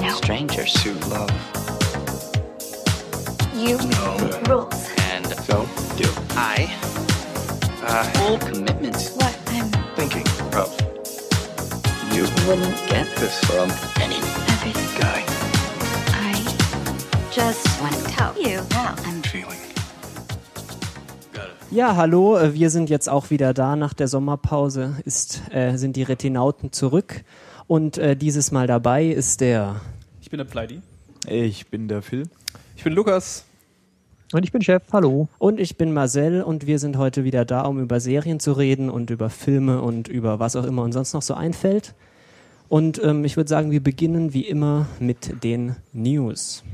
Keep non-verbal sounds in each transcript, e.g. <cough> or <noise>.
No. Strangers who love You No. rules. and so do I. Uh, full commitment. What? I'm Thinking of you. Wouldn't get this from any everything. guy. I just want to tell you how I'm Feeling. Ja, hallo, äh, wir sind jetzt auch wieder da. Nach der Sommerpause ist, äh, sind die Retinauten zurück. Und äh, dieses Mal dabei ist der. Ich bin der Pleidi. Ich bin der Phil. Ich bin Lukas. Und ich bin Chef, hallo. Und ich bin Marcel und wir sind heute wieder da, um über Serien zu reden und über Filme und über was auch immer uns sonst noch so einfällt. Und ähm, ich würde sagen, wir beginnen wie immer mit den News.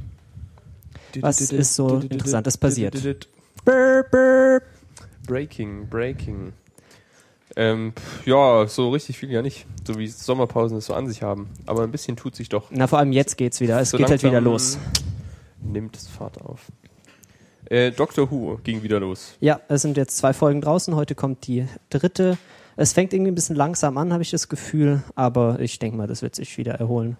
Was ist so Interessantes passiert? Breaking, Breaking. Ähm, ja, so richtig viel ja nicht. So wie Sommerpausen es so an sich haben. Aber ein bisschen tut sich doch. Na, vor allem jetzt geht's wieder. Es So geht halt wieder los. Nimmt es Fahrt auf. Äh, Doctor Who ging wieder los. Ja, es sind jetzt zwei Folgen draußen. Heute kommt die dritte. Es fängt irgendwie ein bisschen langsam an, habe ich das Gefühl. Aber ich denke mal, das wird sich wieder erholen.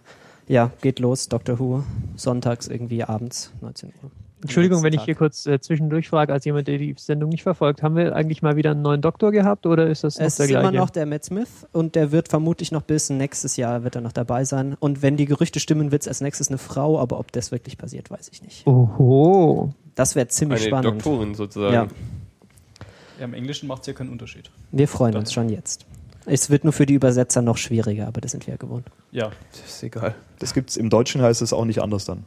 Ja, geht los, Doctor Who. Sonntags irgendwie abends, 19 Uhr. Entschuldigung, wenn ich hier kurz äh, zwischendurch frage, als jemand, der die Sendung nicht verfolgt, haben wir eigentlich mal wieder einen neuen Doktor gehabt oder ist das noch Es der ist immer noch der Matt Smith und der wird vermutlich noch bis nächstes Jahr wird er noch dabei sein. Und wenn die Gerüchte stimmen, wird es als nächstes eine Frau, aber ob das wirklich passiert, weiß ich nicht. Oho. Das wäre ziemlich Eine spannend. Doktorin sozusagen. Ja. Ja, Im Englischen macht es ja keinen Unterschied. Wir freuen uns schon jetzt. Es wird nur für die Übersetzer noch schwieriger, aber das sind wir ja gewohnt. Ja, Das ist egal. Das gibt's im Deutschen heißt es auch nicht anders dann.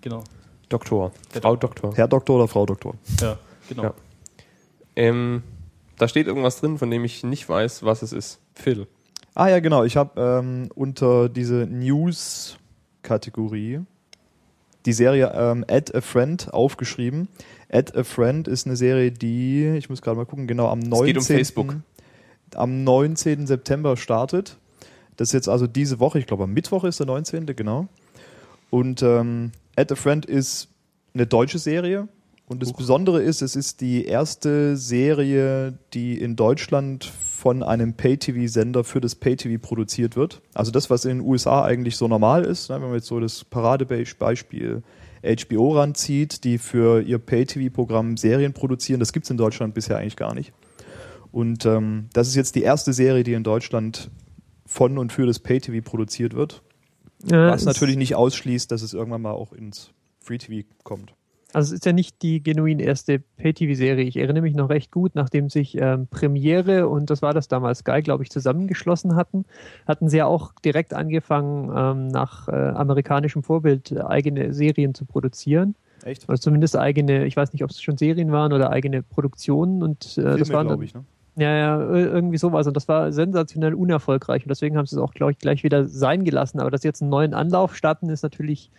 genau. Doktor. Der Frau Doktor. Herr Doktor oder Frau Doktor. Ja, genau. Ja. Ähm, da steht irgendwas drin, von dem ich nicht weiß, was es ist. Phil. Ah ja, genau. Ich habe ähm, unter diese News-Kategorie die Serie ähm, Add a Friend aufgeschrieben. Add a Friend ist eine Serie, die, ich muss gerade mal gucken, genau am 19. geht um Facebook. Am 19. September startet. Das ist jetzt also diese Woche, ich glaube am Mittwoch ist der 19. genau. Und ähm, Add a Friend ist eine deutsche Serie. Und das Besondere ist, es ist die erste Serie, die in Deutschland von einem Pay-TV-Sender für das Pay-TV produziert wird. Also das, was in den USA eigentlich so normal ist, ne, wenn man jetzt so das Paradebeispiel HBO ranzieht, die für ihr Pay-TV-Programm Serien produzieren, das gibt's in Deutschland bisher eigentlich gar nicht. Und ähm, das ist jetzt die erste Serie, die in Deutschland von und für das Pay-TV produziert wird. Ja, Was natürlich nicht ausschließt, dass es irgendwann mal auch ins Free-TV kommt. Also es ist ja nicht die genuin erste Pay-TV-Serie. Ich erinnere mich noch recht gut, nachdem sich ähm, Premiere und das war das damals Sky, glaube ich, zusammengeschlossen hatten, hatten sie ja auch direkt angefangen, ähm, nach äh, amerikanischem Vorbild äh, eigene Serien zu produzieren. Echt? Oder zumindest eigene, ich weiß nicht, ob es schon Serien waren oder eigene Produktionen und äh, das Filme, waren glaube dann, ich. Ne? Ja, ja, ir- irgendwie sowas. Und das war sensationell unerfolgreich. Und deswegen haben sie es auch, glaube ich, gleich wieder sein gelassen. Aber dass sie jetzt einen neuen Anlauf starten, ist natürlich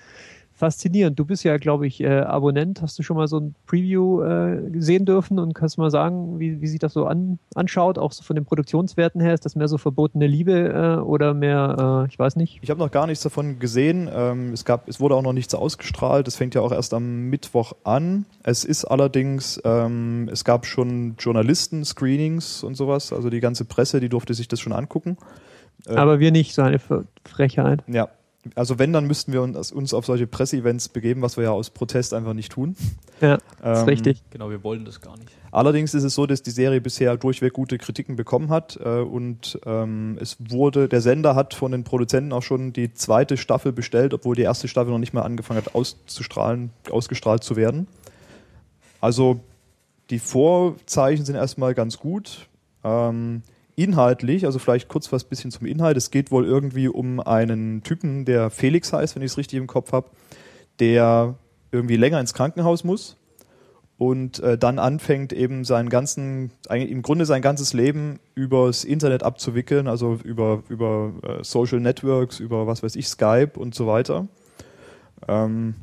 faszinierend. Du bist ja, glaube ich, äh, Abonnent. Hast du schon mal so ein Preview äh, sehen dürfen und kannst mal sagen, wie, wie sich das so an, anschaut? Auch so von den Produktionswerten her, ist das mehr so verbotene Liebe äh, oder mehr, äh, ich weiß nicht. Ich habe noch gar nichts davon gesehen. Ähm, es, gab, es wurde auch noch nichts ausgestrahlt. Das fängt ja auch erst am Mittwoch an. Es ist allerdings, ähm, es gab schon Journalisten, Screenings und sowas. Also die ganze Presse, die durfte sich das schon angucken. Äh, Aber wir nicht, so eine Frechheit. Ja, also wenn, dann müssten wir uns, uns auf solche Presseevents begeben, was wir ja aus Protest einfach nicht tun. Ja, ist Ähm, richtig. Genau, wir wollen das gar nicht. Allerdings ist es so, dass die Serie bisher durchweg gute Kritiken bekommen hat äh, und ähm, es wurde, der Sender hat von den Produzenten auch schon die zweite Staffel bestellt, obwohl die erste Staffel noch nicht mal angefangen hat auszustrahlen, ausgestrahlt zu werden. Also die Vorzeichen sind erstmal ganz gut. Ähm, inhaltlich, also vielleicht kurz was bisschen zum Inhalt. Es geht wohl irgendwie um einen Typen, der Felix heißt, wenn ich es richtig im Kopf habe, der irgendwie länger ins Krankenhaus muss und äh, dann anfängt eben seinen ganzen, im Grunde sein ganzes Leben übers Internet abzuwickeln, also über, über äh, Social Networks, über was weiß ich, Skype und so weiter. Ähm,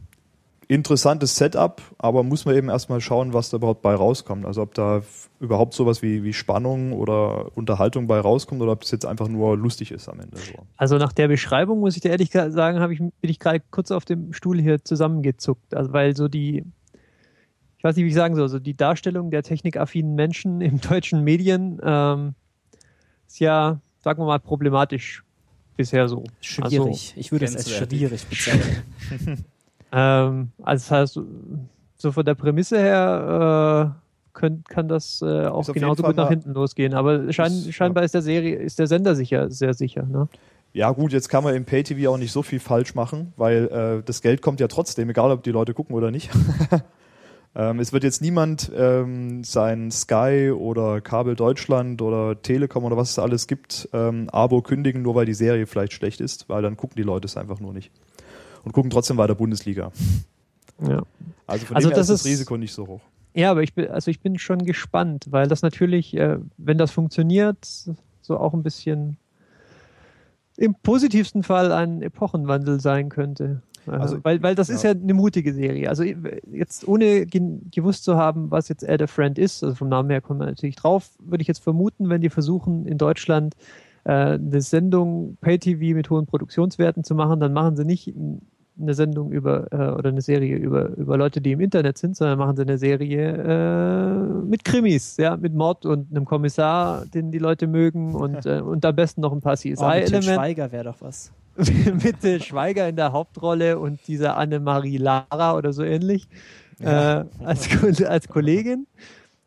interessantes Setup, aber muss man eben erstmal schauen, was da überhaupt bei rauskommt. Also ob da überhaupt sowas wie, wie Spannung oder Unterhaltung bei rauskommt oder ob es jetzt einfach nur lustig ist am Ende. So. Also nach der Beschreibung muss ich dir ehrlich ge- sagen, habe ich, bin ich gerade kurz auf dem Stuhl hier zusammengezuckt. Also weil so die, ich weiß nicht, wie ich sagen soll, so die Darstellung der technikaffinen Menschen <laughs> im deutschen Medien ähm, ist ja, sagen wir mal, problematisch bisher so. Schwierig. ich würde es als schwierig bezeichnen. <laughs> <laughs> Ähm, also das heißt, so von der Prämisse her äh, könnt, kann das äh, auch genauso gut nach hinten losgehen. Aber schein, Ist, ja. scheinbar ist der Serie, ist der Sender sicher sehr sicher. Ne? Ja gut, jetzt kann man im Pay-TV auch nicht so viel falsch machen, weil äh, das Geld kommt ja trotzdem, egal ob die Leute gucken oder nicht. <laughs> ähm, es wird jetzt niemand ähm, sein Sky oder Kabel Deutschland oder Telekom oder was es alles gibt, ähm, Abo kündigen, nur weil die Serie vielleicht schlecht ist, weil dann gucken die Leute es einfach nur nicht. Und gucken trotzdem weiter Bundesliga. Ja. Also von Also dem her das ist das Risiko nicht so hoch. Ja, aber ich bin, also ich bin schon gespannt, weil das natürlich, äh, wenn das funktioniert, so auch ein bisschen im positivsten Fall ein Epochenwandel sein könnte. Äh, Also, weil, weil das ja. ist ja eine mutige Serie. Also jetzt ohne gewusst zu haben, was jetzt Add a Friend ist, also vom Namen her kommt man natürlich drauf, würde ich jetzt vermuten, wenn die versuchen in Deutschland äh, eine Sendung Pay-TV mit hohen Produktionswerten zu machen, dann machen sie nicht eine Sendung über äh, oder eine Serie über, über Leute, die im Internet sind, sondern machen sie eine Serie äh, mit Krimis, ja, mit Mord und einem Kommissar, den die Leute mögen und, <laughs> äh, und am besten noch ein paar Oh, CSI-Elemente Schweiger wäre doch was. <laughs> mit Schweiger in der Hauptrolle und dieser Annemarie Lara oder so ähnlich äh, als, als Kollegin.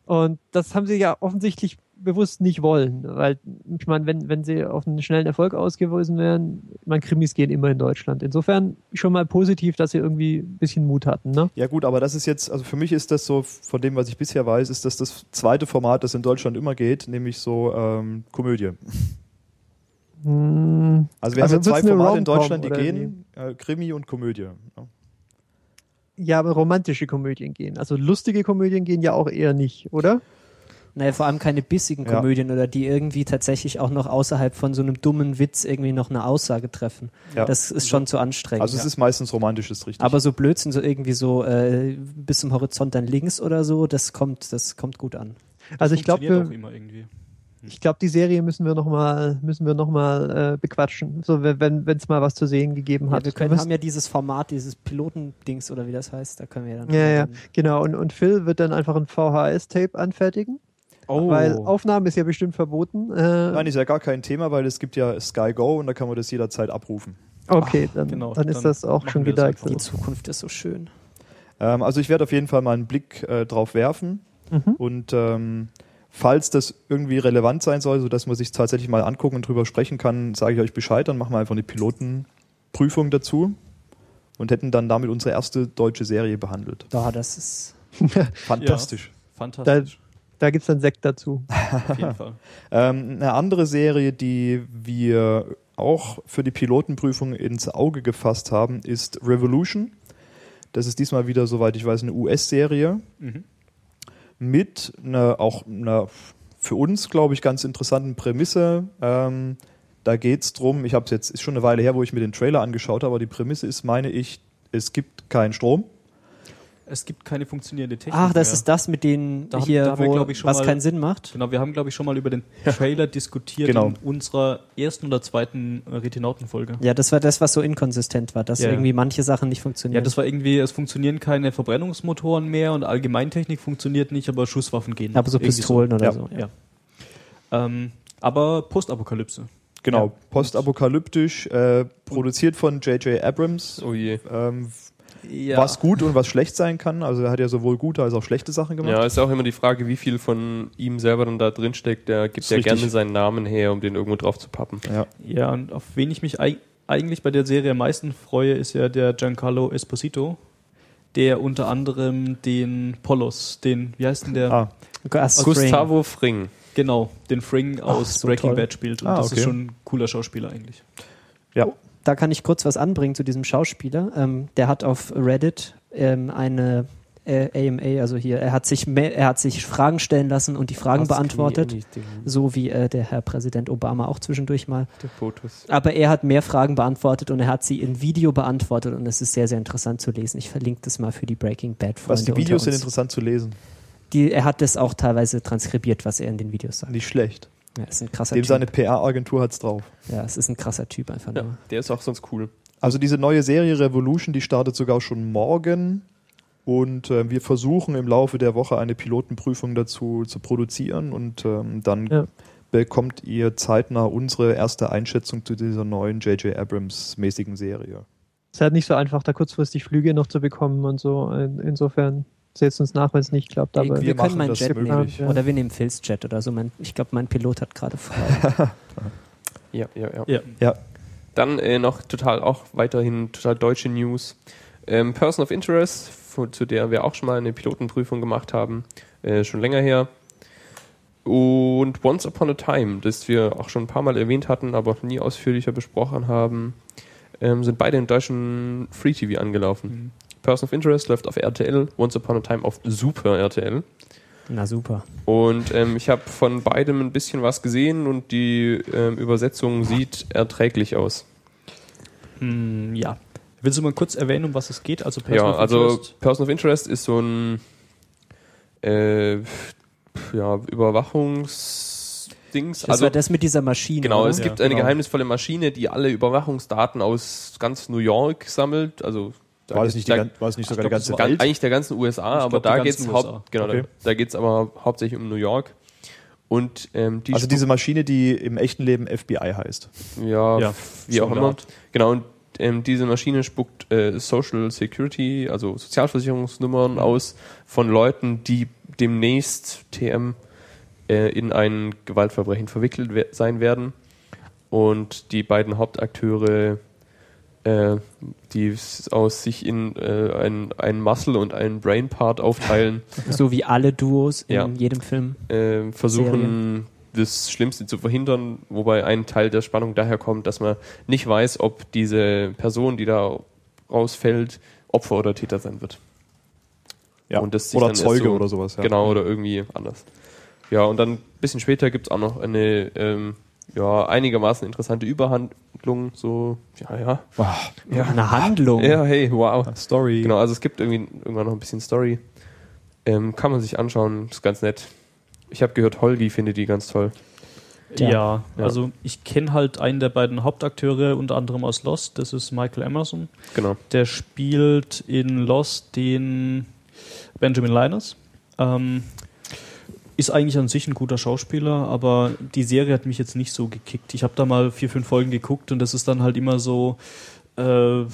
Und das haben sie ja offensichtlich bewusst nicht wollen, weil ich meine, wenn, wenn sie auf einen schnellen Erfolg ausgewiesen wären, meine, Krimis gehen immer in Deutschland. Insofern schon mal positiv, dass sie irgendwie ein bisschen Mut hatten. Ne? Ja gut, aber das ist jetzt, also für mich ist das so, von dem, was ich bisher weiß, ist das das zweite Format, das in Deutschland immer geht, nämlich so ähm, Komödie. Hm, Also wir Also haben ja zwei Formate in Deutschland, die gehen, äh, Krimi und Komödie. Ja. ja, aber romantische Komödien gehen. Also lustige Komödien gehen ja auch eher nicht, oder? Naja, vor allem keine bissigen Ja. Komödien oder die irgendwie tatsächlich auch noch außerhalb von so einem dummen Witz irgendwie noch eine Aussage treffen. Ja. Das ist schon zu anstrengend. Also es ist meistens romantisch, ist richtig. Aber so Blödsinn, so irgendwie so äh, bis zum Horizont dann links oder so, das kommt, das kommt gut an. Also ich glaube, Funktioniert auch immer irgendwie. Ich glaube, die Serie müssen wir noch mal müssen wir noch mal äh, bequatschen, so wenn wenn es mal was zu sehen gegeben Ja, hat. wir können, Wir haben ja dieses Format, dieses Pilotendings oder wie das heißt, da können wir ja dann. ja, ja, genau. Und, und Phil wird dann einfach ein VHS-Tape anfertigen, Oh. weil Aufnahme ist ja bestimmt verboten. Äh, Nein, ist ja gar kein Thema, weil es gibt ja Sky Go und da kann man das jederzeit abrufen. okay, dann, genau, dann ist dann das auch schon einfach. Die Zukunft ist so schön. Ähm, also ich werde auf jeden Fall mal einen Blick äh, drauf werfen Mhm. und ähm, falls das irgendwie relevant sein soll, sodass man sich tatsächlich mal angucken und drüber sprechen kann, sage ich euch Bescheid, dann machen wir einfach eine Pilotenprüfung dazu und hätten dann damit unsere erste deutsche Serie behandelt. Da, das ist. Fantastisch. Fantastisch. Da gibt's dann Sekt dazu. <laughs> Auf jeden Fall. Ähm, eine andere Serie, die wir auch für die Pilotenprüfung ins Auge gefasst haben, ist Revolution. Das ist diesmal wieder, soweit ich weiß, eine US-Serie Mhm. mit einer auch einer für uns, glaube ich, ganz interessanten Prämisse. Ähm, da geht es drum, ich habe es jetzt, ist schon eine Weile her, wo ich mir den Trailer angeschaut habe, aber die Prämisse ist, meine ich, es gibt keinen Strom. Es gibt keine funktionierende Technik. Ach, das mehr. ist das mit denen Da hier, haben wir, wo, schon was mal- keinen Sinn macht. Genau, wir haben, glaube ich, schon mal über den Trailer diskutiert Genau. in unserer ersten oder zweiten äh, Retinautenfolge. Ja, das war das, was so inkonsistent war, dass Ja, irgendwie manche Sachen nicht funktionieren. Ja, das war irgendwie, es funktionieren keine Verbrennungsmotoren mehr und Allgemeintechnik funktioniert nicht, aber Schusswaffen gehen. aber so Pistolen oder Ja. so. Ja. Ähm, aber Postapokalypse. Genau, Ja. postapokalyptisch, äh, produziert von J.J. Abrams. Oh je. Ähm, Ja. Was gut und was schlecht sein kann. Also er hat ja sowohl gute als auch schlechte Sachen gemacht. Ja, ist auch immer die Frage, wie viel von ihm selber dann da drin steckt. Der gibt ja gerne seinen Namen her, um den irgendwo drauf zu pappen. Ja. Ja, und auf wen ich mich eig eigentlich bei der Serie am meisten freue, ist ja der Giancarlo Esposito, der unter anderem den Polos, den, wie heißt denn der? Ah, Gus Gustavo Fring. Genau, den Fring aus so Breaking toll. Bad spielt. Und Ah, das okay. ist schon ein cooler Schauspieler eigentlich. ja. Da kann ich kurz was anbringen zu diesem Schauspieler. Ähm, der hat auf Reddit ähm, eine äh, AMA, also hier, er hat sich er hat sich Fragen stellen lassen und die Fragen me beantwortet, so wie äh, der Herr Präsident Obama auch zwischendurch mal. Aber er hat mehr Fragen beantwortet und er hat sie in Video beantwortet und es ist sehr, sehr interessant zu lesen. Ich verlinke das mal für die Breaking Bad Freunde Was die Videos sind interessant zu lesen. Die, er hat das auch teilweise transkribiert, was er in den Videos sagt. Nicht schlecht. Ja, ist ein krasser Dem seine Typ. PR-Agentur hat's drauf. Ja, es ist ein krasser Typ einfach Ja, nur. der ist auch sonst cool. Also diese neue Serie Revolution, die startet sogar schon morgen. Und äh, wir versuchen im Laufe der Woche eine Pilotenprüfung dazu zu produzieren und ähm, dann Ja. bekommt ihr zeitnah unsere erste Einschätzung zu dieser neuen J.J. Abrams-mäßigen Serie. Es ist halt nicht so einfach, da kurzfristig Flüge noch zu bekommen und so. In- Insofern seht uns nach, wenn es nicht klappt. Aber Wir wir, können meinen Jet möglich. nehmen. Oder wir nehmen Phils Jet oder so. Mein, ich glaube, mein Pilot hat gerade <laughs> frei. Ja, ja, ja. Ja. Ja, Dann äh, noch total auch weiterhin total deutsche News. Ähm, Person of Interest, zu der wir auch schon mal eine Pilotenprüfung gemacht haben, äh, schon länger her. Und Once Upon a Time, das wir auch schon ein paar Mal erwähnt hatten, aber noch nie ausführlicher besprochen haben, ähm, sind beide in deutschen Free TV angelaufen. Person of Interest läuft auf RTL, Once Upon a Time auf Super RTL. Na super. Und ähm, ich habe von beidem ein bisschen was gesehen und die ähm, Übersetzung sieht erträglich aus. Hm, ja. Willst du mal kurz erwähnen, um was es geht? Also Person ja, of also Interest? Person of Interest ist so ein äh, ja, Überwachungsdings. Das Also war das mit dieser Maschine. genau, oder? es gibt Ja, eine genau. geheimnisvolle Maschine, die alle Überwachungsdaten aus ganz New York sammelt. Also da war das geht's- nicht, die, da- gan- war das nicht sogar glaub, die ganze Welt? eigentlich der ganzen USA, Ich aber glaub, da haupt, USA. genau, Okay. da, da aber hauptsächlich um New York. Und ähm, die Also diese Maschine, die im echten Leben FBI heißt. ja, Ja, wie auch immer. Art. Genau, und ähm, diese Maschine spuckt äh, Social Security, also Sozialversicherungsnummern aus von Leuten, die demnächst TM äh, in ein Gewaltverbrechen verwickelt we sein werden. Und die beiden Hauptakteure, äh, die aus sich in äh, ein, ein Muscle und einen Brain-Part aufteilen, <laughs> So wie alle Duos in Ja. jedem Film. äh, versuchen das Schlimmste zu verhindern, wobei ein Teil der Spannung daher kommt, dass man nicht weiß, ob diese Person, die da rausfällt, Opfer oder Täter sein wird. Ja. Und das sich oder Zeuge so- oder sowas. Ja. Genau, oder irgendwie anders. Ja, und dann ein bisschen später gibt es auch noch eine ähm, ja, einigermaßen interessante Überhandlung, so, ja, ja. Ah, Ja, Eine Handlung. ja hey, wow. Story. Genau, also es gibt irgendwie irgendwann noch ein bisschen Story. Ähm, kann man sich anschauen, ist ganz nett. Ich habe gehört, Holgi findet die ganz toll. Ja. Ja, Ja. also ich kenne halt einen der beiden Hauptakteure, unter anderem aus Lost, das ist Michael Emerson. Genau. Der spielt in Lost den Benjamin Linus. Ähm, ist eigentlich an sich ein guter Schauspieler, aber die Serie hat mich jetzt nicht so gekickt. Ich habe da mal vier, fünf Folgen geguckt und das ist dann halt immer so. Äh, Ja,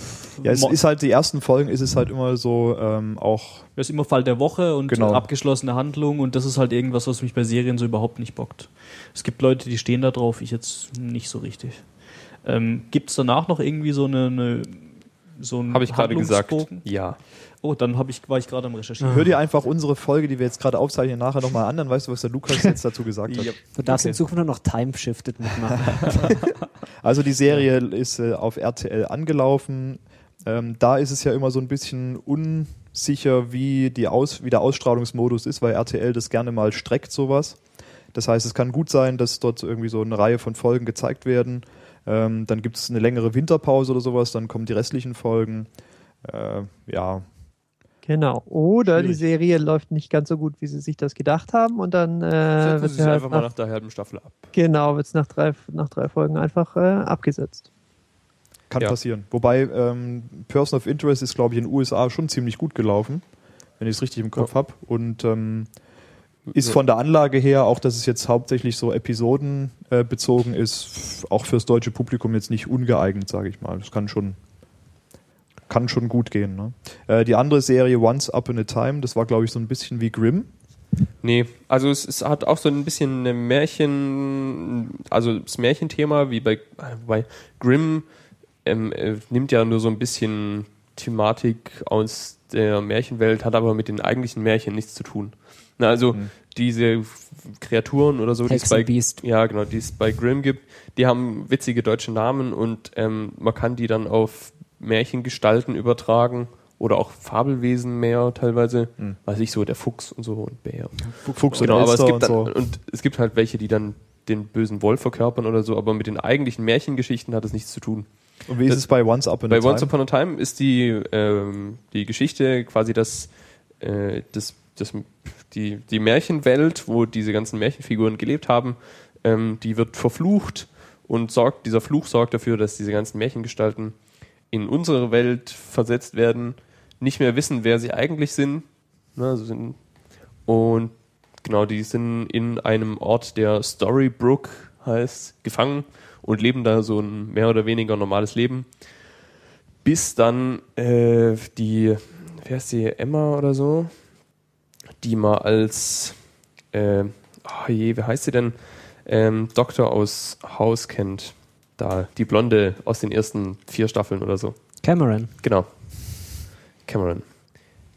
es ist halt, die ersten Folgen ist es halt immer so ähm, auch, Das ist immer Fall der Woche und Genau. abgeschlossene Handlung und das ist halt irgendwas, was mich bei Serien so überhaupt nicht bockt. Es gibt Leute, die stehen da drauf, ich jetzt nicht so richtig. Ähm, gibt es danach noch irgendwie so eine, eine so ein Habe ich gerade gesagt. Ja. Oh, dann hab ich, war ich gerade am Recherchieren. hör dir einfach unsere Folge, die wir jetzt gerade aufzeichnen, nachher nochmal an, dann weißt du, was der Lukas jetzt dazu gesagt hat. Ja. Du darfst Okay. in Zukunft nur noch Time-Shifted mitmachen. <laughs> Also die Serie ist äh, auf RTL angelaufen. Ähm, da ist es ja immer so ein bisschen unsicher, wie, die Aus, wie der Ausstrahlungsmodus ist, weil RTL das gerne mal streckt, sowas. Das heißt, es kann gut sein, dass dort irgendwie so eine Reihe von Folgen gezeigt werden. Ähm, dann gibt es eine längere Winterpause oder sowas, dann kommen die restlichen Folgen. Äh, ja, Genau. Oder die Schwierig. Serie läuft nicht ganz so gut, wie sie sich das gedacht haben und dann äh, Setzen wird Sie halt einfach mal nach, nach der halben Staffel ab. genau, wird's nach drei nach drei Folgen einfach äh, abgesetzt. kann Ja. passieren. Wobei ähm, Person of Interest ist, glaube ich, in den USA schon ziemlich gut gelaufen, wenn ich es richtig im Kopf Ja. habe. Und ähm, ist Ja. von der Anlage her, auch dass es jetzt hauptsächlich so Episoden äh, bezogen ist, auch fürs deutsche Publikum jetzt nicht ungeeignet, sage ich mal. Das kann schon, kann schon gut gehen. Ne? Äh, die andere Serie Once Up in a Time, das war, glaube ich, so ein bisschen wie Grimm. Nee, also es, es hat auch so ein bisschen ein Märchen, also das Märchenthema, wie bei, bei Grimm, ähm, äh, nimmt ja nur so ein bisschen Thematik aus der Märchenwelt, hat aber mit den eigentlichen Märchen nichts zu tun. Na, also Hm. diese Kreaturen oder so, die es bei, ja, genau, die es bei Grimm gibt, die haben witzige deutsche Namen und ähm, man kann die dann auf Märchengestalten übertragen oder auch Fabelwesen mehr teilweise, Hm. weiß ich so, der Fuchs und so und Bär. Fuchs Genau, und aber es gibt dann, und so. und es gibt halt welche, die dann den bösen Wolf verkörpern oder so, aber mit den eigentlichen Märchengeschichten hat es nichts zu tun. Und wie ist das- es bei Once Up in Bei a Time? Once Upon a Time ist die, ähm, die Geschichte quasi das, äh, das, das, die, die Märchenwelt, wo diese ganzen Märchenfiguren gelebt haben, ähm, die wird verflucht und sorgt, dieser Fluch sorgt dafür, dass diese ganzen Märchengestalten in unsere Welt versetzt werden, nicht mehr wissen, wer sie eigentlich sind, ne, sind und genau, die sind in einem Ort, der Storybrook heißt, gefangen und leben da so ein mehr oder weniger normales Leben. Bis dann äh, die, wer ist die, Emma oder so, die mal als, äh, oh je, wie heißt sie denn, ähm, Doktor aus Haus kennt. Da, die Blonde aus den ersten vier Staffeln oder so. Cameron. Genau. Cameron.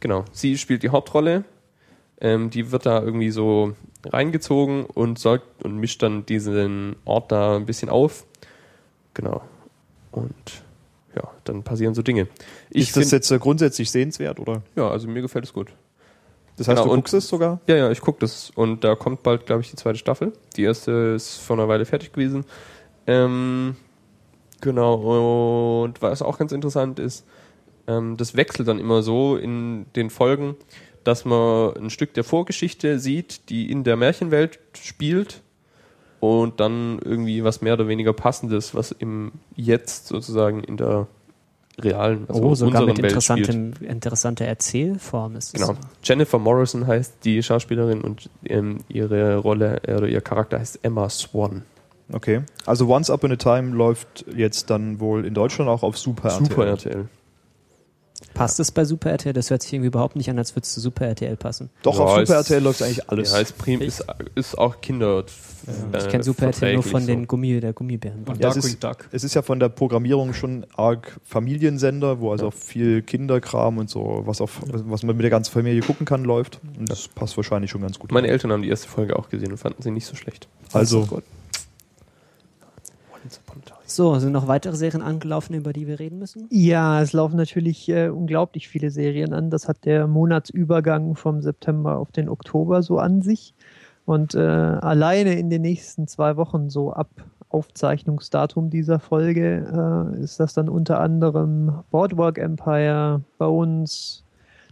Genau. Sie spielt die Hauptrolle. Ähm, die wird da irgendwie so reingezogen und sorgt und mischt dann diesen Ort da ein bisschen auf. Genau. Und ja, dann passieren so Dinge. Ich ist das find- jetzt äh, grundsätzlich sehenswert oder? ja, also mir gefällt es gut. Das heißt, Genau, du und- guckst es sogar? Ja, ja, ich gucke das. Und da kommt bald, glaube ich, die zweite Staffel. Die erste ist vor einer Weile fertig gewesen. Ähm, genau. Und was auch ganz interessant ist, ähm, das wechselt dann immer so in den Folgen, dass man ein Stück der Vorgeschichte sieht, die in der Märchenwelt spielt. Und dann irgendwie was mehr oder weniger passendes, was im Jetzt sozusagen in der realen, also oh, sogar mit interessanter Erzählform ist. Genau. Jennifer Morrison heißt die Schauspielerin und ähm, ihre Rolle äh, oder ihr Charakter heißt Emma Swan. Okay. Also Once Upon a Time läuft jetzt dann wohl in Deutschland auch auf Super Super RTL. RTL. Passt es bei Super RTL? Das hört sich irgendwie überhaupt nicht an, als würde es zu Super RTL passen. Doch, Ja, auf Super RTL läuft eigentlich alles. Ja, ist, prim, ist, ist auch Kinder. Ich äh, kenne Super RTL nur von so. den Gummi, der Gummibären. Und Ja, es ist- Duck. Es ist ja von der Programmierung schon arg Familiensender, wo also auch viel Kinderkram und so, was, auf, was man mit der ganzen Familie gucken kann, läuft. Und das passt wahrscheinlich schon ganz gut. Meine Eltern haben die erste Folge auch gesehen und fanden sie nicht so schlecht. Also, Once upon a time. So, sind noch weitere Serien angelaufen, über die wir reden müssen? Ja, es laufen natürlich äh, unglaublich viele Serien an. Das hat der Monatsübergang vom September auf den Oktober so an sich. Und äh, alleine in den nächsten zwei Wochen, so ab Aufzeichnungsdatum dieser Folge, äh, ist das dann unter anderem Boardwalk Empire, Bones,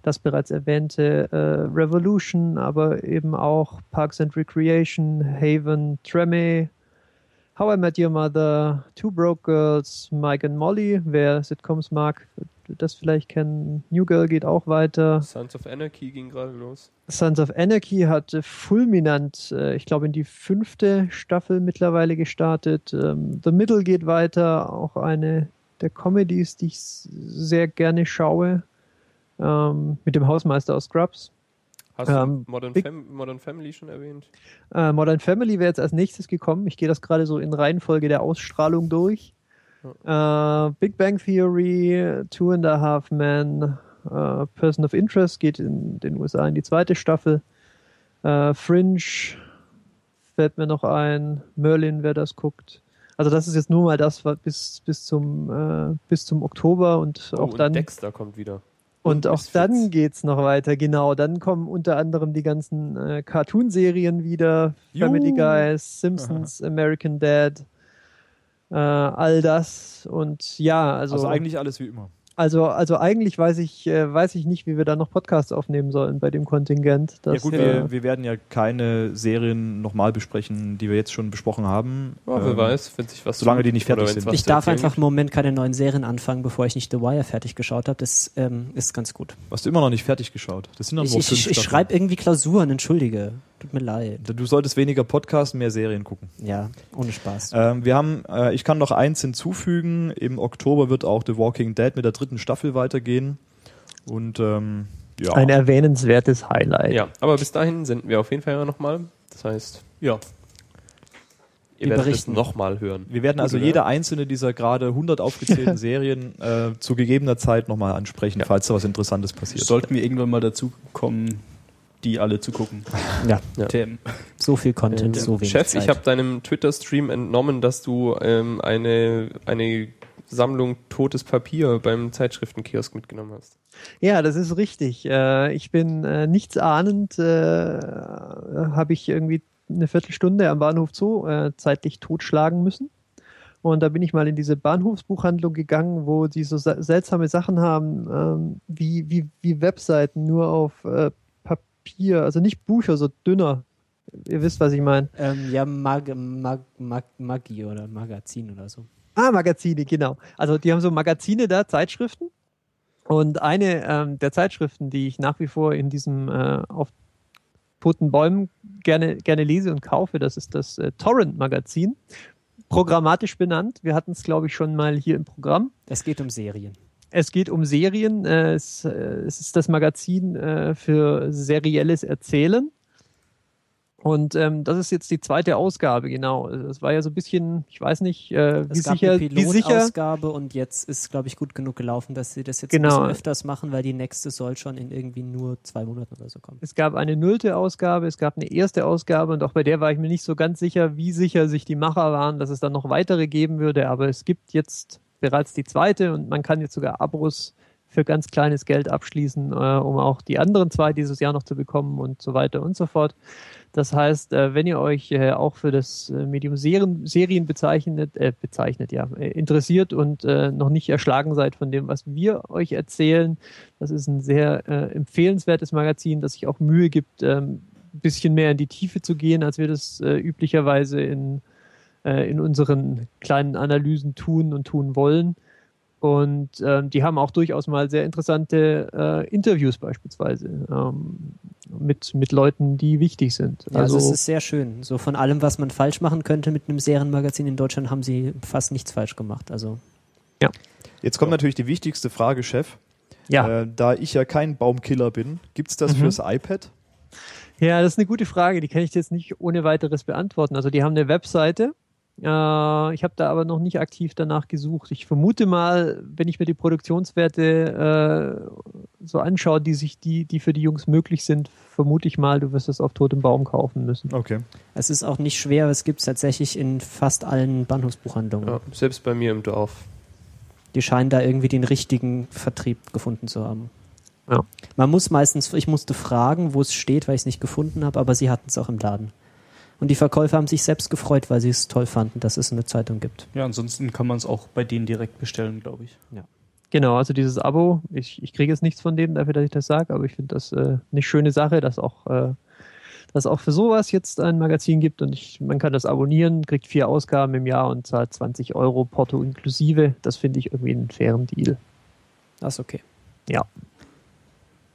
das bereits erwähnte äh, Revolution, aber eben auch Parks and Recreation, Haven, Treme, How I Met Your Mother, Two Broke Girls, Mike and Molly, wer Sitcoms mag, wird das vielleicht kennen. New Girl geht auch weiter. Sons of Anarchy ging gerade los. Sons of Anarchy hat fulminant, äh, ich glaube, in die fünfte Staffel mittlerweile gestartet. Ähm, The Middle geht weiter, auch eine der Comedies, die ich sehr gerne schaue. Ähm, mit dem Hausmeister aus Scrubs. Hast Ähm, du Modern, Big- Fam Modern Family schon erwähnt? Äh, Modern Family wäre jetzt als nächstes gekommen. Ich gehe das gerade so in Reihenfolge der Ausstrahlung durch. Äh, Big Bang Theory, Two and a Half Men, äh, Person of Interest geht in den USA in die zweite Staffel. Äh, Fringe fällt mir noch ein. Merlin, wer das guckt. Also das ist jetzt nur mal das was bis, bis, zum, äh, bis zum Oktober und Oh, auch und dann Dexter kommt wieder. Und auch dann geht's noch weiter, genau. Dann kommen unter anderem die ganzen äh, Cartoon-Serien wieder. Family Juhu. Guys, Simpsons, American Dad, äh, all das. Und ja, also also, eigentlich alles wie immer. Also, eigentlich weiß ich, äh, weiß ich nicht, wie wir da noch Podcasts aufnehmen sollen bei dem Kontingent. Ja gut, äh, wir, wir werden ja keine Serien nochmal besprechen, die wir jetzt schon besprochen haben. Ja, wer Ähm, weiß, wenn sich was solange die nicht fertig sind. Ich darf einfach im Moment keine neuen Serien anfangen, bevor ich nicht The Wire fertig geschaut habe. Das ähm, ist ganz gut. Hast du immer noch nicht fertig geschaut? Das sind doch Ich, nur ich, fünf ich, schreibe irgendwie Klausuren, entschuldige. Tut mir leid. Du solltest weniger Podcasten, mehr Serien gucken. Ja, ohne Spaß. Ähm, wir haben, äh, ich kann noch eins hinzufügen. Im Oktober wird auch The Walking Dead mit der dritten Staffel weitergehen. Und ähm, ja, ein erwähnenswertes Highlight. Ja, aber bis dahin senden wir auf jeden Fall ja nochmal. Das heißt, Ja, ihr Wir werdet es berichten. nochmal hören. wir werden also Gut, jede einzelne dieser gerade 100 aufgezählten <laughs> Serien äh, zu gegebener Zeit nochmal ansprechen, falls da was Interessantes passiert. sollten wir irgendwann mal dazu kommen, die alle zu gucken. <laughs> Ja, Ja. TM. so viel Content, Ähm, so wenig Chef, Zeit. ich habe deinem Twitter-Stream entnommen, dass du ähm, eine, eine Sammlung totes Papier beim Zeitschriftenkiosk mitgenommen hast. Ja, das ist richtig. Äh, ich bin äh, nichts ahnend, äh, habe ich irgendwie eine Viertelstunde am Bahnhof Zoo äh, zeitlich totschlagen müssen. Und da bin ich mal in diese Bahnhofsbuchhandlung gegangen, wo die so se- seltsame Sachen haben, ähm, wie, wie, wie Webseiten nur auf äh, Papier, also nicht Bücher, so dünner. Ihr wisst, was ich meine. ähm, ja, Mag, Mag, Mag, Magi oder Magazin oder so. Ah, Magazine, genau. Also die haben so Magazine da, Zeitschriften. Und eine ähm, der Zeitschriften, die ich nach wie vor in diesem äh, auf toten Bäumen gerne, gerne lese und kaufe. Das ist das äh, Torrent-Magazin. Programmatisch benannt. Wir hatten es, glaube ich, schon mal hier im Programm. Es geht um Serien. Es geht um Serien. Äh, es, äh, es ist das Magazin äh, für serielles Erzählen. Und ähm, das ist jetzt die zweite Ausgabe, genau. Das war ja so ein bisschen, ich weiß nicht, äh, wie es gab sicher, eine wie sicher. Pilotausgabe und jetzt ist, glaube ich, gut genug gelaufen, dass sie das jetzt Genau. öfters machen, weil die nächste soll schon in irgendwie nur zwei Monaten oder so kommen. Es gab eine nullte Ausgabe, es gab eine erste Ausgabe und auch bei der war ich mir nicht so ganz sicher, wie sicher sich die Macher waren, dass es dann noch weitere geben würde. Aber es gibt jetzt bereits die zweite und man kann jetzt sogar Abos für ganz kleines Geld abschließen, äh, um auch die anderen zwei dieses Jahr noch zu bekommen und so weiter und so fort. Das heißt, äh, wenn ihr euch äh, auch für das äh, Medium Serien, Serien bezeichnet, äh, bezeichnet, ja, äh, interessiert und noch nicht erschlagen seid von dem, was wir euch erzählen, das ist ein sehr empfehlenswertes Magazin, das sich auch Mühe gibt, ähm, ein bisschen mehr in die Tiefe zu gehen, als wir das üblicherweise in, äh, in unseren kleinen Analysen tun und tun wollen. Und ähm, die haben auch durchaus mal sehr interessante äh, Interviews beispielsweise ähm, mit, mit Leuten, die wichtig sind. Ja, also, also es ist sehr schön. So von allem, was man falsch machen könnte mit einem Serienmagazin in Deutschland, haben sie fast nichts falsch gemacht. Also Jetzt kommt natürlich die wichtigste Frage, Chef. ja. Äh, da ich ja kein Baumkiller bin, gibt es das Mhm. fürs iPad? Ja, das ist eine gute Frage, die kann ich jetzt nicht ohne weiteres beantworten. Also die haben eine Webseite. Äh, ich habe da aber noch nicht aktiv danach gesucht. Ich vermute mal, wenn ich mir die Produktionswerte äh, so anschaue, die sich die, die für die Jungs möglich sind, vermute ich mal, du wirst es auf totem Baum kaufen müssen. Okay. es ist auch nicht schwer, es gibt es tatsächlich in fast allen Bahnhofsbuchhandlungen. Ja, selbst bei mir im Dorf. Die scheinen da irgendwie den richtigen Vertrieb gefunden zu haben. Ja. Man muss meistens, ich musste fragen, wo es steht, weil ich es nicht gefunden habe, aber sie hatten es auch im Laden. Und die Verkäufer haben sich selbst gefreut, weil sie es toll fanden, dass es eine Zeitung gibt. Ja, ansonsten kann man es auch bei denen direkt bestellen, glaube ich. Genau, also dieses Abo, ich, ich kriege jetzt nichts von dem dafür, dass ich das sage, aber ich finde das äh, eine schöne Sache, dass auch, äh, dass auch für sowas jetzt ein Magazin gibt und ich, man kann das abonnieren, kriegt vier Ausgaben im Jahr und zahlt 20 Euro Porto inklusive. Das finde ich irgendwie einen fairen Deal. Das ist okay. Ja.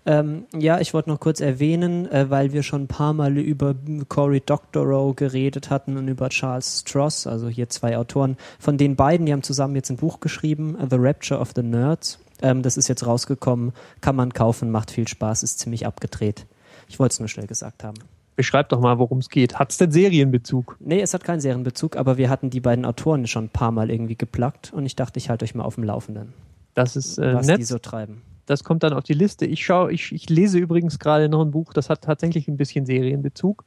Ähm, ja, ich wollte noch kurz erwähnen, äh, weil wir schon ein paar Mal über Cory Doctorow geredet hatten und über Charles Stross, also hier zwei Autoren. Von den beiden, die haben zusammen jetzt ein Buch geschrieben, äh, The Rapture of the Nerds. Ähm, das ist jetzt rausgekommen, kann man kaufen, macht viel Spaß, ist ziemlich abgedreht. Ich wollte es nur schnell gesagt haben. Beschreib doch mal, worum es geht. Hat es denn Serienbezug? Nee, es hat keinen Serienbezug, aber wir hatten die beiden Autoren schon ein paar Mal irgendwie geplagt und ich dachte, ich halte euch mal auf dem Laufenden, Das ist äh, was nett. die so treiben. Das kommt dann auf die Liste. Ich schaue, ich, ich lese übrigens gerade noch ein Buch, das hat tatsächlich ein bisschen Serienbezug.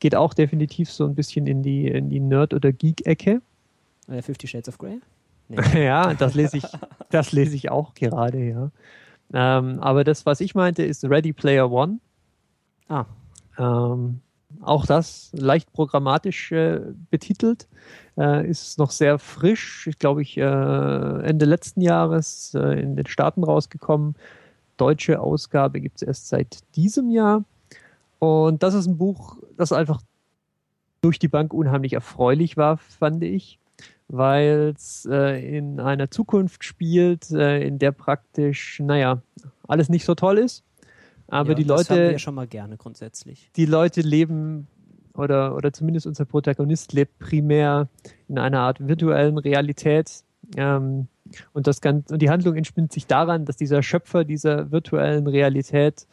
Geht auch definitiv so ein bisschen in die, in die Nerd- oder Geek-Ecke. Äh, Fifty Shades of Grey? Nee. <laughs> ja, das lese ich, <laughs> das lese ich auch gerade, ja. Ähm, aber das, was ich meinte, ist Ready Player One. Ah. Ähm, auch das leicht programmatisch äh, betitelt, äh, ist noch sehr frisch, ich glaube ich, äh, Ende letzten Jahres äh, in den Staaten rausgekommen. Deutsche Ausgabe gibt es erst seit diesem Jahr. Und das ist ein Buch, das einfach durch die Bank unheimlich erfreulich war, fand ich, weil es äh, in einer Zukunft spielt, äh, in der praktisch, naja, alles nicht so toll ist. Aber ja, die Das haben wir Leute, ja schon mal gerne grundsätzlich. die Leute leben oder, oder zumindest unser Protagonist lebt primär in einer Art virtuellen Realität. Ähm, und, das Ganze, und die Handlung entspinnt sich daran, dass dieser Schöpfer dieser virtuellen Realität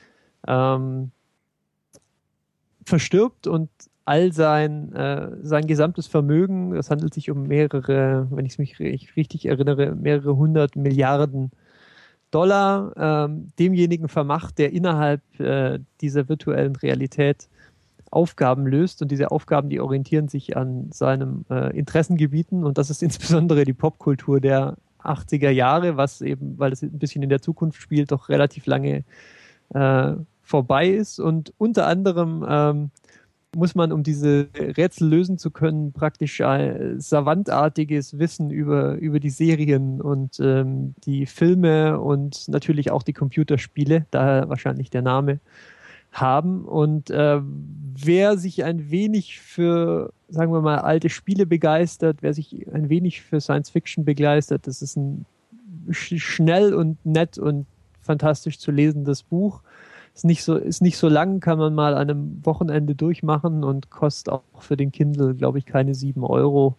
ähm, verstirbt und all sein, äh, sein gesamtes Vermögen, das handelt sich um mehrere, wenn ich mich ri- richtig erinnere, mehrere hundert Milliarden Dollar ähm, demjenigen vermacht, der innerhalb äh, dieser virtuellen Realität Aufgaben löst. Und diese Aufgaben, die orientieren sich an seinem äh, Interessengebieten. Und das ist <laughs> insbesondere die Popkultur der 80er Jahre, was eben, weil es ein bisschen in der Zukunft spielt, doch relativ lange äh, vorbei ist. Und unter anderem ähm, muss man, um diese Rätsel lösen zu können, praktisch ein savantartiges Wissen über, über die Serien und ähm, die Filme und natürlich auch die Computerspiele, daher wahrscheinlich der Name, haben. Und äh, wer sich ein wenig für, sagen wir mal, alte Spiele begeistert, wer sich ein wenig für Science Fiction begeistert, das ist ein sch schnell und nett und fantastisch zu lesendes Buch. Ist nicht so, ist nicht so lang, kann man mal an einem Wochenende durchmachen und kostet auch für den Kindle, glaube ich, keine 7 Euro.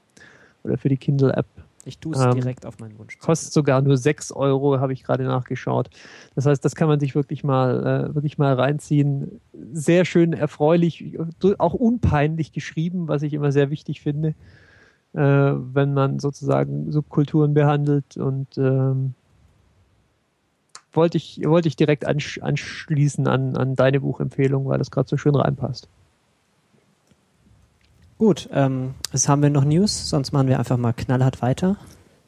Oder für die Kindle-App. Ich tue es Ähm, direkt auf meinen Wunsch. Kostet sogar nur 6 Euro, habe ich gerade nachgeschaut. Das heißt, das kann man sich wirklich mal, äh, wirklich mal reinziehen. Sehr schön erfreulich, auch unpeinlich geschrieben, was ich immer sehr wichtig finde, äh, wenn man sozusagen Subkulturen behandelt. Und ähm, wollte ich, wollte ich direkt ansch anschließen an, an deine Buchempfehlung, weil das gerade so schön reinpasst. Gut, ähm, jetzt haben wir noch News, sonst machen wir einfach mal knallhart weiter.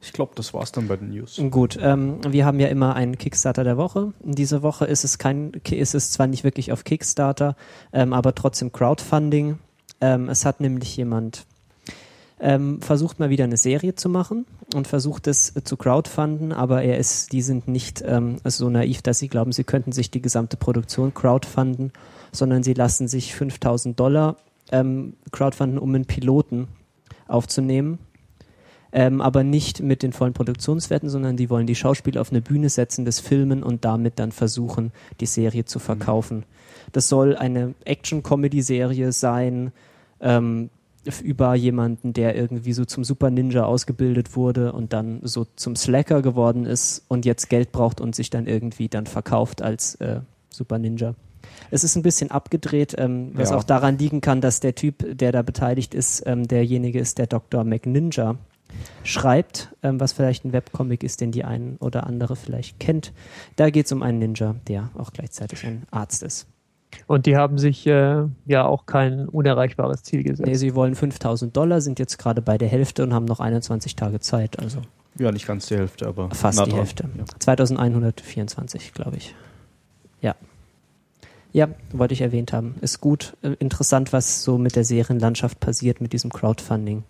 Ich glaube, das war's dann bei den News. Gut, ähm, wir haben ja immer einen Kickstarter der Woche. In dieser Woche ist es kein, ist es zwar nicht wirklich auf Kickstarter, ähm, aber trotzdem Crowdfunding. Ähm, es hat nämlich jemand ähm, versucht mal wieder eine Serie zu machen und versucht es äh, zu crowdfunden, aber er ist, die sind nicht ähm, so naiv, dass sie glauben, sie könnten sich die gesamte Produktion crowdfunden, sondern sie lassen sich 5000 Dollar ähm, crowdfunden, um einen Piloten aufzunehmen ähm, aber nicht mit den vollen Produktionswerten, sondern die wollen die Schauspieler auf eine Bühne setzen, das filmen und damit dann versuchen, die Serie zu verkaufen. Das soll eine Action-Comedy-Serie sein, ähm, über jemanden, der irgendwie so zum Super Ninja ausgebildet wurde und dann so zum Slacker geworden ist und jetzt Geld braucht und sich dann irgendwie dann verkauft als äh, Super Ninja. Es ist ein bisschen abgedreht, ähm, was Ja. auch daran liegen kann, dass der Typ, der da beteiligt ist, ähm, derjenige ist, der Dr. McNinja schreibt, ähm, was vielleicht ein Webcomic ist, den die ein oder andere vielleicht kennt. Da geht es um einen Ninja, der auch gleichzeitig ein Arzt ist. Und die haben sich äh, ja auch kein unerreichbares Ziel gesetzt. Nee, sie wollen 5000 Dollar, sind jetzt gerade bei der Hälfte und haben noch 21 Tage Zeit, also Ja, nicht ganz die Hälfte, aber fast die. Hälfte. Ja. 2124, glaube ich. Ja. Ja, wollte ich erwähnt haben. Ist gut, äh, interessant, was so mit der Serienlandschaft passiert, mit diesem Crowdfunding.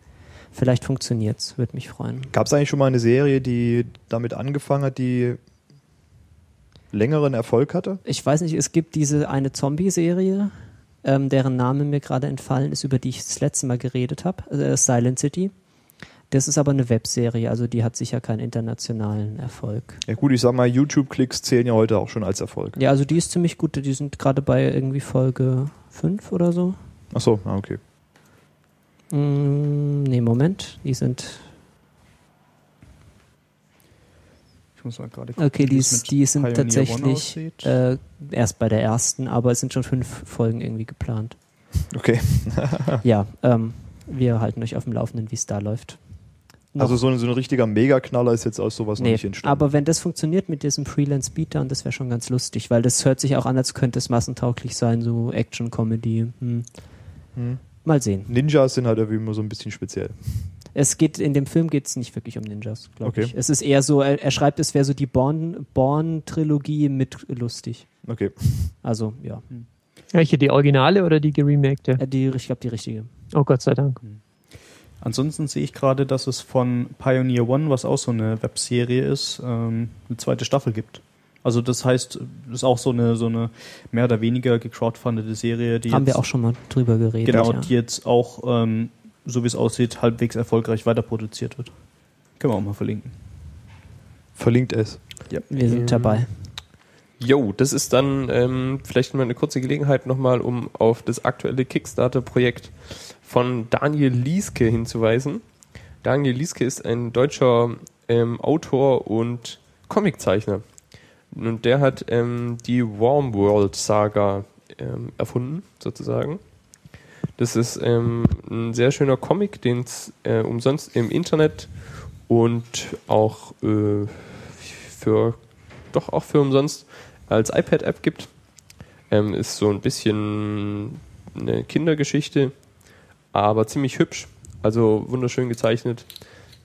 Vielleicht funktioniert's, würde mich freuen. Gab es eigentlich schon mal eine Serie, die damit angefangen hat, die längeren Erfolg hatte? Ich weiß nicht, es gibt diese eine Zombie-Serie, ähm, deren Name mir gerade entfallen ist, über die ich das letzte Mal geredet habe, äh, Silent City. Das ist aber eine Webserie, also die hat sicher keinen internationalen Erfolg. Ja gut, ich sag mal, YouTube-Klicks zählen ja heute auch schon als Erfolg. Ja, also die ist ziemlich gut. Die sind gerade bei irgendwie Folge 5 oder so. Achso, ah, okay. Mm, nee, Moment. Die sind. Ich muss mal gerade gucken, Okay, die, ist, die sind Pioneer One tatsächlich äh, erst bei der ersten, aber es sind schon fünf Folgen irgendwie geplant. Okay. <laughs> <laughs> Ja, ähm, wir halten euch auf dem Laufenden, wie es da läuft. Noch- Also so ein, so ein richtiger Megaknaller ist jetzt aus sowas noch nee, nicht entstanden. aber wenn das funktioniert mit diesem Freelance Beatdown, das wäre schon ganz lustig, weil das hört sich auch an, als könnte es massentauglich sein, so Action-Comedy. Hm. Hm. Mal sehen. Ninjas sind halt irgendwie immer so ein bisschen speziell. Es geht in dem Film geht es nicht wirklich um Ninjas, glaube Okay. ich. Es ist eher so, er, er schreibt, es wäre so die Born- Born-Trilogie mit lustig. Okay. Also ja, Welche, die Originale oder die geremakte? Äh, die, ich glaube die richtige. Oh Gott sei Dank. Ansonsten sehe ich gerade, dass es von Pioneer One, was auch so eine Webserie ist, ähm, eine zweite Staffel gibt. Also das heißt, das ist auch so eine so eine mehr oder weniger gecrowdfundete Serie, die Haben jetzt, wir auch schon mal drüber geredet. genau, ja. die jetzt auch ähm, so wie es aussieht halbwegs erfolgreich weiterproduziert wird. Können wir auch mal verlinken. Verlinkt es. Ja. Wir sind dabei. Jo, das ist dann ähm, vielleicht mal eine kurze Gelegenheit nochmal, um auf das aktuelle Kickstarter-Projekt von Daniel Lieske hinzuweisen. Daniel Lieske ist ein deutscher ähm, Autor und Comiczeichner. Und der hat ähm, die Warm World Saga ähm, erfunden, sozusagen. Das ist ähm, ein sehr schöner Comic, den es äh, umsonst im Internet und auch äh, für doch auch für umsonst als iPad-App gibt. Ähm, ist so ein bisschen eine Kindergeschichte, aber ziemlich hübsch, also wunderschön gezeichnet.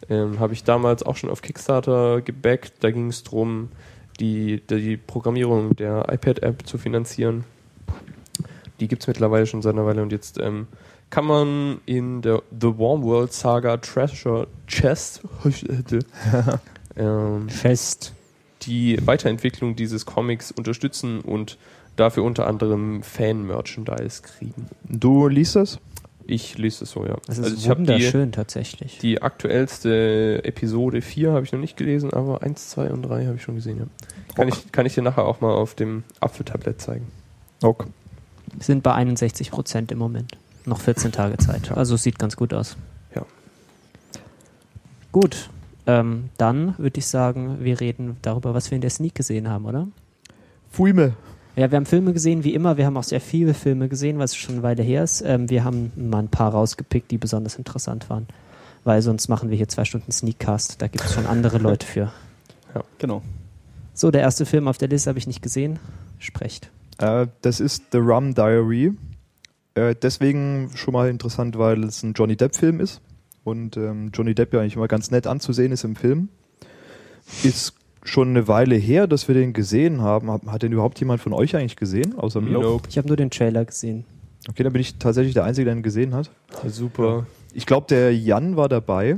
Ähm, Habe ich damals auch schon auf Kickstarter gebackt. Da ging es darum, die, die Programmierung der iPad-App zu finanzieren. Die gibt es mittlerweile schon seit einer Weile und jetzt ähm, kann man in der The Warm World Saga Treasure Chest <laughs> <laughs> ähm, Fest. die Weiterentwicklung dieses Comics unterstützen und dafür unter anderem Fan-Merchandise kriegen. Du liest das? Ich lese es so, ja. Das ist also ich habe die, wunderschön tatsächlich. die aktuellste Episode 4 habe ich noch nicht gelesen, aber 1, 2 und 3 habe ich schon gesehen, ja. Kann ich, kann ich dir nachher auch mal auf dem Apfeltablett zeigen. Ok. Wir sind bei 61 Prozent im Moment. Noch 14 Tage Zeit. Also es sieht ganz gut aus. Ja. Gut. Ähm, dann würde ich sagen, wir reden darüber, was wir in der Sneak gesehen haben, oder? Fuime. Ja, wir haben Filme gesehen, wie immer. Wir haben auch sehr viele Filme gesehen, was schon eine Weile her ist. Ähm, wir haben mal ein paar rausgepickt, die besonders interessant waren. Weil sonst machen wir hier zwei Stunden Sneakcast. Da gibt es schon andere Leute für. Genau. So, der erste Film auf der Liste habe ich nicht gesehen. Sprecht. Äh, das ist The Rum Diary. Äh, deswegen schon mal interessant, weil es ein Johnny Depp-Film ist. Und ähm, Johnny Depp ja eigentlich immer ganz nett anzusehen ist im Film. Ist schon eine Weile her, dass wir den gesehen haben. Hat, hat den überhaupt jemand von euch eigentlich gesehen? Außer mir? Nope. Ich habe nur den Trailer gesehen. Okay, dann bin ich tatsächlich der Einzige, der ihn gesehen hat. Super. Ich glaube, der Jan war dabei.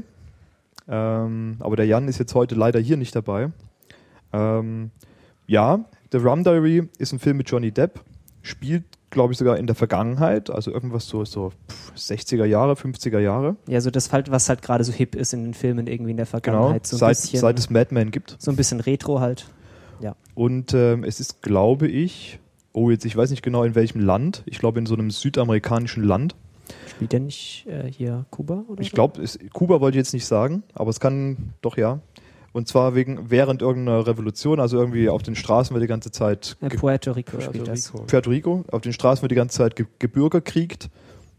Ähm, aber der Jan ist jetzt heute leider hier nicht dabei. Ähm, ja, The Rum Diary ist ein Film mit Johnny Depp. Spielt, glaube ich, sogar in der Vergangenheit. Also irgendwas so, so pff, 60er Jahre, 50er Jahre. Ja, so das halt, was halt gerade so hip ist in den Filmen irgendwie in der Genau. Vergangenheit. So ein seit, bisschen, seit es Mad Men gibt. so ein bisschen Retro halt. Und ähm, es ist, glaube ich, oh, jetzt, ich weiß nicht genau in welchem Land. Ich glaube in so einem südamerikanischen Land. Spielt der nicht äh, hier Kuba oder Ich so? glaube, Kuba wollte ich jetzt nicht sagen, aber es kann doch ja. Und zwar wegen während irgendeiner Revolution, also irgendwie auf den Straßen wird die ganze Zeit ge- Puerto Rico spielt das. Puerto Rico, auf den Straßen wird die ganze Zeit ge gebürgerkriegt.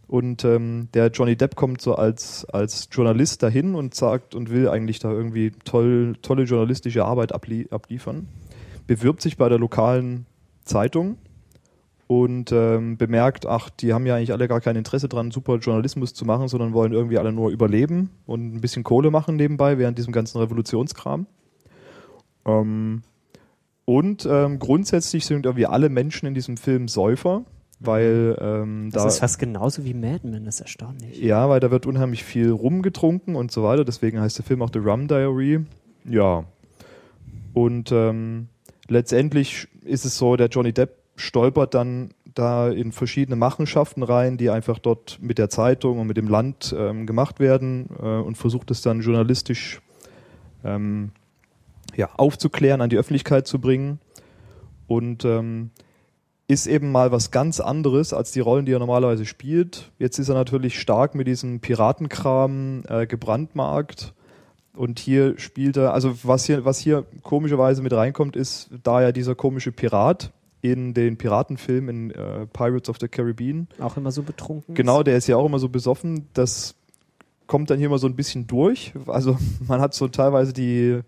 Und ähm, der Johnny Depp kommt so als, als Journalist dahin und sagt und will eigentlich da irgendwie toll, tolle journalistische Arbeit ablie abliefern. Bewirbt sich bei der lokalen Zeitung und ähm, bemerkt, ach, die haben ja eigentlich alle gar kein Interesse dran, super Journalismus zu machen, sondern wollen irgendwie alle nur überleben und ein bisschen Kohle machen nebenbei während diesem ganzen Revolutionskram. Ähm, und ähm, grundsätzlich sind irgendwie alle Menschen in diesem Film Säufer, weil ähm, Das da ist fast genauso wie Mad Men, das ist erstaunlich. ja, weil da wird unheimlich viel rumgetrunken und so weiter. Deswegen heißt der Film auch The Rum Diary. Ja. Und ähm, letztendlich ist es so, der Johnny Depp stolpert dann da in verschiedene Machenschaften rein, die einfach dort mit der Zeitung und mit dem Land ähm, gemacht werden äh, und versucht es dann journalistisch ähm, ja, aufzuklären, an die Öffentlichkeit zu bringen. Und ähm, ist eben mal was ganz anderes als die Rollen, die er normalerweise spielt. Jetzt ist er natürlich stark mit diesem Piratenkram äh, gebrandmarkt. Und hier spielt er, also was hier, was hier komischerweise mit reinkommt, ist, da ja dieser komische Pirat in den Piratenfilmen in äh, Pirates of the Caribbean, Auch immer so betrunken. genau, der ist ja auch immer so besoffen, das kommt dann hier mal so ein bisschen durch. Also <laughs> man hat so teilweise die,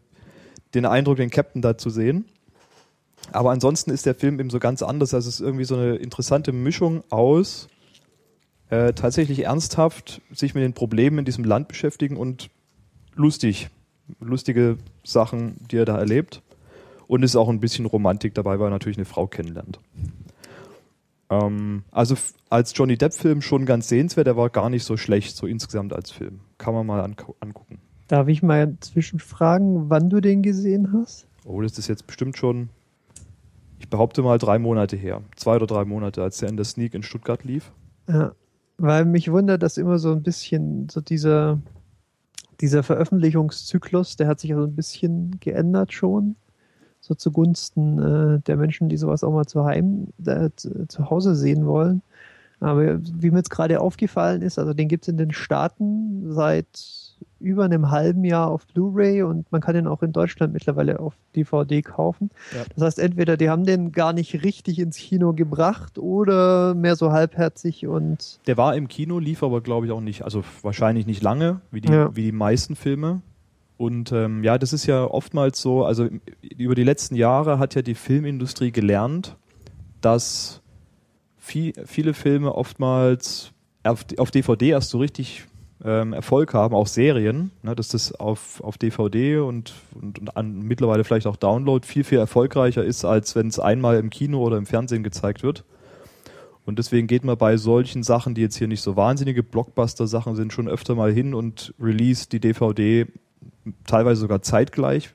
den Eindruck, den Captain da zu sehen. Aber ansonsten ist der Film eben so ganz anders. Also es ist irgendwie so eine interessante Mischung aus äh, tatsächlich ernsthaft sich mit den Problemen in diesem Land beschäftigen und lustig. Lustige Sachen, die er da erlebt. Und es ist auch ein bisschen Romantik dabei, weil er natürlich eine Frau kennenlernt. Ähm, also als Johnny Depp-Film schon ganz sehenswert, der war gar nicht so schlecht, so insgesamt als Film. Kann man mal angu- angucken. Darf ich mal zwischenfragen, wann du den gesehen hast? Oh, das ist jetzt bestimmt schon, ich behaupte mal drei Monate her. Zwei oder drei Monate, als der in der Sneak in Stuttgart lief. Ja, weil mich wundert, dass immer so ein bisschen so dieser, dieser Veröffentlichungszyklus, der hat sich ja so ein bisschen geändert schon. So zugunsten äh, der Menschen, die sowas auch mal zu, heim, äh, zu, zu Hause sehen wollen. Aber wie mir jetzt gerade aufgefallen ist, also den gibt es in den Staaten seit über einem halben Jahr auf Blu-ray und man kann den auch in Deutschland mittlerweile auf DVD kaufen. Ja. Das heißt, entweder die haben den gar nicht richtig ins Kino gebracht oder mehr so halbherzig und Der war im Kino, lief aber glaube ich auch nicht, also wahrscheinlich nicht lange, wie die, Ja. wie die meisten Filme. Und ähm, ja, das ist ja oftmals so, also über die letzten Jahre hat ja die Filmindustrie gelernt, dass viel, viele Filme oftmals auf, auf DVD erst so richtig ähm, Erfolg haben, auch Serien, ne, dass das auf, auf DVD und, und, und an, mittlerweile vielleicht auch Download viel, viel erfolgreicher ist, als wenn es einmal im Kino oder im Fernsehen gezeigt wird. Und deswegen geht man bei solchen Sachen, die jetzt hier nicht so wahnsinnige Blockbuster-Sachen sind, schon öfter mal hin und release die DVD teilweise sogar zeitgleich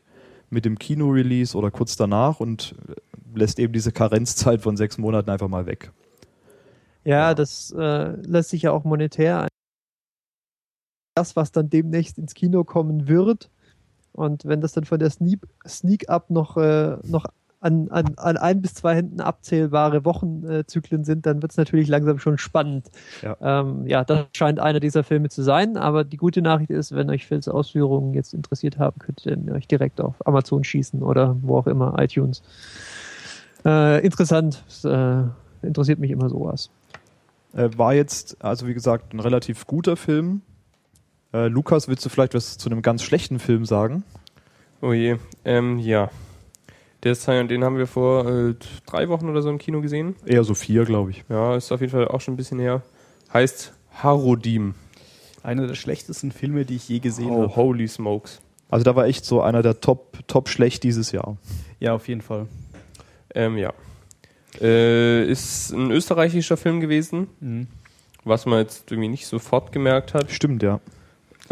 mit dem Kino-Release oder kurz danach und lässt eben diese Karenzzeit von sechs Monaten einfach mal weg. Ja, das äh, lässt sich ja auch monetär ein. Das, was dann demnächst ins Kino kommen wird. Und wenn das dann von der Sneak, Sneak Up noch, äh, noch an, an, an ein bis zwei Händen abzählbare Wochenzyklen sind, dann wird es natürlich langsam schon spannend. Ja. Ähm, ja, das scheint einer dieser Filme zu sein, aber die gute Nachricht ist, wenn euch Phils Ausführungen jetzt interessiert haben, könnt ihr euch direkt auf Amazon schießen oder wo auch immer, iTunes. Äh, interessant, das, äh, interessiert mich immer sowas. Äh, war jetzt, also wie gesagt, ein relativ guter Film. Äh, Lukas, willst du vielleicht was zu einem ganz schlechten Film sagen? Oh je. Ähm, ja. Der ist, den haben wir vor äh, drei Wochen oder so im Kino gesehen. Eher so vier, glaube ich. Ja, ist auf jeden Fall auch schon ein bisschen her. Heißt Harodim. Einer der schlechtesten Filme, die ich je gesehen Oh, habe. holy smokes. Also da war echt so einer der Top, Top schlecht dieses Jahr. Ja, auf jeden Fall. Ähm, ja. Äh, ist ein österreichischer Film gewesen, Mhm. was man jetzt irgendwie nicht sofort gemerkt hat. Stimmt, ja.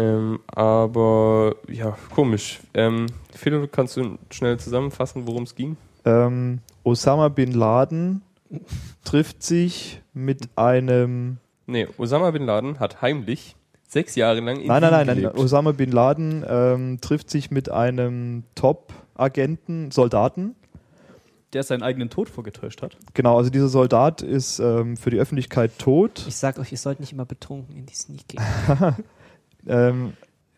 Ähm, aber ja, komisch. Ähm, Phil, kannst du schnell zusammenfassen, worum es ging? Ähm, Osama bin Laden trifft sich mit einem. Nee, Osama Bin Laden hat heimlich sechs Jahre lang in Nein, nein, Wien nein, nein. gelebt. Osama bin Laden ähm, trifft sich mit einem Top-Agenten, Soldaten. Der seinen eigenen Tod vorgetäuscht hat. Genau, also dieser Soldat ist ähm, für die Öffentlichkeit tot. Ich sag euch, ihr sollt nicht immer betrunken in die Sneak gehen. Ähm,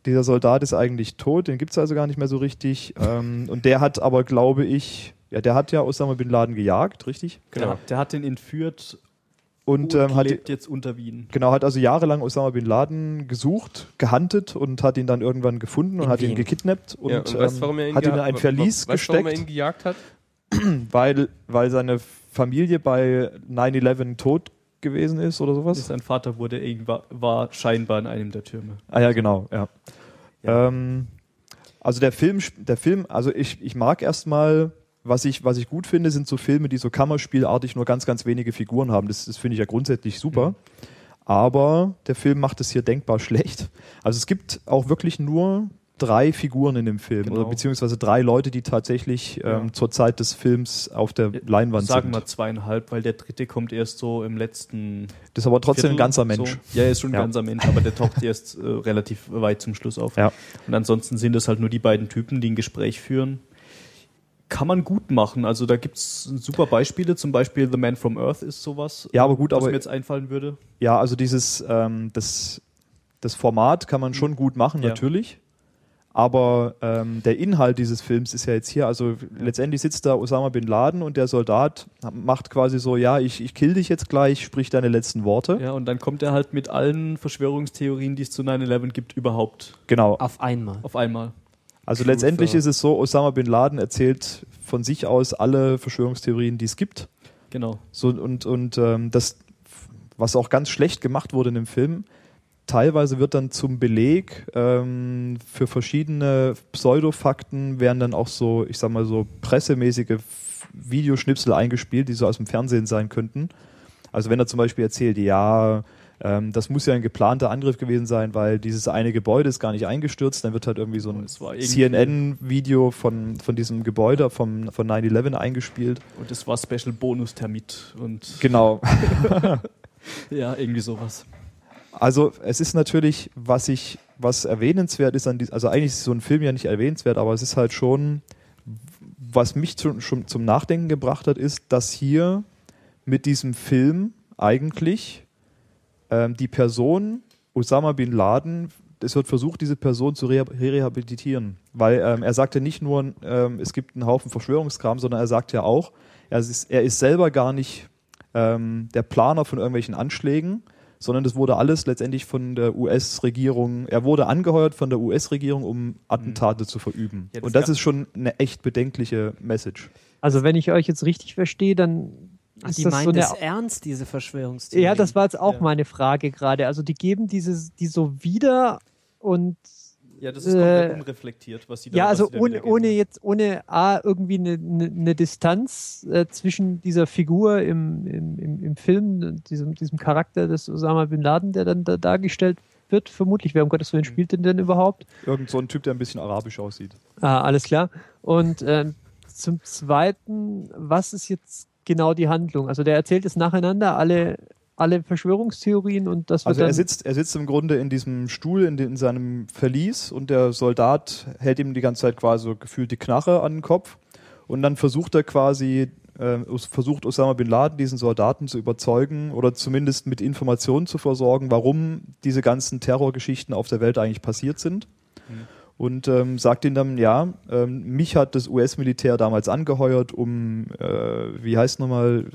dieser Soldat ist eigentlich tot, den gibt es also gar nicht mehr so richtig. Ähm, und der hat aber, glaube ich, ja, der hat ja Osama bin Laden gejagt, richtig? Genau. Der, der hat den entführt Und ähm, hat, lebt jetzt unter Wien. genau, hat also jahrelang Osama bin Laden gesucht, gehuntet und hat ihn dann irgendwann gefunden und In hat ihn Wien. gekidnappt und, ja, und weißt, du, warum er ihn ähm, hat ihn in ein Verlies weißt, du, warum er gesteckt, ihn gejagt hat? <clears throat> weil, weil seine Familie bei 9-11 tot gewesen ist oder sowas. Sein Vater wurde war scheinbar in einem der Türme. Ah ja, genau, ja. Ja. Ähm, also der Film, der Film, also ich, ich mag erstmal, was ich, was ich gut finde, sind so Filme, die so Kammerspielartig nur ganz, ganz wenige Figuren haben. Das, das finde ich ja grundsätzlich super. Mhm. Aber der Film macht es hier denkbar schlecht. Also es gibt auch wirklich nur drei Figuren in dem Film Genau. oder beziehungsweise drei Leute, die tatsächlich Ja. ähm, zur Zeit des Films auf der Leinwand Sagen sind. wir zweieinhalb, weil der dritte kommt erst so im letzten. Das ist aber trotzdem ein Viertel, ganzer Mensch. So. Ja, er ist schon ein Ja. ganzer Mensch, aber der taucht erst äh, relativ weit zum Schluss auf. Ja. Und ansonsten sind es halt nur die beiden Typen, die ein Gespräch führen. Kann man gut machen. Also da gibt es super Beispiele. Zum Beispiel The Man from Earth ist sowas, Ja, aber gut, was aber mir jetzt einfallen würde. Ja, also dieses, ähm, das, das Format kann man schon gut machen, natürlich. Aber ähm, der Inhalt dieses Films ist ja jetzt hier, also letztendlich sitzt da Osama bin Laden und der Soldat macht quasi so, ja, ich, ich kill dich jetzt gleich, sprich deine letzten Worte. Ja, und dann kommt er halt mit allen Verschwörungstheorien, die es zu 9-11 gibt, überhaupt Genau. Auf einmal. auf einmal. Also letztendlich ist es so, Osama bin Laden erzählt von sich aus alle Verschwörungstheorien, die es gibt. Genau. So, und und ähm, das, was auch ganz schlecht gemacht wurde in dem Film, teilweise wird dann zum Beleg ähm, für verschiedene Pseudofakten werden dann auch so, ich sag mal so pressemäßige Videoschnipsel eingespielt, die so aus dem Fernsehen sein könnten. Also wenn er zum Beispiel erzählt, ja, ähm, das muss ja ein geplanter Angriff gewesen sein, weil dieses eine Gebäude ist gar nicht eingestürzt, dann wird halt irgendwie so ein CNN-Video von, von diesem Gebäude vom, von 9-11 eingespielt. Und es war Special Bonus Termit und Genau. <laughs> ja, irgendwie sowas. Also es ist natürlich, was ich, was erwähnenswert ist an dies, also eigentlich ist so ein Film ja nicht erwähnenswert, aber es ist halt schon, was mich zu, schon zum Nachdenken gebracht hat, ist, dass hier mit diesem Film eigentlich ähm, die Person Osama bin Laden, es wird versucht, diese Person zu reha- rehabilitieren, weil ähm, er sagte nicht nur, ähm, es gibt einen Haufen Verschwörungskram, sondern er sagt ja auch, er ist, er ist selber gar nicht ähm, der Planer von irgendwelchen Anschlägen, sondern das wurde alles letztendlich von der US-Regierung, er wurde angeheuert von der US-Regierung, um Attentate zu verüben. Ja, das Und das ist schon eine echt bedenkliche Message. Also wenn ich euch jetzt richtig verstehe, dann Ach, ist die das meinen so eine das ernst, diese Verschwörungstheorie. Ja, das war jetzt auch Ja. meine Frage gerade. Also die geben dieses, die so wieder und Ja, das ist Äh, komplett unreflektiert, was sie da ja, also ohne, ohne jetzt, ohne A, irgendwie eine, eine, Distanz äh, zwischen dieser Figur im, im, im, im Film, diesem, diesem Charakter des Osama Bin Laden, der dann da dargestellt wird, vermutlich. Wer um Gottes Willen spielt den denn überhaupt? Irgend so ein Typ, der ein bisschen arabisch aussieht. Ah, alles klar. Und ähm, zum Zweiten, was ist jetzt genau die Handlung? Also der erzählt es nacheinander alle, alle Verschwörungstheorien und das wird Also er sitzt, er sitzt im Grunde in diesem Stuhl in, den, in seinem Verlies und der Soldat hält ihm die ganze Zeit quasi so gefühlt die Knarre an den Kopf Und dann versucht er quasi, äh, versucht Osama bin Laden diesen Soldaten zu überzeugen oder zumindest mit Informationen zu versorgen, warum diese ganzen Terrorgeschichten auf der Welt eigentlich passiert sind. Und ähm, sagt ihnen dann, ja, ähm, mich hat das US-Militär damals angeheuert, um, äh, wie heißt nochmal,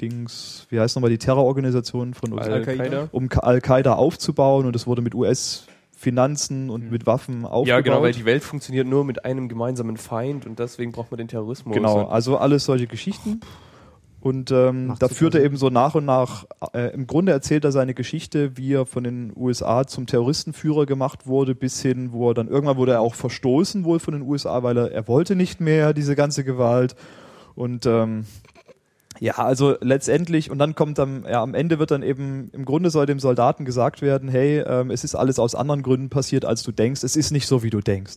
Dings, wie heißt nochmal die Terrororganisation von? Al-Qaida? um Al-Qaida aufzubauen und es wurde mit US-Finanzen und mit Waffen aufgebaut. Ja, genau, weil die Welt funktioniert nur mit einem gemeinsamen Feind und deswegen braucht man den Terrorismus. Genau, also alles solche Geschichten. Und ähm, da führt er eben so nach und nach, äh, im Grunde erzählt er seine Geschichte, wie er von den USA zum Terroristenführer gemacht wurde, bis hin, wo er dann irgendwann wurde er auch verstoßen wohl von den USA, weil er, er wollte nicht mehr diese ganze Gewalt. Und ähm, ja, also letztendlich, und dann kommt dann, ja, am Ende wird dann eben, im Grunde soll dem Soldaten gesagt werden, hey, ähm, es ist alles aus anderen Gründen passiert, als du denkst, es ist nicht so, wie du denkst.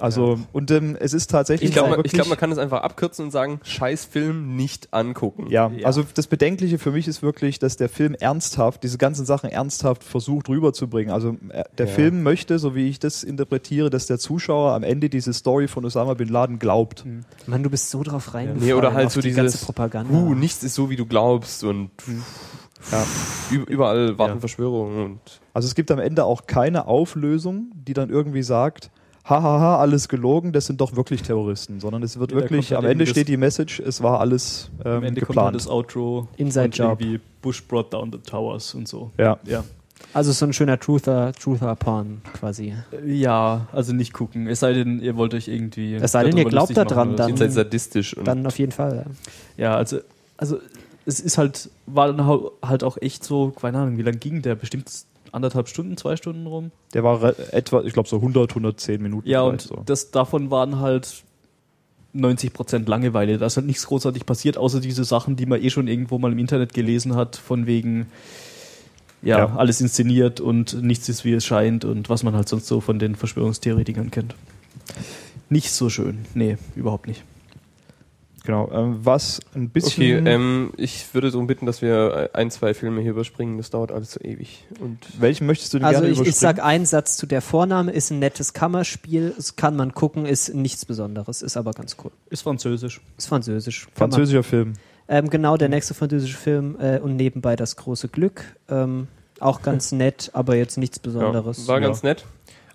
Also, und ähm, es ist tatsächlich Ich glaube, glaub, man kann es einfach abkürzen und sagen, scheiß Film nicht angucken. Ja, also das Bedenkliche für mich ist wirklich, dass der Film ernsthaft, diese ganzen Sachen ernsthaft versucht rüberzubringen. Also äh, der Ja. Film möchte, so wie ich das interpretiere, dass der Zuschauer am Ende diese Story von Osama Bin Laden glaubt. Mann, du bist so drauf reingefallen. Nee, oder halt so die dieses, ganze Propaganda. Uh, nichts ist so, wie du glaubst und Ja. überall warten Ja. Verschwörungen und Also es gibt am Ende auch keine Auflösung, die dann irgendwie sagt, hahaha, alles gelogen, das sind doch wirklich Terroristen, sondern es wird Ja, wirklich, kommt halt am Ende steht die Message, es war alles ähm, Am Ende kommt geplant. dann das Outro Inside Job. irgendwie Bush brought down the towers und so. ja. Ja. Also so ein schöner Truther, Truther Porn quasi. Ja, also nicht gucken. Es sei denn, ihr wollt euch irgendwie. Es sei denn, ihr glaubt da dran, dann- ihr seid sadistisch. Und Dann auf jeden Fall. ja. Ja, also, also es ist halt, war dann halt auch echt so, keine Ahnung, wie lang ging der? Bestimmt anderthalb Stunden, zwei Stunden rum? Der war etwa, ich glaube so 100, 110 Minuten. Ja, und so. das, davon waren halt 90% Langeweile. Da ist halt nichts großartig passiert, außer diese Sachen, die man eh schon irgendwo mal im Internet gelesen hat, von wegen, ja, Ja. alles inszeniert und nichts ist, wie es scheint und was man halt sonst so von den Verschwörungstheoretikern kennt. Nicht so schön. Nee, überhaupt nicht. Genau, ähm, was ein okay, bisschen... ähm, ich würde darum bitten, dass wir ein, zwei Filme hier überspringen. Das dauert alles so ewig. Und welchen möchtest du denn Also gerne ich, ich überspringen? sag einen Satz zu der Vorname, ist ein nettes Kammerspiel, es kann man gucken, ist nichts Besonderes, ist aber ganz cool. Ist französisch. Ist französisch. Kann man- Französischer Film. Ähm, genau, der nächste französische Film äh, und nebenbei das große Glück. Ähm, auch ganz <laughs> nett, aber jetzt nichts Besonderes. ja, war ganz nett.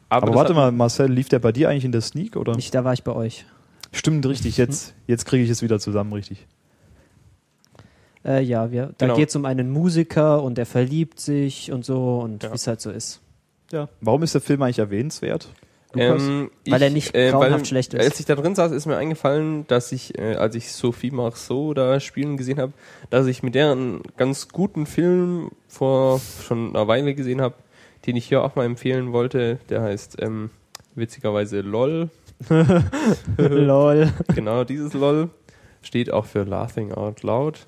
Aber, Aber das warte mal, Marcel, lief der bei dir eigentlich in der Sneak oder? Nicht, da war ich bei euch. Stimmt, richtig. Jetzt, jetzt kriege ich es wieder zusammen, richtig. Äh, ja, wir, da Genau. geht es um einen Musiker und der verliebt sich und so und Ja. wie es halt so ist. Ja. Warum ist der Film eigentlich erwähnenswert? Ähm, Weil er nicht grauenhaft schlecht ist. Als ich da drin saß, ist mir eingefallen, dass ich, äh, als ich Sophie Marceau da spielen gesehen habe, dass ich mit der einen ganz guten Film vor schon einer Weile gesehen habe, den ich hier auch mal empfehlen wollte. Der heißt ähm, witzigerweise LOL. <laughs> Lol. Genau, dieses LOL steht auch für Laughing Out Loud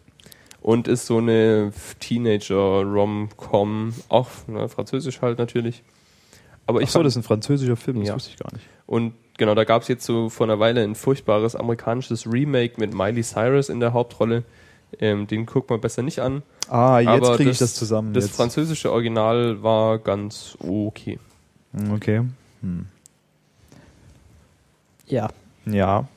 und ist so eine Teenager-Rom-Com, auch ne, französisch halt natürlich. Aber ich Ach so, fand- das ist ein französischer Film, das Ja. wusste ich gar nicht. und genau, da gab es jetzt so vor einer Weile ein furchtbares amerikanisches Remake mit Miley Cyrus in der Hauptrolle. Ähm, den guckt man besser nicht an. Ah, jetzt kriege ich das- zusammen. Das jetzt. französische Original war ganz okay. Hm, Okay. Hm. Ja, Ja.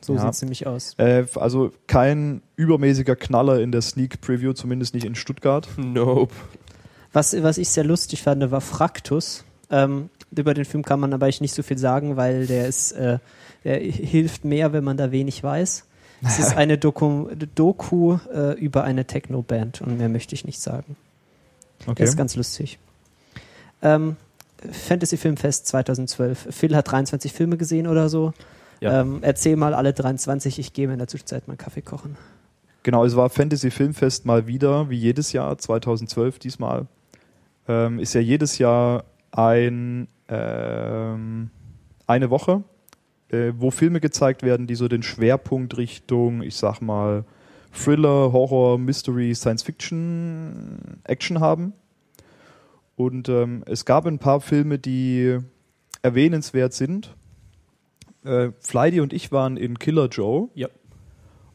so Ja. sieht es nämlich aus. Äh, also kein übermäßiger Knaller in der Sneak Preview, zumindest nicht in Stuttgart. Nope. Was, was ich sehr lustig fand, war Fraktus. Ähm, über den Film kann man aber eigentlich nicht so viel sagen, weil der ist, äh, der hilft mehr, wenn man da wenig weiß. Es ist <laughs> eine Doku, Doku äh, über eine Techno-Band und mehr möchte ich nicht sagen. Der Okay. ist ganz lustig. Ähm, Fantasy Filmfest 2012. Phil hat 23 Filme gesehen oder so. Ja. Ähm, erzähl mal alle 23, ich gehe mir in der Zwischenzeit mal Kaffee kochen. Genau, es war Fantasy Filmfest mal wieder, wie jedes Jahr, 2012 diesmal. Ähm, ist ja jedes Jahr ein, ähm, eine Woche, äh, wo Filme gezeigt werden, die so den Schwerpunkt Richtung, ich sag mal, Thriller, Horror, Mystery, Science Fiction, Action haben. Und ähm, es gab ein paar Filme, die erwähnenswert sind. Äh, Flighty und ich waren in Killer Joe. Ja.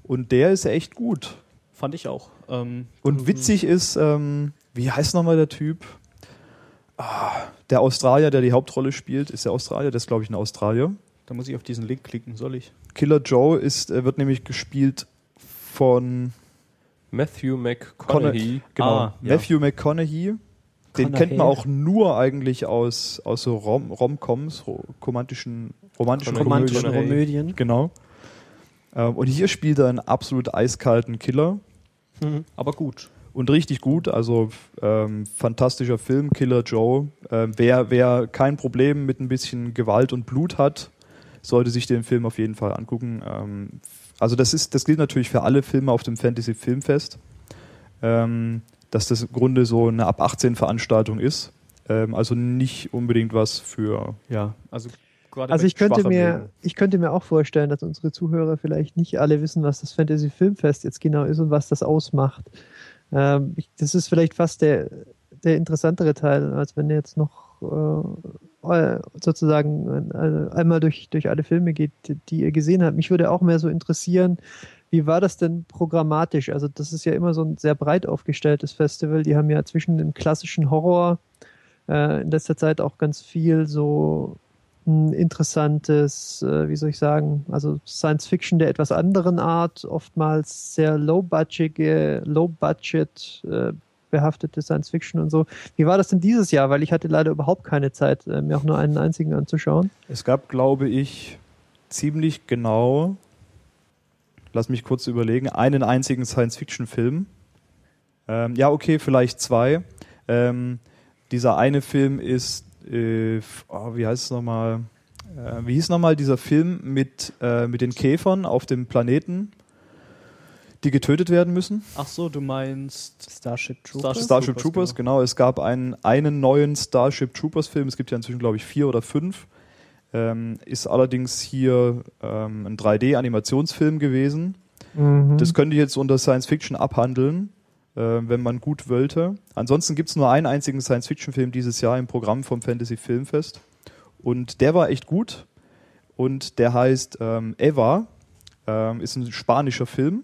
Und der ist echt gut. Fand ich auch. Ähm, Und witzig ist, ähm, wie heißt nochmal der Typ? Ah, der Australier, der die Hauptrolle spielt, ist der Australier, der ist glaube ich ein Australier. Da muss ich auf diesen Link klicken, soll ich? Killer Joe ist, äh, wird nämlich gespielt von Matthew McConaughey. genau, Ah, ja. Matthew McConaughey. Den kennt man auch nur eigentlich aus, aus so Rom Romcoms, ro romantischen, romantischen Romantische Komödien. Komödien. Genau. Ähm, und hier spielt er einen absolut eiskalten Killer. Aber gut. Und richtig gut, also ähm, fantastischer Film, Killer Joe. Ähm, wer, wer kein Problem mit ein bisschen Gewalt und Blut hat, sollte sich den Film auf jeden Fall angucken. Ähm, also das ist, das gilt natürlich für alle Filme auf dem Fantasy Filmfest, ähm, dass das im Grunde so eine ab 18 Veranstaltung ist. Ähm, also nicht unbedingt was für Ja, also gerade Also ich könnte mir, Bildung. ich könnte mir auch vorstellen, dass unsere Zuhörer vielleicht nicht alle wissen, was das Fantasy Filmfest jetzt genau ist und was das ausmacht. Ähm, ich, das ist vielleicht fast der, der interessantere Teil, als wenn ihr jetzt noch äh, sozusagen äh, einmal durch, durch alle Filme geht, die ihr gesehen habt. Mich würde auch mehr so interessieren, wie war das denn programmatisch? Also das ist ja immer so ein sehr breit aufgestelltes Festival. Die haben ja zwischen dem klassischen Horror äh, in letzter Zeit auch ganz viel so ein interessantes, äh, wie soll ich sagen, also Science Fiction der etwas anderen Art, oftmals sehr low-budgetige, low-budget äh, behaftete Science Fiction und so. Wie war das denn dieses Jahr? Weil ich hatte leider überhaupt keine Zeit, äh, mir auch nur einen einzigen anzuschauen. Es gab, glaube ich, ziemlich genau, lass mich kurz überlegen, einen einzigen Science-Fiction-Film. Ähm, ja, okay, vielleicht zwei. Ähm, dieser eine Film ist, äh, oh, wie heißt es nochmal? Äh, wie hieß nochmal dieser Film mit, äh, mit den Käfern auf dem Planeten, die getötet werden müssen? Ach so, du meinst Starship Troopers. Starship Troopers, genau. Es gab einen, einen neuen Starship Troopers Film. Es gibt ja inzwischen, glaube ich, vier oder fünf. Ähm, ist allerdings hier ähm, ein 3D-Animationsfilm gewesen. Das könnte ich jetzt unter Science Fiction abhandeln, äh, wenn man gut wollte. Ansonsten gibt es nur einen einzigen Science Fiction-Film dieses Jahr im Programm vom Fantasy Filmfest. Und der war echt gut. Und der heißt ähm, Eva. Ähm, ist ein spanischer Film.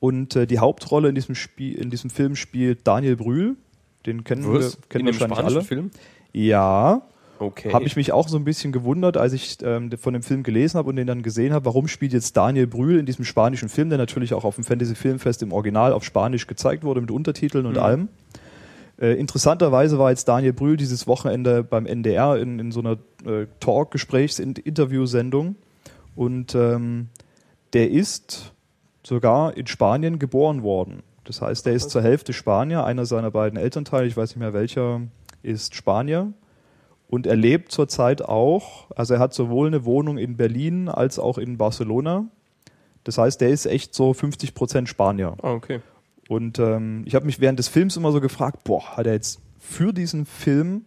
Und äh, die Hauptrolle in diesem, Spiel, in diesem Film spielt Daniel Brühl. Den kennen wir, Was? kennen In dem wahrscheinlich spanischen alle. Film? Ja, Okay. habe ich mich auch so ein bisschen gewundert, als ich ähm, von dem Film gelesen habe und den dann gesehen habe, warum spielt jetzt Daniel Brühl in diesem spanischen Film, der natürlich auch auf dem Fantasy Filmfest im Original auf Spanisch gezeigt wurde mit Untertiteln und Mhm. allem. Äh, interessanterweise war jetzt Daniel Brühl dieses Wochenende beim NDR in, in so einer äh, Talk-Gesprächs-Interview-Sendung und ähm, der ist sogar in Spanien geboren worden. Das heißt, der ist zur Hälfte Spanier, einer seiner beiden Elternteile, ich weiß nicht mehr welcher, ist Spanier. Und er lebt zurzeit auch, also er hat sowohl eine Wohnung in Berlin als auch in Barcelona. Das heißt, der ist echt so 50 Prozent Spanier. Ah, okay. Und ähm, ich habe mich während des Films immer so gefragt, boah, hat er jetzt für diesen Film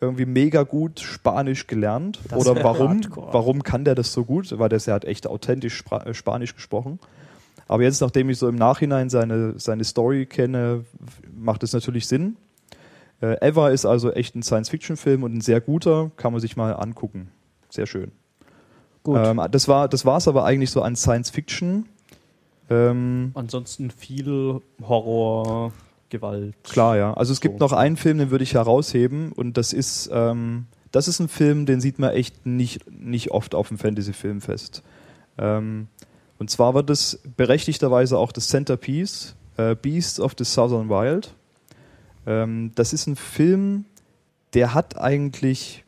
irgendwie mega gut Spanisch gelernt? Das Oder warum, hardcore. warum kann der das so gut? Weil der, der hat echt authentisch Spra äh, Spanisch gesprochen. Aber jetzt, nachdem ich so im Nachhinein seine, seine Story kenne, macht es natürlich Sinn. Äh, Eva ist also echt ein Science-Fiction-Film und ein sehr guter, kann man sich mal angucken. Sehr schön. Gut. Ähm, das war das war's aber eigentlich so an Science-Fiction. Ähm, ansonsten viel Horror, Gewalt. Klar, ja. Also es gibt So. noch einen Film, den würde ich herausheben und das ist, ähm, das ist ein Film, den sieht man echt nicht, nicht oft auf dem Fantasy-Filmfest. Ähm, und zwar war das berechtigterweise auch das Centerpiece, äh, Beasts of the Southern Wild. Ähm, das ist ein Film, der hat eigentlich,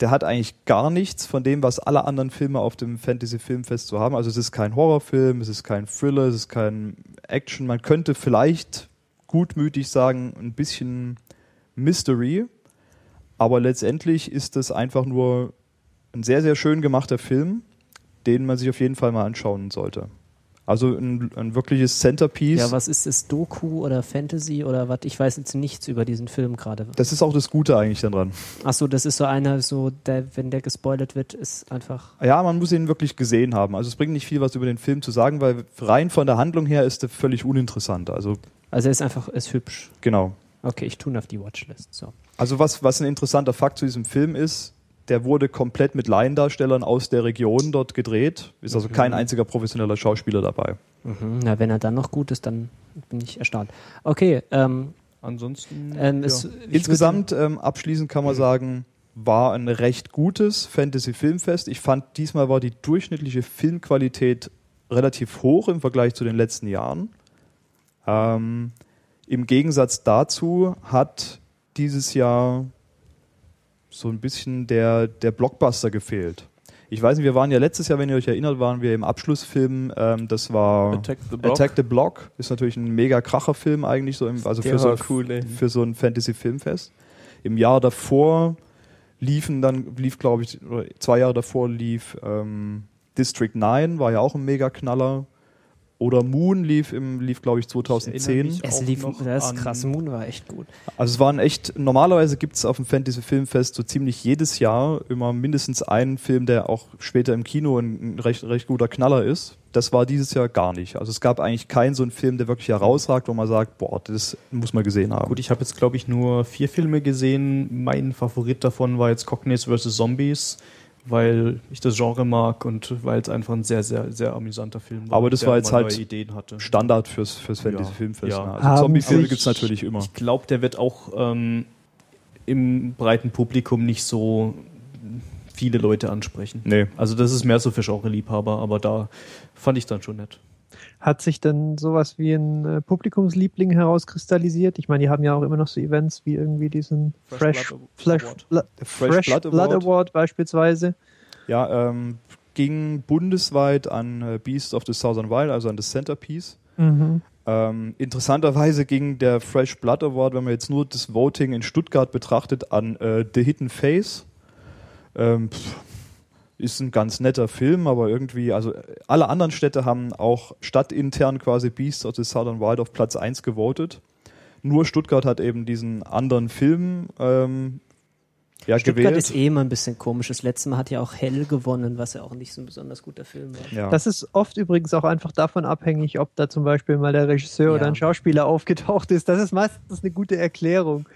der hat eigentlich gar nichts von dem, was alle anderen Filme auf dem Fantasy-Filmfest so haben. Also es ist kein Horrorfilm, es ist kein Thriller, es ist kein Action. Man könnte vielleicht gutmütig sagen, ein bisschen Mystery. Aber letztendlich ist es einfach nur ein sehr, sehr schön gemachter Film, den man sich auf jeden Fall mal anschauen sollte. Also ein, ein wirkliches Centerpiece. ja, was ist das? Doku oder Fantasy oder was? Ich weiß jetzt nichts über diesen Film gerade. das ist auch das Gute eigentlich daran. Achso, das ist so einer, so, der, wenn der gespoilert wird, ist einfach. Ja, man muss ihn wirklich gesehen haben. Also es bringt nicht viel, was über den Film zu sagen, weil rein von der Handlung her ist er völlig uninteressant. Also Also er ist einfach, ist hübsch. genau. Okay, ich tue ihn auf die Watchlist. So. Also was, was ein interessanter Fakt zu diesem Film ist, der wurde komplett mit Laiendarstellern aus der Region dort gedreht. Ist also kein einziger professioneller Schauspieler dabei. Mhm. Na, wenn er dann noch gut ist, dann bin ich erstaunt. Okay, ähm, Ansonsten. ähm, ja. es, Insgesamt ähm, abschließend kann man sagen, war ein recht gutes Fantasy-Filmfest. Ich fand, diesmal war die durchschnittliche Filmqualität relativ hoch im Vergleich zu den letzten Jahren. Ähm, Im Gegensatz dazu hat dieses Jahr so ein bisschen der, der Blockbuster gefehlt. Ich weiß nicht, wir waren ja letztes Jahr, wenn ihr euch erinnert, waren wir im Abschlussfilm, ähm, das war Attack the Block. Attack the Block, ist natürlich ein mega Kracher-Film eigentlich, so im, also Der für so, cool, für so ein Fantasy-Filmfest. Im Jahr davor liefen dann, lief glaube ich, oder zwei Jahre davor lief ähm, District 9, war ja auch ein mega Knaller. Oder Moon lief, im, lief glaube ich, Ich erinnere 2010. mich Es lief, das ist krass, Moon war echt gut. Also es waren echt, normalerweise gibt es auf dem Fantasy Filmfest so ziemlich jedes Jahr immer mindestens einen Film, der auch später im Kino ein, ein recht, recht guter Knaller ist. Das war dieses Jahr gar nicht. Also es gab eigentlich keinen so einen Film, der wirklich herausragt, wo man sagt, boah, das muss man gesehen haben. Gut, ich habe jetzt, glaube ich, nur vier Filme gesehen. Mein Favorit davon war jetzt Cockneys vs. Zombies, weil ich das Genre mag und weil es einfach ein sehr, sehr, sehr amüsanter Film war. Aber das war jetzt halt neue Ideen hatte. Standard fürs, fürs Fantasy Ja, Filmfest. ja. ne? Also Zombie-Filme gibt es natürlich immer. Ich glaube, der wird auch ähm, im breiten Publikum nicht so viele Leute ansprechen. Nee. Also das ist mehr so für Genre-Liebhaber, aber da fand ich dann schon nett. Hat sich denn sowas wie ein äh, Publikumsliebling herauskristallisiert? Ich meine, die haben ja auch immer noch so Events wie irgendwie diesen Fresh Fresh, Blood Flash, Award. Bla- Fresh Fresh Blood Blood, Award. Award beispielsweise. Ja, ähm, ging bundesweit an äh, Beast of the Southern Wild, also an das Centerpiece. Mhm. Ähm, interessanterweise ging der Fresh Blood Award, wenn man jetzt nur das Voting in Stuttgart betrachtet, an äh, The Hidden Face. Ähm, pff, ist ein ganz netter Film, aber irgendwie, also alle anderen Städte haben auch stadtintern quasi Beast of the Southern Wild auf Platz 1 gewotet. Nur Stuttgart hat eben diesen anderen Film ähm, ja, Stuttgart gewählt. ist eh immer ein bisschen komisch. Das letzte Mal hat ja auch Hell gewonnen, was ja auch nicht so ein besonders guter Film war. ja. Das ist oft übrigens auch einfach davon abhängig, ob da zum Beispiel mal der Regisseur Ja. oder ein Schauspieler aufgetaucht ist. Das ist meistens eine gute Erklärung.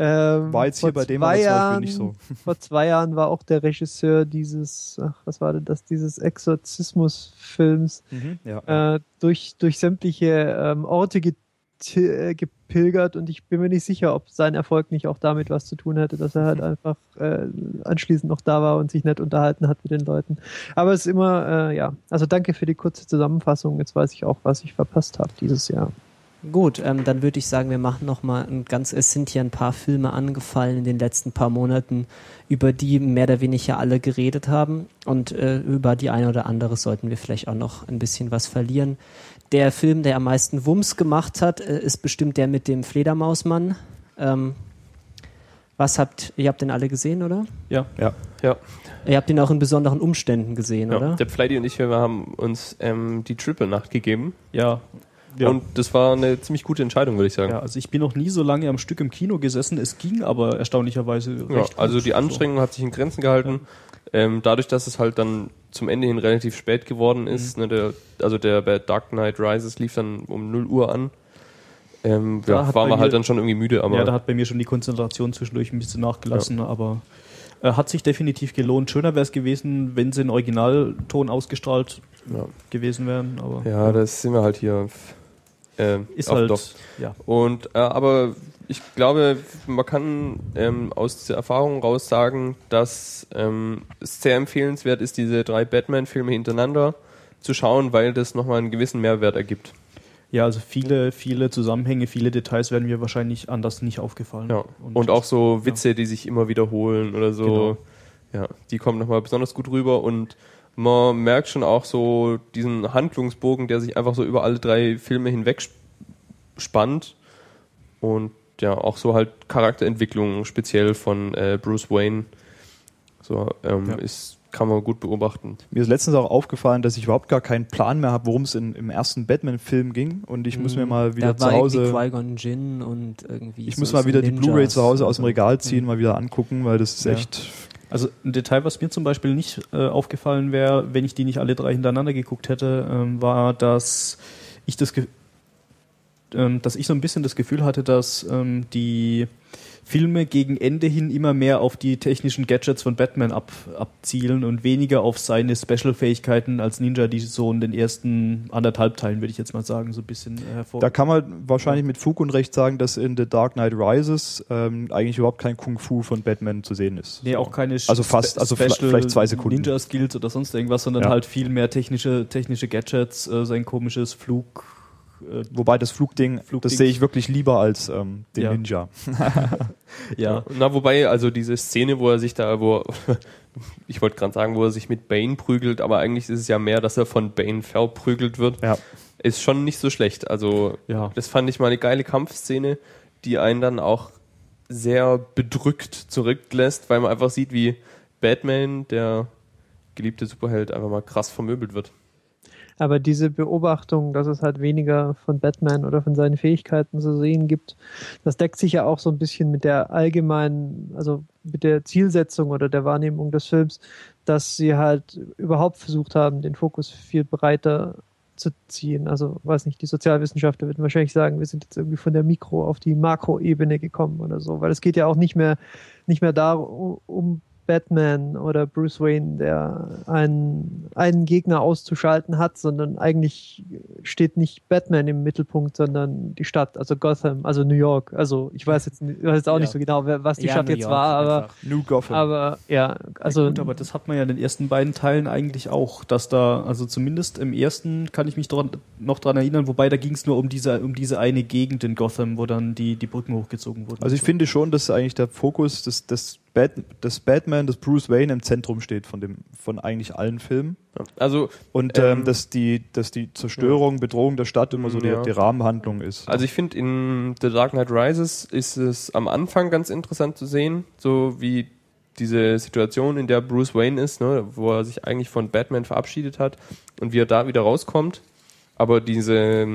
Ähm, War jetzt hier vor bei dem zwei aber zum Beispiel Jahren, nicht so. <laughs> Vor zwei Jahren war auch der Regisseur dieses, ach, was war denn das, dieses Exorzismus-Films Mhm, ja. äh, durch, durch sämtliche ähm, Orte get äh, gepilgert und ich bin mir nicht sicher, ob sein Erfolg nicht auch damit was zu tun hätte, dass er halt einfach äh, anschließend noch da war und sich nett unterhalten hat mit den Leuten. Aber es ist immer, äh, ja, also danke für die kurze Zusammenfassung. Jetzt weiß ich auch, was ich verpasst habe dieses Jahr. Gut, ähm, dann würde ich sagen, wir machen noch mal ein ganz. Es sind hier ein paar Filme angefallen in den letzten paar Monaten, über die mehr oder weniger alle geredet haben und äh, über die eine oder andere sollten wir vielleicht auch noch ein bisschen was verlieren. Der Film, der am meisten Wumms gemacht hat, äh, ist bestimmt der mit dem Fledermausmann. Ähm, was habt ihr habt den alle gesehen, oder? Ja. ja. Ja, Ihr habt ihn auch in besonderen Umständen gesehen, ja. oder? der Pfleidi und ich, wir haben uns ähm, die Triple-Nacht gegeben. Ja. Ja. Und das war eine ziemlich gute Entscheidung, würde ich sagen. ja, also ich bin noch nie so lange am Stück im Kino gesessen. Es ging aber erstaunlicherweise Ja, recht gut. also die Anstrengung hat sich in Grenzen gehalten. Ähm, dadurch, dass es halt dann zum Ende hin relativ spät geworden ist, Mhm. ne, der, also der bei Dark Knight Rises lief dann um 0 Uhr an. Ähm, Da ja, waren wir halt dann schon irgendwie müde, aber ja, da hat bei mir schon die Konzentration zwischendurch ein bisschen nachgelassen, aber äh, hat sich definitiv gelohnt. Schöner wäre es gewesen, wenn sie in Originalton ausgestrahlt Ja. gewesen wären, aber ja, das sind wir halt hier. Äh, ist auf halt, ja. Und äh, aber ich glaube, man kann ähm, aus dieser Erfahrung raus sagen, dass ähm, es sehr empfehlenswert ist, diese drei Batman-Filme hintereinander zu schauen, weil das nochmal einen gewissen Mehrwert ergibt. Ja, also viele, viele Zusammenhänge, viele Details werden mir wahrscheinlich anders nicht aufgefallen. Ja. Und, auch so Witze, die sich immer wiederholen oder so. Genau. Ja, die kommen nochmal besonders gut rüber und man merkt schon auch so diesen Handlungsbogen, der sich einfach so über alle drei Filme hinweg sp- spannt. Und ja, auch so halt Charakterentwicklung speziell von äh, Bruce Wayne. So, ähm, Ja. ist, kann man gut beobachten. Mir ist letztens auch aufgefallen, dass ich überhaupt gar keinen Plan mehr habe, worum es in, im ersten Batman-Film ging. Und ich muss mir mal wieder Mhm. da zu Hause. Qui-Gon Jinn und irgendwie. Ich so- muss mal wieder die Ninjas Blu-ray zu Hause aus dem. Regal ziehen, mal wieder angucken, weil das ist Ja. echt. Also ein Detail, was mir zum Beispiel nicht äh, aufgefallen wäre, wenn ich die nicht alle drei hintereinander geguckt hätte, ähm, war, dass ich das dass ich so ein bisschen das Gefühl hatte, dass ähm, die Filme gegen Ende hin immer mehr auf die technischen Gadgets von Batman ab, abzielen und weniger auf seine Special-Fähigkeiten als Ninja, die so in den ersten anderthalb Teilen, würde ich jetzt mal sagen, so ein bisschen äh, hervor. Da kann man wahrscheinlich mit Fug und Recht sagen, dass in The Dark Knight Rises ähm, eigentlich überhaupt kein Kung Fu von Batman zu sehen ist. Nee, auch keine Also fast, also Special vielleicht zwei Sekunden. Ninja-Skills oder sonst irgendwas, sondern Ja. halt viel mehr technische, technische Gadgets, äh, sein komisches Flug. Äh, Wobei das Flugding, Flugding- das sehe ich wirklich lieber als ähm, den Ja. Ninja. <laughs> <laughs> ja. Na, wobei, also diese Szene, wo er sich da, wo, <laughs> ich wollte gerade sagen, wo er sich mit Bane prügelt, aber eigentlich ist es ja mehr, dass er von Bane verprügelt wird, Ja. ist schon nicht so schlecht. Also, Ja. das fand ich mal eine geile Kampfszene, die einen dann auch sehr bedrückt zurücklässt, weil man einfach sieht, wie Batman, der geliebte Superheld, einfach mal krass vermöbelt wird. Aber diese Beobachtung, dass es halt weniger von Batman oder von seinen Fähigkeiten zu sehen gibt, das deckt sich ja auch so ein bisschen mit der allgemeinen, also mit der Zielsetzung oder der Wahrnehmung des Films, dass sie halt überhaupt versucht haben, den Fokus viel breiter zu ziehen. Also, weiß nicht, die Sozialwissenschaftler würden wahrscheinlich sagen, wir sind jetzt irgendwie von der Mikro- auf die Makroebene gekommen oder so, weil es geht ja auch nicht mehr, nicht mehr darum, um Batman oder Bruce Wayne, der einen, einen Gegner auszuschalten hat, sondern eigentlich steht nicht Batman im Mittelpunkt, sondern die Stadt, also Gotham, also New York. Also ich weiß jetzt, nicht- weiß jetzt auch nicht so genau, was die Ja, Stadt New jetzt York war, aber, einfach. New Gotham. aber ja, also Gut, aber das hat man ja in den ersten beiden Teilen eigentlich auch, dass da, also zumindest im ersten kann ich mich dran, noch dran erinnern, wobei da ging es nur um diese, um diese eine Gegend in Gotham, wo dann die, die Brücken hochgezogen wurden. Also ich finde schon, dass eigentlich der Fokus des, des, Bat, des Batman, des Bruce Wayne im Zentrum steht von dem, von eigentlich allen Filmen. Also, Und Ähm, ähm, dass die, dass die Zerstörung, Bedrohung der Stadt immer so die, Ja. die Rahmenhandlung ist. Also ich finde, in The Dark Knight Rises ist es am Anfang ganz interessant zu sehen, so wie diese Situation, in der Bruce Wayne ist, ne, wo er sich eigentlich von Batman verabschiedet hat und wie er da wieder rauskommt. Aber diese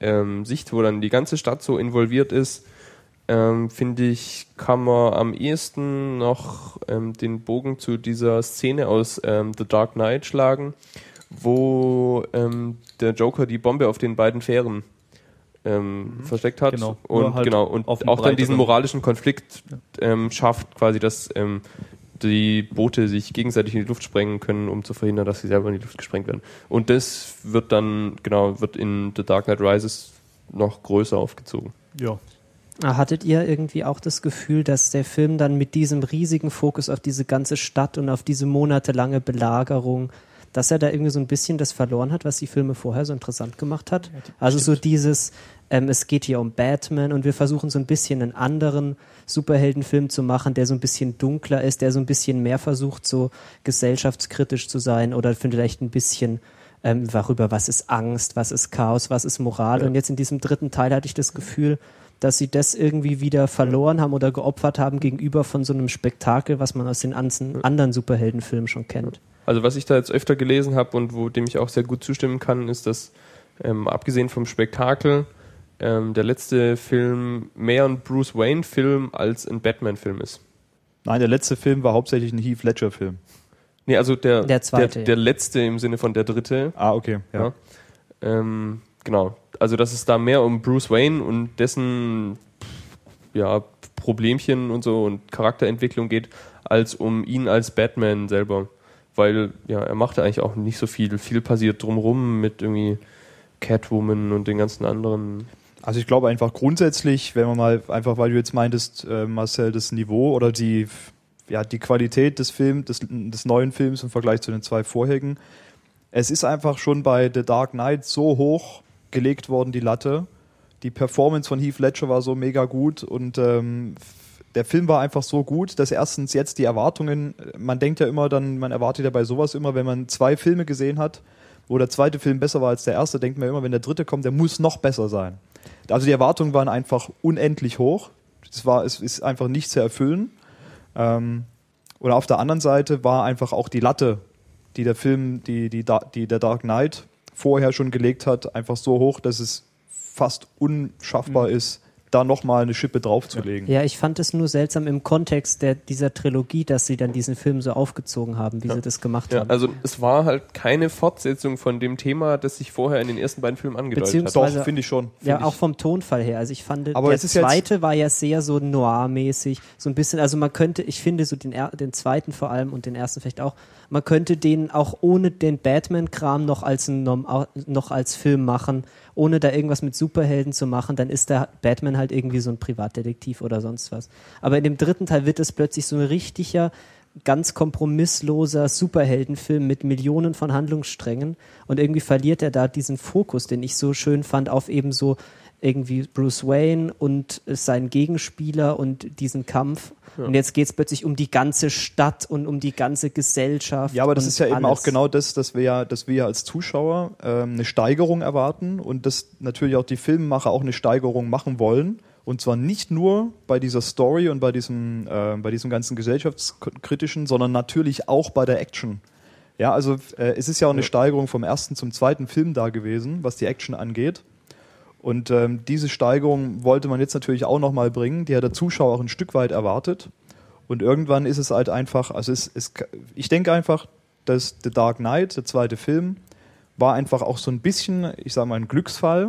ähm, Sicht, wo dann die ganze Stadt so involviert ist, ähm, finde ich, kann man am ehesten noch ähm, den Bogen zu dieser Szene aus ähm, The Dark Knight schlagen, wo ähm, der Joker die Bombe auf den beiden Fähren ähm, versteckt hat Genau. Und halt genau und auch dann diesen breiteren- moralischen Konflikt ähm, schafft, quasi, dass die Boote sich gegenseitig in die Luft sprengen können, um zu verhindern, dass sie selber in die Luft gesprengt werden. Und das wird dann genau wird in The Dark Knight Rises noch größer aufgezogen. ja. Hattet ihr irgendwie auch das Gefühl, dass der Film dann mit diesem riesigen Fokus auf diese ganze Stadt und auf diese monatelange Belagerung, dass er da irgendwie so ein bisschen das verloren hat, was die Filme vorher so interessant gemacht hat? also so dieses, ähm, es geht hier um Batman und wir versuchen so ein bisschen einen anderen Superheldenfilm zu machen, der so ein bisschen dunkler ist, der so ein bisschen mehr versucht, so gesellschaftskritisch zu sein oder vielleicht ein bisschen ähm, darüber, was ist Angst, was ist Chaos, was ist Moral. Und jetzt in diesem dritten Teil hatte ich das Gefühl, dass sie das irgendwie wieder verloren haben oder geopfert haben gegenüber von so einem Spektakel, was man aus den anderen Superheldenfilmen schon kennt. Also was ich da jetzt öfter gelesen habe und wo dem ich auch sehr gut zustimmen kann, ist, dass ähm, abgesehen vom Spektakel ähm, der letzte Film mehr ein Bruce Wayne Film als ein Batman Film ist. Nein, der letzte Film war hauptsächlich ein Heath Ledger Film. Nee, also der, Der zweite, der, der letzte im Sinne von der dritte. Ah, okay. Ja. Ja. Ähm, genau. Also dass es da mehr um Bruce Wayne und dessen ja, Problemchen und so und Charakterentwicklung geht, als um ihn als Batman selber. Weil ja, er macht eigentlich auch nicht so viel. Viel passiert drumrum mit irgendwie Catwoman und den ganzen anderen. Also ich glaube einfach grundsätzlich, wenn man mal einfach, weil du jetzt meintest, äh, Marcel, das Niveau oder die, ja, die Qualität des Films, des, des neuen Films im Vergleich zu den zwei vorherigen, es ist einfach schon bei The Dark Knight so hoch gelegt worden, die Latte. Die Performance von Heath Ledger war so mega gut und ähm, der Film war einfach so gut, dass erstens jetzt die Erwartungen, man denkt ja immer dann, man erwartet ja bei sowas immer, wenn man zwei Filme gesehen hat, wo der zweite Film besser war als der erste, denkt man immer, wenn der dritte kommt, der muss noch besser sein. Also die Erwartungen waren einfach unendlich hoch. Es war, es ist einfach nicht zu erfüllen. Ähm, und auf der anderen Seite war einfach auch die Latte, die der Film, die, die, die der Dark Knight vorher schon gelegt hat, einfach so hoch, dass es fast unschaffbar ist, da nochmal eine Schippe draufzulegen. Ja, ich fand es nur seltsam im Kontext der, dieser Trilogie, dass sie dann diesen Film so aufgezogen haben, wie sie das gemacht Ja, haben. also es war halt keine Fortsetzung von dem Thema, das sich vorher in den ersten beiden Filmen angedeutet hat. Doch, finde ich schon. Ja, Find auch ich. vom Tonfall her. Also ich fand, Aber der zweite war ja sehr so noir-mäßig, so ein bisschen, also man könnte, ich finde so den, den zweiten vor allem und den ersten vielleicht auch, man könnte den auch ohne den Batman-Kram noch als ein, noch als Film machen, ohne da irgendwas mit Superhelden zu machen, dann ist der Batman halt irgendwie so ein Privatdetektiv oder sonst was. Aber in dem dritten Teil wird es plötzlich so ein richtiger, ganz kompromissloser Superheldenfilm mit Millionen von Handlungssträngen und irgendwie verliert er da diesen Fokus, den ich so schön fand, auf eben so irgendwie Bruce Wayne und seinen Gegenspieler und diesen Kampf. Und jetzt geht es plötzlich um die ganze Stadt und um die ganze Gesellschaft. Ja, aber das ist ja eben alles. auch genau das, dass wir ja, dass wir ja als Zuschauer ähm, eine Steigerung erwarten und dass natürlich auch die Filmemacher auch eine Steigerung machen wollen. Und zwar nicht nur bei dieser Story und bei diesem, äh, bei diesem ganzen gesellschaftskritischen, sondern natürlich auch bei der Action. Ja, also äh, es ist ja auch eine Steigerung vom ersten zum zweiten Film da gewesen, was die Action angeht. Und ähm, diese Steigerung wollte man jetzt natürlich auch nochmal bringen, die hat der Zuschauer auch ein Stück weit erwartet. Und irgendwann ist es halt einfach, also es, es, ich denke einfach, dass The Dark Knight, der zweite Film, war einfach auch so ein bisschen, ich sage mal, ein Glücksfall,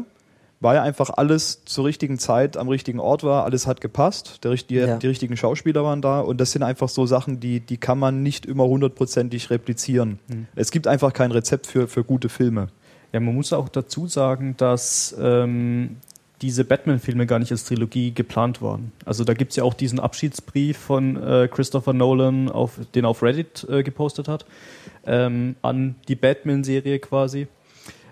weil ja einfach alles zur richtigen Zeit am richtigen Ort war, alles hat gepasst, der, die, Ja. die richtigen Schauspieler waren da und das sind einfach so Sachen, die, die kann man nicht immer hundertprozentig replizieren. Es gibt einfach kein Rezept für, für gute Filme. Ja, man muss auch dazu sagen, dass ähm, diese Batman-Filme gar nicht als Trilogie geplant waren. Also da gibt's ja auch diesen Abschiedsbrief von äh, Christopher Nolan, auf, den er auf Reddit äh, gepostet hat, ähm, an die Batman-Serie quasi,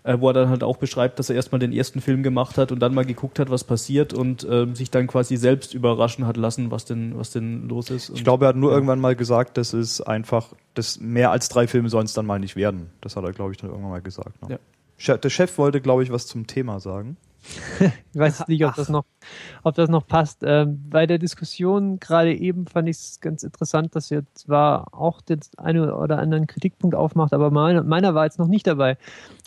äh, wo er dann halt auch beschreibt, dass er erstmal den ersten Film gemacht hat und dann mal geguckt hat, was passiert und ähm, sich dann quasi selbst überraschen hat lassen, was denn, was denn los ist. Ich glaube, er hat nur ja. irgendwann mal gesagt, dass es einfach, dass mehr als drei Filme sollen es dann mal nicht werden. Das hat er, glaube ich, dann irgendwann mal gesagt. Ne? Ja. Der Chef wollte, glaube ich, was zum Thema sagen. <laughs> Ich weiß nicht, ob das noch, ob das noch passt. Ähm, bei der Diskussion gerade eben fand ich es ganz interessant, dass ihr zwar auch den einen oder anderen Kritikpunkt aufmacht, aber meiner, meiner war jetzt noch nicht dabei.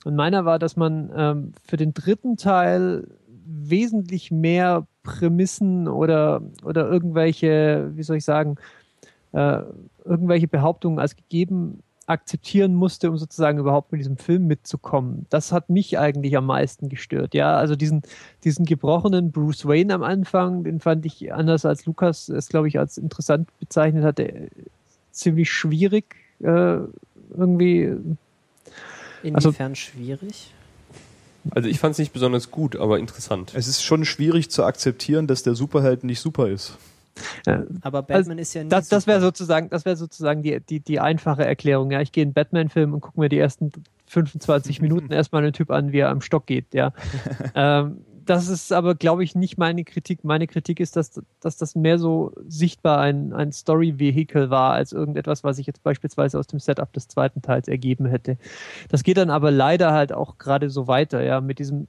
Und meiner war, dass man ähm, für den dritten Teil wesentlich mehr Prämissen oder, oder irgendwelche, wie soll ich sagen, äh, irgendwelche Behauptungen als gegeben akzeptieren musste, um sozusagen überhaupt mit diesem Film mitzukommen. Das hat mich eigentlich am meisten gestört. Ja, also diesen, diesen gebrochenen Bruce Wayne am Anfang, den fand ich anders als Lukas es, glaube ich, als interessant bezeichnet hatte, ziemlich schwierig äh, irgendwie. Also- Inwiefern schwierig? Also ich fand es nicht besonders gut, aber interessant. Es ist schon schwierig zu akzeptieren, dass der Superheld nicht super ist. Äh, Aber Batman ist ja nie das, das wäre sozusagen, das wäre sozusagen die, die, die einfache Erklärung. Ja, ich gehe in einen Batman-Film und gucke mir die ersten 25 <laughs> Minuten erstmal einen Typ an, wie er am Stock geht. Ja, <laughs> ähm, das ist aber, glaube ich, nicht meine Kritik. Meine Kritik ist, dass, dass das mehr so sichtbar ein, ein Story-Vehikel war, als irgendetwas, was ich jetzt beispielsweise aus dem Setup des zweiten Teils ergeben hätte. Das geht dann aber leider halt auch gerade so weiter, ja, mit diesem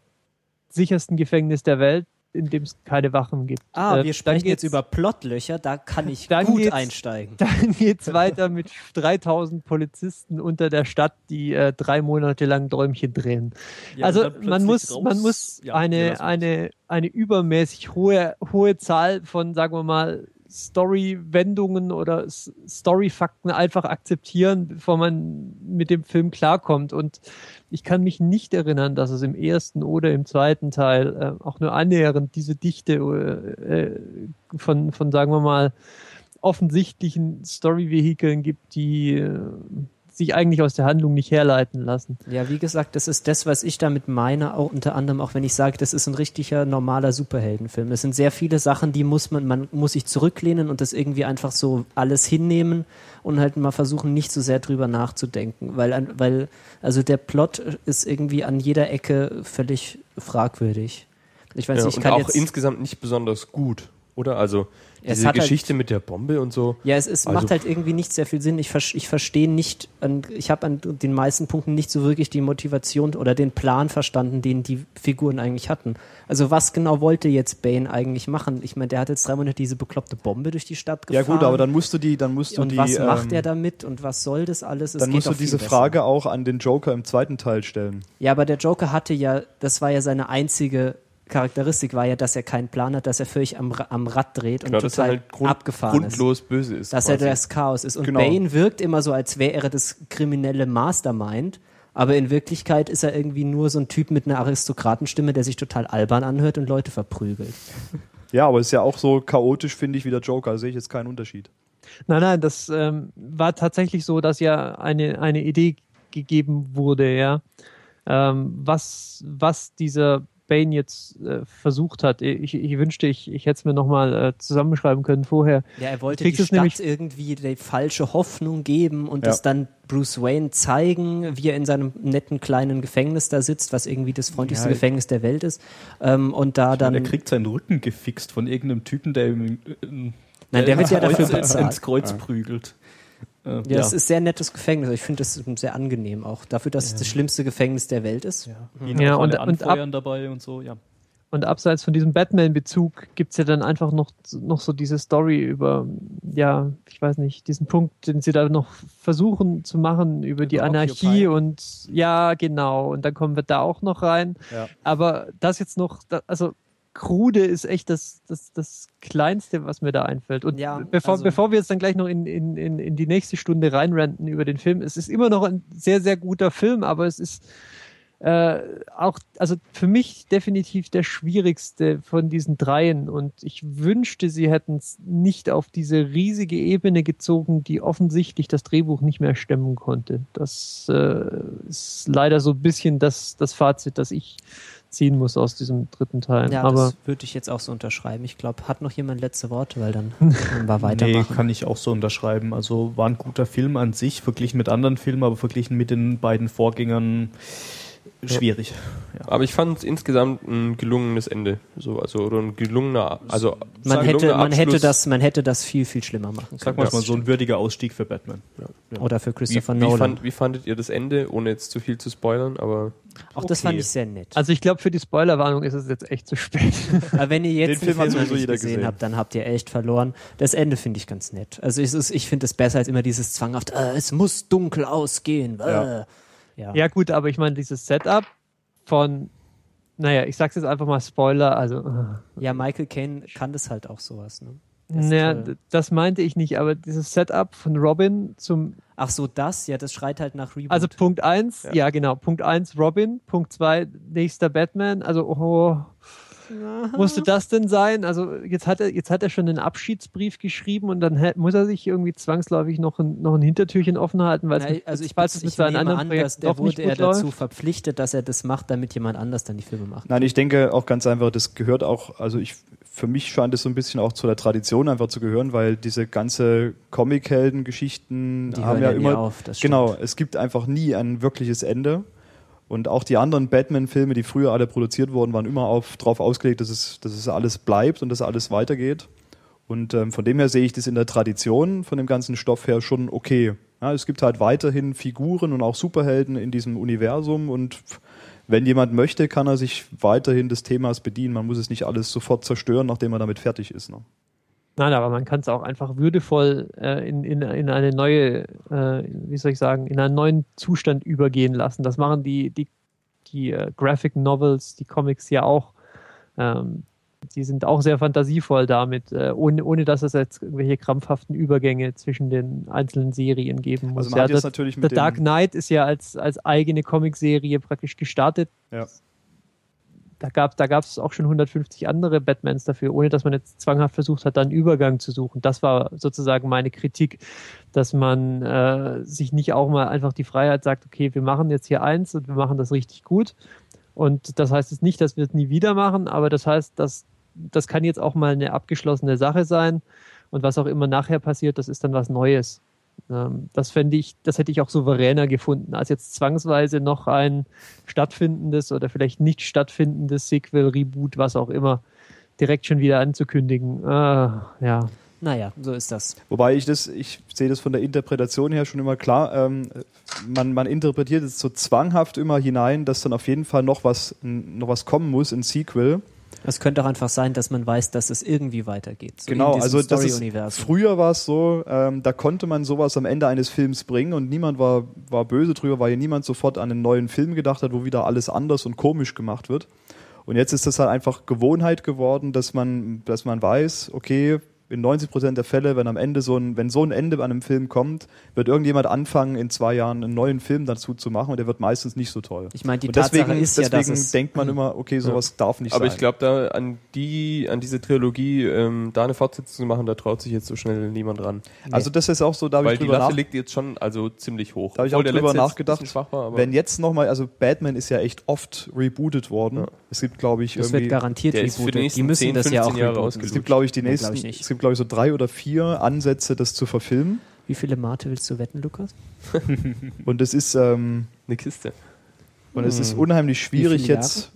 sichersten Gefängnis der Welt, in dem es keine Wachen gibt. Ah, Äh, wir dann sprechen jetzt über Plottlöcher, da kann ich <laughs> Dann gut geht's- einsteigen. <laughs> Dann geht's weiter mit 3000 Polizisten unter der Stadt, die äh, drei Monate lang Däumchen drehen. Ja, also man muss, raus- man muss Ja, eine, eine, eine übermäßig hohe, hohe Zahl von, sagen wir mal, Story-Wendungen oder Story-Fakten einfach akzeptieren, bevor man mit dem Film klarkommt. Und ich kann mich nicht erinnern, dass es im ersten oder im zweiten Teil äh, auch nur annähernd diese Dichte äh, von, von, sagen wir mal, offensichtlichen Story-Vehikeln gibt, die äh, sich eigentlich aus der Handlung nicht herleiten lassen. Ja, wie gesagt, das ist das, was ich damit meine, auch unter anderem auch wenn ich sage, das ist ein richtiger normaler Superheldenfilm. Es sind sehr viele Sachen, die muss man, man muss sich zurücklehnen und das irgendwie einfach so alles hinnehmen und halt mal versuchen, nicht so sehr drüber nachzudenken, weil, weil, also der Plot ist irgendwie an jeder Ecke völlig fragwürdig. Ich weiß Ja, nicht, ich und kann auch jetzt, insgesamt nicht besonders gut, oder? Also Es diese hat halt- Geschichte mit der Bombe und so. Ja, es, es Also- macht halt irgendwie nicht sehr viel Sinn. Ich, vers ich verstehe nicht, an, ich habe an den meisten Punkten nicht so wirklich die Motivation oder den Plan verstanden, den die Figuren eigentlich hatten. Also was genau wollte jetzt Bane eigentlich machen? Ich meine, der hat jetzt drei Monate diese bekloppte Bombe durch die Stadt Ja gefahren. gut, aber dann musst du die, dann musst du und die, was macht ähm, er damit und was soll das alles? Es dann musst du diese besser. Frage auch an den Joker im zweiten Teil stellen. Ja, aber der Joker hatte ja, das war ja seine einzige Charakteristik war ja, dass er keinen Plan hat, dass er völlig am, am Rad dreht und Genau, dass er total halt grund, abgefahren ist. grundlos böse ist. Dass er quasi. das Chaos ist. Und Genau. Bane wirkt immer so, als wäre er das kriminelle Mastermind. Aber in Wirklichkeit ist er irgendwie nur so ein Typ mit einer Aristokratenstimme, der sich total albern anhört und Leute verprügelt. <laughs> Ja, aber es ist ja auch so chaotisch, finde ich, wie der Joker. Da sehe ich jetzt keinen Unterschied. Nein, nein, das ähm, war tatsächlich so, dass ja eine, eine Idee gegeben wurde, ja, ähm, was, was dieser Bane jetzt äh, versucht hat. Ich, ich wünschte, ich, ich hätte es mir nochmal äh, zusammenschreiben können vorher. Ja, er wollte die es Stadt nämlich- irgendwie die falsche Hoffnung geben und Ja. es dann Bruce Wayne zeigen, wie er in seinem netten kleinen Gefängnis da sitzt, was irgendwie das freundlichste Ja, Gefängnis der Welt ist. Ähm, und da dann. er kriegt seinen Rücken gefixt von irgendeinem Typen, der ihm äh, Nein, der wird ja dafür ins, ins. Kreuz prügelt. Äh, Ja, es ist sehr nettes Gefängnis. Ich finde das sehr angenehm auch. Dafür, dass es das schlimmste Gefängnis der Welt ist. Ja, auch und- und ab- dabei und so, ja. Und abseits von diesem Batman-Bezug gibt's ja dann einfach noch, noch so diese Story über, ja, ich weiß nicht, diesen Punkt, den sie da noch versuchen zu machen über die Über Anarchie Occupy. und ja, genau, und dann kommen wir da auch noch rein. Ja. Aber das jetzt noch, also Krude ist echt das, das, das Kleinste, was mir da einfällt. Und Ja, bevor, also- bevor wir jetzt dann gleich noch in, in, in, in die nächste Stunde reinrenten über den Film, es ist immer noch ein sehr, sehr guter Film, aber es ist äh, auch, also für mich definitiv der schwierigste von diesen dreien. Und ich wünschte, sie hätten es nicht auf diese riesige Ebene gezogen, die offensichtlich das Drehbuch nicht mehr stemmen konnte. Das äh, ist leider so ein bisschen das, das Fazit, das ich ziehen muss aus diesem dritten Teil. Ja, Aber das würde ich jetzt auch so unterschreiben. Ich glaube, hat noch jemand letzte Worte, weil dann <laughs> können wir Nee, weitermachen. kann ich auch so unterschreiben. Also war ein guter Film an sich, verglichen mit anderen Filmen, aber verglichen mit den beiden Vorgängern schwierig. Ja. Aber ich fand es insgesamt ein gelungenes Ende. So, also, oder ein gelungener, also man, hätte, gelungener man, hätte das, man hätte das viel, viel schlimmer machen Sag können. mal, so ein würdiger Ausstieg für Batman. Oder für Wie, Christopher wie, Nolan. fand, wie fandet ihr das Ende, ohne jetzt zu viel zu spoilern? Aber auch das okay. fand ich sehr nett. also ich glaube, für die Spoilerwarnung ist es jetzt echt zu spät. <laughs> Aber wenn ihr jetzt Den den Film hat Film, nicht gesehen gesehen. habt, dann habt ihr echt verloren. Das Ende finde ich ganz nett. Also ist, ich finde es besser als immer dieses zwanghaft, äh, es muss dunkel ausgehen. Äh. Ja. Ja. Gut, aber ich meine, dieses Setup von, naja, ich sag's jetzt einfach mal Spoiler, also, äh, ja, Michael Caine kann das halt auch sowas. Ne? Ist naja, das meinte ich nicht, aber dieses Setup von Robin zum, Ach so, das, ja, das schreit halt nach Reboot. also Punkt eins, ja. Ja. genau, Punkt eins Robin, Punkt zwei nächster Batman, also, oh, musste das denn sein? Also, jetzt hat er, jetzt hat er schon einen Abschiedsbrief geschrieben und dann hä- muss er sich irgendwie zwangsläufig noch ein, noch ein Hintertürchen offen halten, weil es Na, mit- also ich, falls es mit seinen anderen an, dass der doch nicht wurde er dazu läuft. verpflichtet, dass er das macht, damit jemand anders dann die Filme macht. Nein, ich denke auch ganz einfach, das gehört auch, also ich, für mich scheint es so ein bisschen auch zu der Tradition einfach zu gehören, weil diese ganze Comic-Helden-Geschichten Die haben hören ja ja nie immer, auf, das genau, es gibt einfach nie ein wirkliches Ende. Und auch die anderen Batman-Filme, die früher alle produziert wurden, waren immer auf, darauf ausgelegt, dass es, dass es alles bleibt und dass alles weitergeht. Und ähm, von dem her sehe ich das in der Tradition von dem ganzen Stoff her schon okay. Ja, es gibt halt weiterhin Figuren und auch Superhelden in diesem Universum und wenn jemand möchte, kann er sich weiterhin des Themas bedienen. Man muss es nicht alles sofort zerstören, nachdem er damit fertig ist. Ne? Nein, aber man kann es auch einfach würdevoll äh, in, in, in eine neue, äh, wie soll ich sagen, in einen neuen Zustand übergehen lassen. Das machen die, die, die äh, Graphic Novels, die Comics ja auch. Ähm, die sind auch sehr fantasievoll damit, äh, ohne, ohne dass es jetzt irgendwelche krampfhaften Übergänge zwischen den einzelnen Serien geben muss. Also man ja, hat jetzt der, natürlich mit Dark dem, Knight ist ja als, als eigene Comicserie praktisch gestartet. Ja. Da gab da gab's auch schon 150 andere Batmans dafür, ohne dass man jetzt zwanghaft versucht hat, da einen Übergang zu suchen. Das war sozusagen meine Kritik, dass man äh, sich nicht auch mal einfach die Freiheit sagt, okay, wir machen jetzt hier eins und wir machen das richtig gut. Und das heißt jetzt nicht, dass wir es nie wieder machen, aber das heißt, dass das kann jetzt auch mal eine abgeschlossene Sache sein. Und was auch immer nachher passiert, das ist dann was Neues. Ähm, das fände ich, das hätte ich auch souveräner gefunden, als jetzt zwangsweise noch ein stattfindendes oder vielleicht nicht stattfindendes Sequel, Reboot, was auch immer, direkt schon wieder anzukündigen. Ah, ja. Naja, so ist das. Wobei ich das, ich sehe das von der Interpretation her schon immer klar. Ähm, man, man interpretiert es so zwanghaft immer hinein, dass dann auf jeden Fall noch was, noch was kommen muss, ein Sequel. Es könnte auch einfach sein, dass man weiß, dass es irgendwie weitergeht. So genau, also das ist, früher war es so, ähm, da konnte man sowas am Ende eines Films bringen und niemand war, war böse drüber, weil ja niemand sofort an einen neuen Film gedacht hat, wo wieder alles anders und komisch gemacht wird. Und jetzt ist das halt einfach Gewohnheit geworden, dass man, dass man weiß, okay, in 90 Prozent der Fälle, wenn am Ende so ein, wenn so ein Ende an einem Film kommt, wird irgendjemand anfangen, in zwei Jahren einen neuen Film dazu zu machen und der wird meistens nicht so toll. Ich meine, die und Tatsache deswegen, ist ja, deswegen dass es denkt man immer, okay, sowas darf nicht Aber sein. ich glaube, da an die, an diese Trilogie, ähm, da eine Fortsetzung zu machen, da traut sich jetzt so schnell niemand ran. also das ist auch so, da habe Weil ich die drüber Latte nach, liegt jetzt schon also ziemlich hoch. da hab ich auch drüber nachgedacht, war, aber wenn jetzt nochmal, also Batman ist ja echt oft rebootet worden. Ja. Es gibt, glaube ich, das irgendwie wird garantiert ist die rebootet. nächsten Die müssen 10, das ja auch 15 Jahre. Es gibt, glaube ich, die Nee, nächsten, glaub ich nicht. es gibt, glaube ich, so drei oder vier Ansätze, das zu verfilmen. Wie viele Mate willst du wetten, Lukas? <laughs> Und es ist, ähm, eine Kiste. und es ist Hm. unheimlich schwierig jetzt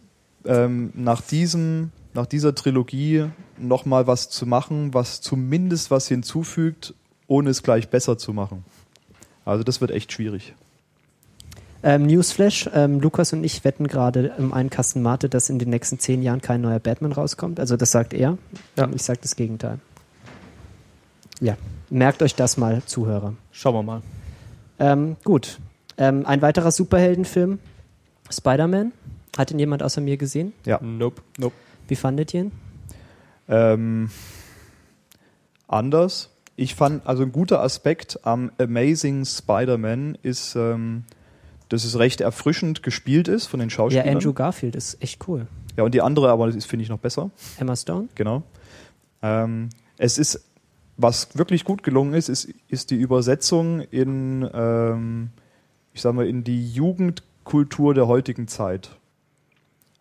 ähm, nach diesem, nach dieser Trilogie nochmal was zu machen, was zumindest was hinzufügt, ohne es gleich besser zu machen. Also das wird echt schwierig. Ähm, Newsflash, ähm, Lukas und ich wetten gerade im einen Kasten Mate, dass in den nächsten zehn Jahren kein neuer Batman rauskommt. Also das sagt er. Ja. Ich sage das Gegenteil. Ja, merkt euch das mal, Zuhörer. Schauen wir mal. Ähm, gut. Ähm, ein weiterer Superheldenfilm, Spider-Man. Hat ihn jemand außer mir gesehen? Ja. Nope. Wie fandet ihr ihn? Ähm, anders. Ich fand, also ein guter Aspekt am Amazing Spider-Man ist, ähm, dass es recht erfrischend gespielt ist von den Ja, Schauspielern. Andrew Garfield ist echt cool. Ja, und die andere, aber das ist, finde ich, noch besser. Emma Stone? Genau. Ähm, es ist, was wirklich gut gelungen ist, ist, ist die Übersetzung in, ähm, ich sag mal, in die Jugendkultur der heutigen Zeit.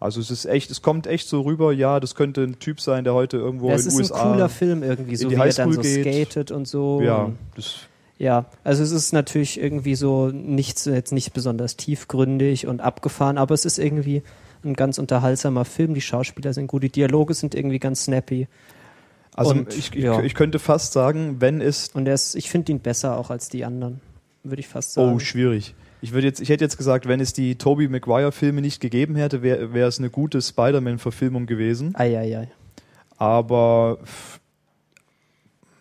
Also es ist echt, es kommt echt so rüber, ja, das könnte ein Typ sein, der heute irgendwo ja, in den ist USA. ein cooler Film irgendwie, so wie er dann so geht. skatet und so. Ja, das, Ja, also es ist natürlich irgendwie so nicht so- jetzt nicht besonders tiefgründig und abgefahren, aber es ist irgendwie ein ganz unterhaltsamer Film. Die Schauspieler sind gut, die Dialoge sind irgendwie ganz snappy also Und, ich, ich, ja. ich könnte fast sagen, wenn es und er ist, ich finde ihn besser auch als die anderen, würde ich fast sagen. Oh, schwierig. Ich würde jetzt, ich hätte jetzt gesagt, wenn es die Tobey Maguire Filme nicht gegeben hätte, wäre wäre es eine gute Spider-Man-Verfilmung gewesen. Eieiei. Aber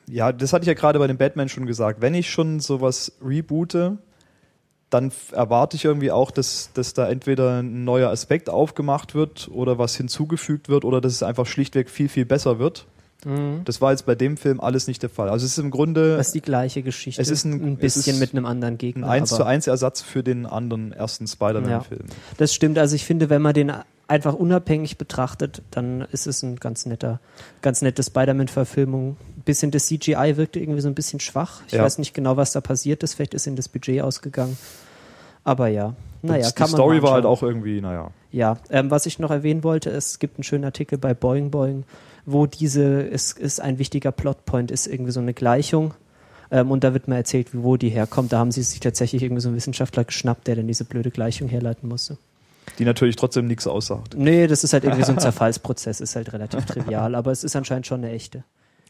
ja, das hatte ich ja gerade bei dem Batman schon gesagt. Wenn ich schon sowas reboote, dann erwarte ich irgendwie auch, dass, dass da entweder ein neuer Aspekt aufgemacht wird oder was hinzugefügt wird oder dass es einfach schlichtweg viel, viel besser wird. Mhm. Das war jetzt bei dem Film alles nicht der Fall. Also es ist im Grunde Das ist die gleiche Geschichte. Es ist ein- es bisschen ist mit einem anderen ein Gegner. 1 zu aber 1 Ersatz für den anderen ersten Spider-Man-Film. Das stimmt. Also ich finde, wenn man den einfach unabhängig betrachtet, dann ist es ein ganz netter, ganz nette Spider-Man-Verfilmung. Ein bisschen das CGI wirkte irgendwie so ein bisschen schwach. Ich Ja. weiß nicht genau, was da passiert ist. Vielleicht ist ihnen das Budget ausgegangen. Aber ja, naja, Und kann die man Story mal war halt auch irgendwie, naja. Ja, ähm, was ich noch erwähnen wollte, es gibt einen schönen Artikel bei Boing Boing, wo diese, es ist ein wichtiger Plotpoint, ist irgendwie so eine Gleichung. Ähm, und da wird mal erzählt, wo die herkommt. Da haben sie sich tatsächlich irgendwie so einen Wissenschaftler geschnappt, der dann diese blöde Gleichung herleiten musste. Die natürlich trotzdem nichts aussagt. Nee, das ist halt irgendwie so ein Zerfallsprozess, ist halt relativ trivial, aber es ist anscheinend schon eine echte.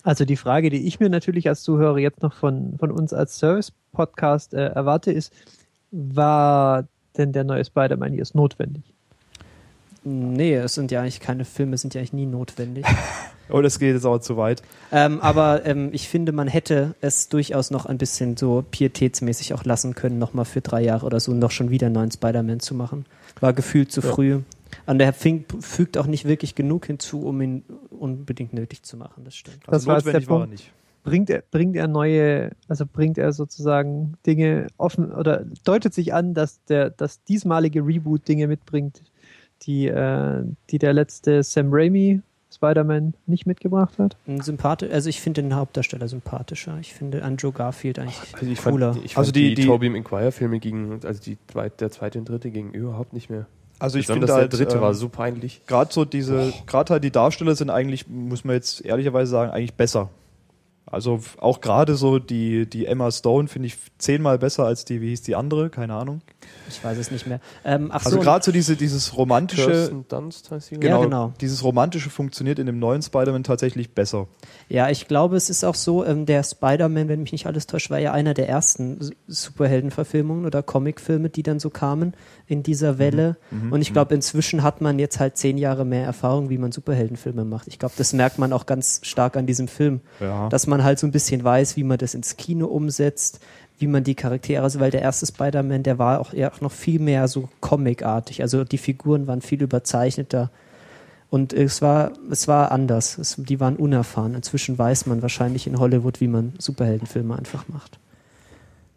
Also die Frage, die ich mir natürlich als Zuhörer jetzt noch von, von uns als Service-Podcast äh, erwarte, ist, war denn der neue Spider-Man jetzt notwendig? Nee, es sind ja eigentlich keine Filme, sind ja eigentlich nie notwendig. <laughs> Oh, das geht jetzt aber zu weit. ähm, aber ähm, ich finde, man hätte es durchaus noch ein bisschen so pietätsmäßig auch lassen können, nochmal für drei Jahre oder so noch schon wieder einen neuen Spider-Man zu machen. War gefühlt zu früh. Und der fing, fügt auch nicht wirklich genug hinzu, um ihn unbedingt nötig zu machen, das stimmt. Das Also war der notwendig war er Punkt. nicht. Bringt er, bringt er neue, also bringt er sozusagen Dinge offen oder deutet sich an, dass der das diesmalige Reboot Dinge mitbringt, die, äh, die der letzte Sam Raimi Spider-Man nicht mitgebracht hat? Ein Sympathisch, also ich finde den Hauptdarsteller sympathischer. Ich finde Andrew Garfield eigentlich Also ich cooler. fand, ich Also fand die- die, die- Tobey Maguire-Filme gingen, also die zweit, der zweite und dritte gingen überhaupt nicht mehr. Also ich finde halt, der dritte war ähm, so peinlich. gerade so diese, gerade halt die Darsteller sind eigentlich, muss man jetzt ehrlicherweise sagen, eigentlich besser. Also auch gerade so die, die Emma Stone finde ich zehnmal besser als die, wie hieß die andere? Keine Ahnung. Ich weiß es nicht mehr. Ähm, ach Also so, gerade so diese, dieses romantische, Kirsten Dunst heißt sie. Ja, genau, genau. dieses romantische funktioniert in dem neuen Spider-Man tatsächlich besser. Ja, ich glaube, es ist auch so, ähm, der Spider-Man, wenn mich nicht alles täuscht, war ja einer der ersten Superheldenverfilmungen oder Comicfilme, die dann so kamen in dieser Welle. Mhm. Und ich glaube, inzwischen hat man jetzt halt zehn Jahre mehr Erfahrung, wie man Superheldenfilme macht. Ich glaube, das merkt man auch ganz stark an diesem Film, Ja. dass man halt so ein bisschen weiß, wie man das ins Kino umsetzt, wie man die Charaktere, also weil der erste Spider-Man, der war auch eher auch noch viel mehr so comicartig. Also die Figuren waren viel überzeichneter. Und es war, es war anders. Es, die waren unerfahren. Inzwischen weiß man wahrscheinlich in Hollywood, wie man Superheldenfilme einfach macht.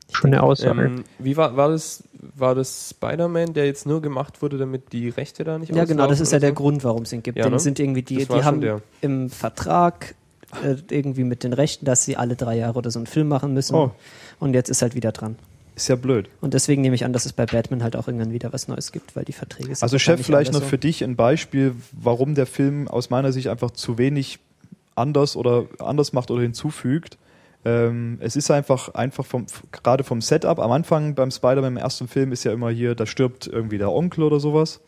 Ich Schon eine denke, Aussage. Ähm, wie war, war das, war das Spider-Man, der jetzt nur gemacht wurde, damit die Rechte da nicht Ja, genau, das ist ja oder der so? Grund, warum es ihn gibt. Ja, ne? sind irgendwie die, die haben der. im Vertrag äh, irgendwie mit den Rechten, dass sie alle drei Jahre oder so einen Film machen müssen. Oh. Und jetzt ist halt wieder dran. Ist ja blöd. Und deswegen nehme ich an, dass es bei Batman halt auch irgendwann wieder was Neues gibt, weil die Verträge sind. Also Chef, vielleicht noch so. für dich ein Beispiel, warum der Film aus meiner Sicht einfach zu wenig anders oder anders macht oder hinzufügt. Ähm, es ist einfach, einfach vom, gerade vom Setup. Am Anfang beim Spider-Man im ersten Film ist ja immer hier, da stirbt irgendwie der Onkel oder sowas.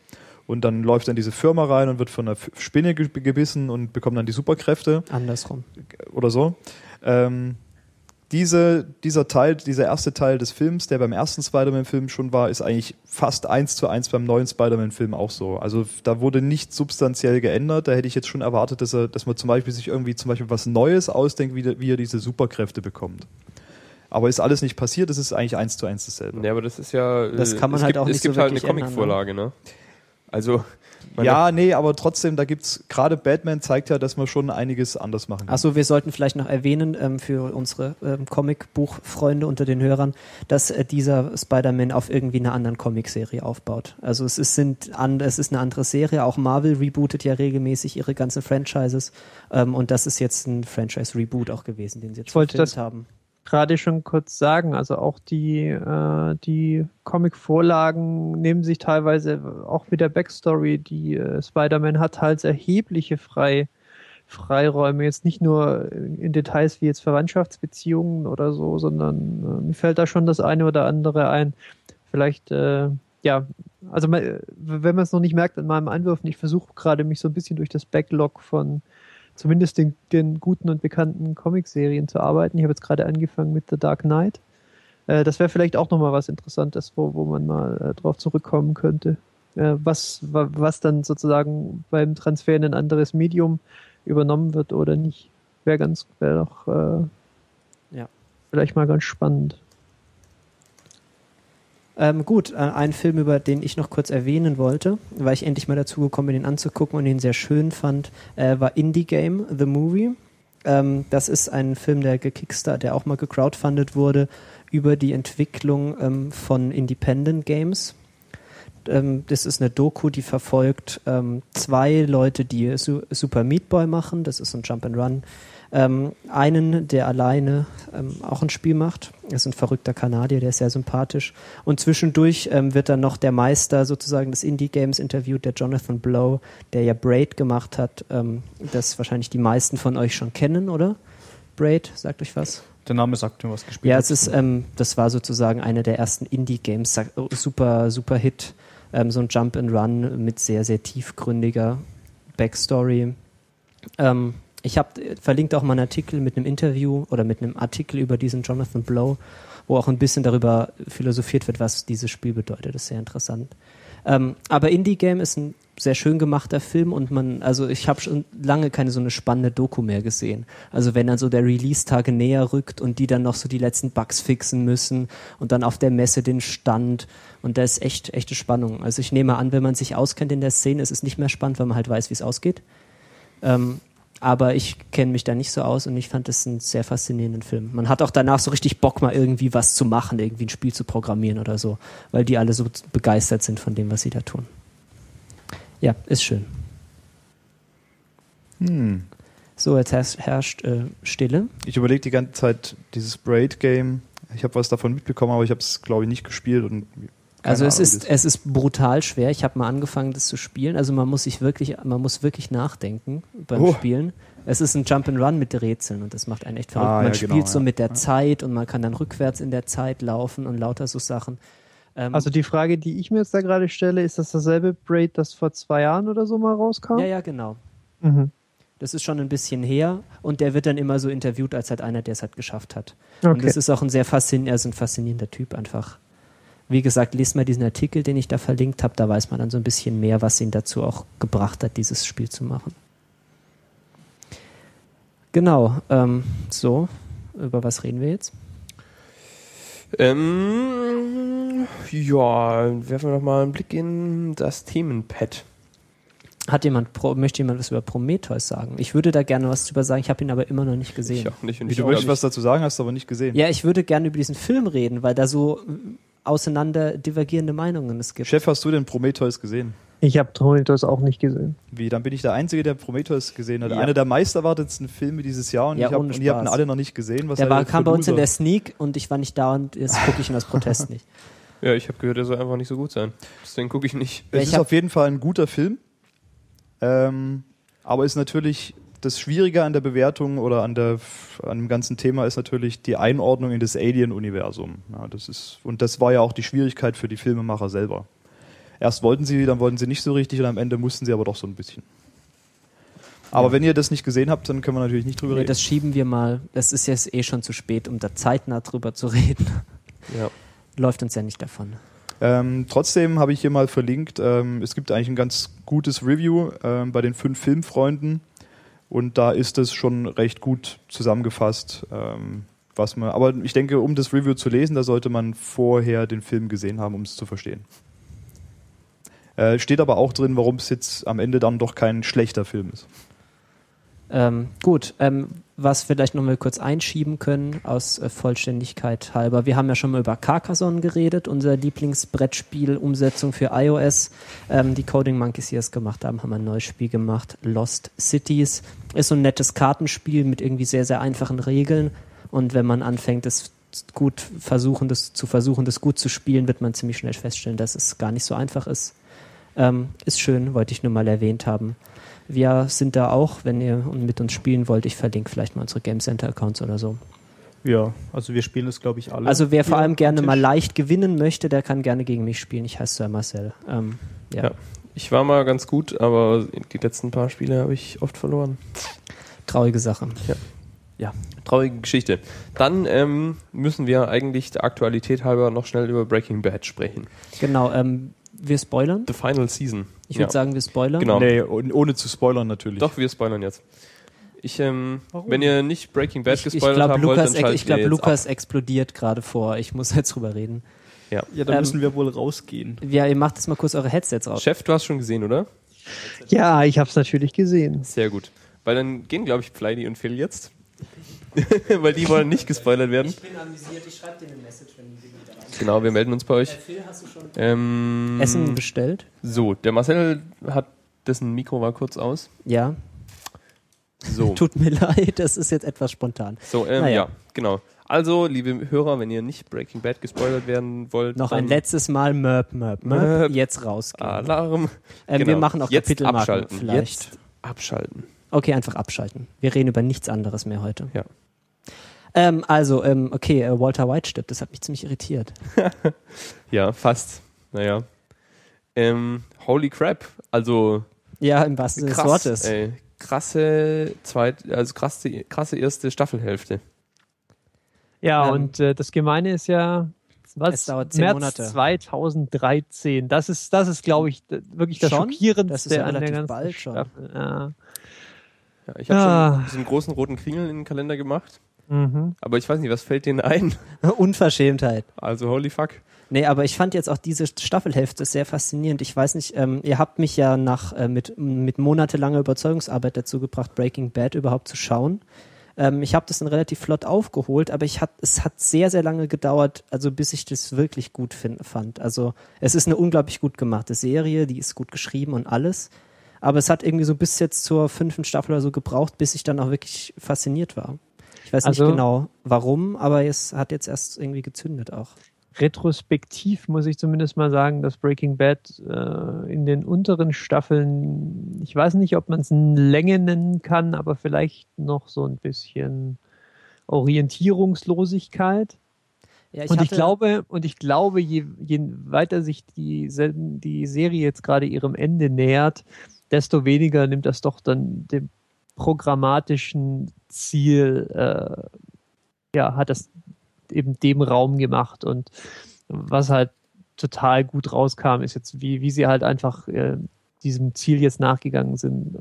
Und dann läuft er in diese Firma rein und wird von einer Spinne ge- gebissen und bekommt dann die Superkräfte Andersrum. oder so. Ähm, diese, dieser Teil, dieser erste Teil des Films, der beim ersten Spider-Man-Film schon war, ist eigentlich fast eins zu eins beim neuen Spider-Man-Film auch so. Also da wurde nicht substanziell geändert. Da hätte ich jetzt schon erwartet, dass er, dass man zum Beispiel sich irgendwie zum Beispiel was Neues ausdenkt, wie, wie er diese Superkräfte bekommt. Aber ist alles nicht passiert, es ist eigentlich eins zu eins dasselbe. Ja, aber das ist ja. Das kann man es halt gibt, auch Es nicht so gibt halt eine ne? Comic-Vorlage, ne? Also. Ja, nee, aber trotzdem, da gibt's gerade Batman zeigt ja, dass man schon einiges anders machen kann. Achso, wir sollten vielleicht noch erwähnen ähm, für unsere ähm, Comicbuchfreunde unter den Hörern, dass äh, dieser Spider-Man auf irgendwie einer anderen Comicserie aufbaut. Also es ist, sind an, es ist eine andere Serie, auch Marvel rebootet ja regelmäßig ihre ganzen Franchises ähm, und das ist jetzt ein Franchise-Reboot auch gewesen, den sie jetzt Ich wollte das- haben. Gerade schon kurz sagen. Also auch die, äh, die Comic-Vorlagen nehmen sich teilweise auch mit der Backstory, die äh, Spider-Man hat, halt erhebliche frei, Freiräume. Jetzt nicht nur in, in Details wie jetzt Verwandtschaftsbeziehungen oder so, sondern äh, mir fällt da schon das eine oder andere ein. Vielleicht, äh, ja, also man, wenn man es noch nicht merkt an meinem Anwürfen, ich versuche gerade mich so ein bisschen durch das Backlog von zumindest den, den guten und bekannten Comicserien zu arbeiten. Ich habe jetzt gerade angefangen mit The Dark Knight. Äh, das wäre vielleicht auch nochmal was Interessantes, wo, wo man mal äh, drauf zurückkommen könnte. Äh, was, wa, was dann sozusagen beim Transfer in ein anderes Medium übernommen wird oder nicht. Wäre ganz, wäre doch äh, Ja. vielleicht mal ganz spannend. Ähm, gut, äh, ein Film, über den ich noch kurz erwähnen wollte, weil ich endlich mal dazu gekommen bin, ihn anzugucken und ihn sehr schön fand, äh, war Indie Game, The Movie. Ähm, das ist ein Film, der gekickstartet, der auch mal gecrowdfundet wurde über die Entwicklung ähm, von Independent Games. Ähm, das ist eine Doku, die verfolgt ähm, zwei Leute, die Su Super Meat Boy machen. Das ist ein Jump and Run. Ähm, einen, der alleine ähm, auch ein Spiel macht. Das ist ein verrückter Kanadier, der ist sehr sympathisch. Und zwischendurch ähm, wird dann noch der Meister sozusagen des Indie-Games interviewt, der Jonathan Blow, der ja Braid gemacht hat, ähm, das wahrscheinlich die meisten von euch schon kennen, oder? Braid, sagt euch was? Der Name sagt mir was gespielt. Ja, es ist, ähm, das war sozusagen einer der ersten Indie-Games, sa- super, super Hit, ähm, so ein Jump and Run mit sehr, sehr tiefgründiger Backstory. Ähm, ich habe verlinkt auch mal einen Artikel mit einem Interview oder mit einem Artikel über diesen Jonathan Blow, wo auch ein bisschen darüber philosophiert wird, was dieses Spiel bedeutet. Das ist sehr interessant. Ähm, aber Indie Game ist ein sehr schön gemachter Film und man, also ich habe schon lange keine so eine spannende Doku mehr gesehen. Also wenn dann so der Release-Tage näher rückt und die dann noch so die letzten Bugs fixen müssen und dann auf der Messe den Stand und da ist echt echte Spannung. Also ich nehme an, wenn man sich auskennt in der Szene, ist es nicht mehr spannend, weil man halt weiß, wie es ausgeht. Ähm, aber ich kenne mich da nicht so aus und ich fand das einen sehr faszinierenden Film. Man hat auch danach so richtig Bock, mal irgendwie was zu machen, irgendwie ein Spiel zu programmieren oder so, weil die alle so begeistert sind von dem, was sie da tun. Ja, ist schön. Hm. So, jetzt herrscht, äh, Stille. Ich überlege die ganze Zeit dieses Braid-Game. Ich habe was davon mitbekommen, aber ich habe es, glaube ich, nicht gespielt. Und Also es Ahnung, ist, es ist brutal schwer. Ich habe mal angefangen, das zu spielen. Also man muss sich wirklich, man muss wirklich nachdenken beim Oh. Spielen. Es ist ein Jump and Run mit Rätseln und das macht einen echt verrückt. Ah, man ja, spielt genau, so ja. mit der Zeit und man kann dann rückwärts in der Zeit laufen und lauter so Sachen. Ähm, Also die Frage, die ich mir jetzt da gerade stelle, ist das dasselbe Braid, das vor zwei Jahren oder so mal rauskam? ja, ja, genau. Mhm. Das ist schon ein bisschen her und der wird dann immer so interviewt als halt einer, der es halt geschafft hat. Und Okay. das ist auch ein sehr faszinierender, er ist ein faszinierender Typ einfach. Wie gesagt, lest mal diesen Artikel, den ich da verlinkt habe, da weiß man dann so ein bisschen mehr, was ihn dazu auch gebracht hat, dieses Spiel zu machen. Genau, ähm, so, über was reden wir jetzt? Ähm, ja, werfen wir doch mal einen Blick in das Themenpad. Hat jemand, möchte jemand was über Prometheus sagen? Ich würde da gerne was drüber sagen, ich habe ihn aber immer noch nicht gesehen. Ich auch nicht. Und Wie ich du möchtest was dazu sagen, hast du aber nicht gesehen. Ja, ich würde gerne über diesen Film reden, weil da so auseinander divergierende Meinungen es gibt. Chef, hast du den Prometheus gesehen? Ich habe Prometheus auch nicht gesehen. Wie, dann bin ich der Einzige, der Prometheus gesehen hat. Ja. Einer der meisterwartetsten Filme dieses Jahr und, Ja, ich hab, ohne und ihr habt ihn alle noch nicht gesehen. Was Der war, kam bei uns in der Sneak und ich war nicht da und jetzt gucke ich ihn aus Protest nicht. <laughs> Ja, ich habe gehört, er soll einfach nicht so gut sein. Deswegen gucke ich nicht. Ja, Es ich ist auf jeden Fall ein guter Film. Ähm, aber ist natürlich das Schwierige an der Bewertung oder an, der, an dem ganzen Thema ist natürlich die Einordnung in das Alien-Universum. Ja, das ist, und das war ja auch die Schwierigkeit für die Filmemacher selber. Erst wollten sie, dann wollten sie nicht so richtig und am Ende mussten sie aber doch so ein bisschen. Aber wenn ihr das nicht gesehen habt, dann können wir natürlich nicht drüber Nee, reden. das schieben wir mal. Es ist jetzt eh schon zu spät, um da zeitnah drüber zu reden. Ja. Läuft uns ja nicht davon. Ähm, trotzdem habe ich hier mal verlinkt, ähm, es gibt eigentlich ein ganz gutes Review ähm, bei den fünf Filmfreunden und da ist es schon recht gut zusammengefasst, ähm, was man, aber ich denke, um das Review zu lesen, da sollte man vorher den Film gesehen haben, um es zu verstehen. Äh, steht aber auch drin, warum es jetzt am Ende dann doch kein schlechter Film ist. Ähm, gut, ähm, was vielleicht noch mal kurz einschieben können, aus äh, Vollständigkeit halber. Wir haben ja schon mal über Carcassonne geredet, unser Lieblingsbrettspiel-Umsetzung für iOS. Ähm, die Coding Monkeys, die es gemacht haben, haben ein neues Spiel gemacht, Lost Cities. Ist so ein nettes Kartenspiel mit irgendwie sehr, sehr einfachen Regeln. Und wenn man anfängt, es gut versuchen, das zu versuchen, das gut zu spielen, wird man ziemlich schnell feststellen, dass es gar nicht so einfach ist. Ähm, ist schön, wollte ich nur mal erwähnt haben. Wir sind da auch, wenn ihr mit uns spielen wollt. Ich verlinke vielleicht mal unsere Game Center Accounts oder so. Ja, also wir spielen das, glaube ich, alle. Also wer vor allem gerne mal leicht gewinnen möchte, der kann gerne gegen mich spielen. Ich heiße Sir Marcel. Ähm, ja. Ja. Ich war mal ganz gut, aber die letzten paar Spiele habe ich oft verloren. Traurige Sache. Traurige Geschichte. Dann ähm, müssen wir eigentlich der Aktualität halber noch schnell über Breaking Bad sprechen. Genau, ähm, wir spoilern. The Final Season. Ich würde Ja. sagen, wir spoilern. Genau. Nee, ohne zu spoilern natürlich. Doch, wir spoilern jetzt. Ich, ähm, wenn ihr nicht Breaking Bad Ich, ich gespoilert glaube, haben wollt, Lukas, dann schaltet ich glaub, jetzt Lukas explodiert gerade vor. Ich muss jetzt drüber reden. Ja, dann Ähm, müssen wir wohl rausgehen. Ja, ihr macht jetzt mal kurz eure Headsets ab. raus. Chef, du hast schon gesehen, oder? Ja, ich habe es natürlich gesehen. Sehr gut. Weil dann gehen, glaube ich, Fleidy und Phil jetzt. <laughs> Weil die wollen nicht gespoilert werden. bin amüsiert, ich schreibe dir eine Message, wenn die wieder rein Genau, wir melden uns bei euch. Phil, hast du schon Ähm, Essen bestellt? So, der Marcel hat dessen Mikro war kurz aus. Ja. So, <laughs> Tut mir leid, das ist jetzt etwas spontan. so ähm, Naja. ja, genau. Also, liebe Hörer, wenn ihr nicht Breaking Bad gespoilert werden wollt, Noch ein letztes Mal Merp, Merp, Merp. Merp. Jetzt rausgehen. Alarm. Ähm, Genau. Wir machen auch Jetzt Kapitelmarken abschalten. vielleicht. Jetzt abschalten. Okay, einfach abschalten. Wir reden über nichts anderes mehr heute. Ja. Ähm, also, ähm, okay, äh, Walter White stirbt. Das hat mich ziemlich irritiert. <laughs> Ja, fast. Naja. Ähm, holy crap. Also Ja, im wahrsten Sinne des Wortes. ey. Krasse zweit, also krasse, krasse erste Staffelhälfte. Ja, Ähm, und äh, das Gemeine ist ja, was? Es dauert zehn März Monate. 2013. Das ist, das ist, glaube ich, wirklich das Schon? Schockierendste Das ist ja an der ganzen bald schon. Staffel. Ja. Ja, ich habe Ah. schon diesen großen roten Kringel in den Kalender gemacht, Mhm. aber ich weiß nicht, was fällt denen ein? <laughs> Unverschämtheit. Also holy fuck. Nee, aber ich fand jetzt auch diese Staffelhälfte sehr faszinierend. Ich weiß nicht, ähm, ihr habt mich ja nach äh, mit, mit monatelanger Überzeugungsarbeit dazu gebracht, Breaking Bad überhaupt zu schauen. Ähm, ich habe das dann relativ flott aufgeholt, aber ich hat, es hat sehr, sehr lange gedauert, also bis ich das wirklich gut fin- fand. Also es ist eine unglaublich gut gemachte Serie, die ist gut geschrieben und alles. Aber es hat irgendwie so bis jetzt zur fünften Staffel oder so gebraucht, bis ich dann auch wirklich fasziniert war. Ich weiß Also- nicht genau warum, aber es hat jetzt erst irgendwie gezündet auch. Retrospektiv muss ich zumindest mal sagen, dass Breaking Bad äh, in den unteren Staffeln, ich weiß nicht, ob man es Länge nennen kann, aber vielleicht noch so ein bisschen Orientierungslosigkeit. Ja, und ich glaube, und ich glaube, je, je weiter sich die, die Serie jetzt gerade ihrem Ende nähert, desto weniger nimmt das doch dann dem programmatischen Ziel, äh, ja, hat das eben dem Raum gemacht. Und was halt total gut rauskam, ist jetzt, wie, wie sie halt einfach äh, diesem Ziel jetzt nachgegangen sind,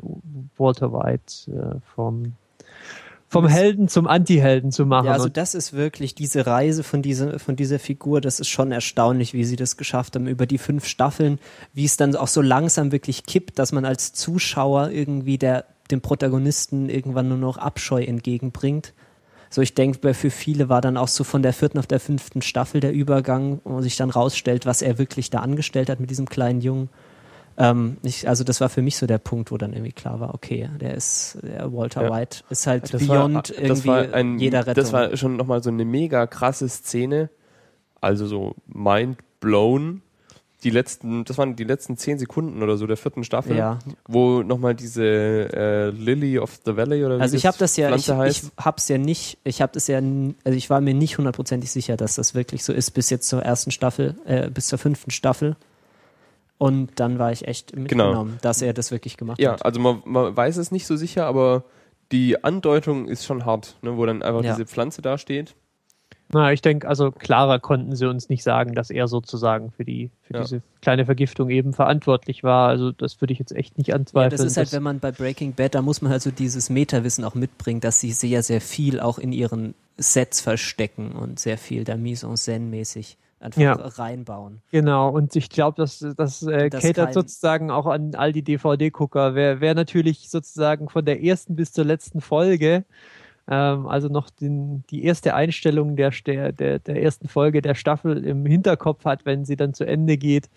Walter White äh, vom vom Helden zum Anti-Helden zu machen. Ja, also das ist wirklich diese Reise von dieser, von dieser Figur, das ist schon erstaunlich, wie sie das geschafft haben über die fünf Staffeln, wie es dann auch so langsam wirklich kippt, dass man als Zuschauer irgendwie der, dem Protagonisten irgendwann nur noch Abscheu entgegenbringt. So, ich denke, für viele war dann auch so von der vierten auf der fünften Staffel der Übergang, wo sich dann rausstellt, was er wirklich da angestellt hat mit diesem kleinen Jungen. Ähm, ich, also das war für mich so der Punkt, wo dann irgendwie klar war, okay, der ist, der Walter Ja. White ist halt Das beyond war, irgendwie ein, jeder Rettung. Das war schon nochmal so eine mega krasse Szene. Also so mind blown. Die letzten, das waren die letzten zehn Sekunden oder so der vierten Staffel, Ja. wo nochmal diese äh, Lily of the Valley oder wie Also ich habe das ja, ich, Pflanze ich heißt. hab's ja nicht, ich habe das ja, also ich war mir nicht hundertprozentig sicher, dass das wirklich so ist bis jetzt zur ersten Staffel, äh, bis zur fünften Staffel. Und dann war ich echt mitgenommen, dass er das wirklich gemacht Ja, hat. also man, man weiß es nicht so sicher, aber die Andeutung ist schon hart, ne, wo dann einfach Ja. diese Pflanze da steht. Na, ich denke, also klarer konnten sie uns nicht sagen, dass er sozusagen für die für Ja. diese kleine Vergiftung eben verantwortlich war. Also das würde ich jetzt echt nicht Ja, anzweifeln. das ist halt, wenn man bei Breaking Bad, da muss man halt so dieses Metawissen auch mitbringen, dass sie sehr, sehr viel auch in ihren Sets verstecken und sehr viel da mise en scène mäßig einfach Ja. reinbauen. Genau, und ich glaube, dass das äh, Das catert sozusagen auch an all die DVD-Gucker. Wer, wer natürlich sozusagen von der ersten bis zur letzten Folge, ähm, also noch den, die erste Einstellung der, der, der, ersten Folge der Staffel im Hinterkopf hat, wenn sie dann zu Ende geht.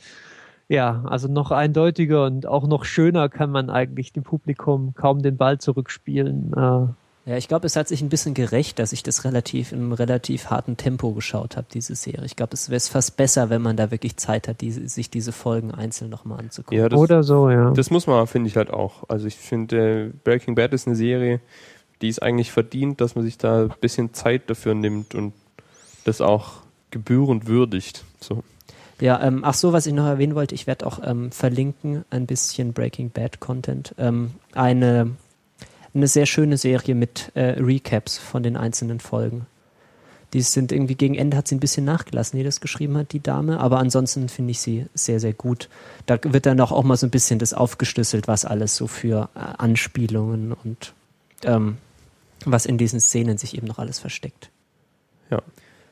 Ja, also noch eindeutiger und auch noch schöner kann man eigentlich dem Publikum kaum den Ball zurückspielen. Äh, Ja, ich glaube, es hat sich ein bisschen gerecht, dass ich das relativ in einem relativ harten Tempo geschaut habe, diese Serie. Ich glaube, es wäre fast besser, wenn man da wirklich Zeit hat, diese, sich diese Folgen einzeln nochmal anzugucken. Ja, das, oder so, ja. das muss man, finde ich halt auch. Also ich finde, äh, Breaking Bad ist eine Serie, die ist eigentlich verdient, dass man sich da ein bisschen Zeit dafür nimmt und das auch gebührend würdigt. So. Ja, ähm, ach so, was ich noch erwähnen wollte, ich werde auch ähm, verlinken, ein bisschen Breaking Bad Content. Ähm, eine, eine sehr schöne Serie mit äh, Recaps von den einzelnen Folgen. Die sind irgendwie gegen Ende hat sie ein bisschen nachgelassen, die das geschrieben hat, die Dame, aber ansonsten finde ich sie sehr, sehr gut. Da wird dann auch, auch mal so ein bisschen das aufgeschlüsselt, was alles so für äh, Anspielungen und ähm, was in diesen Szenen sich eben noch alles versteckt.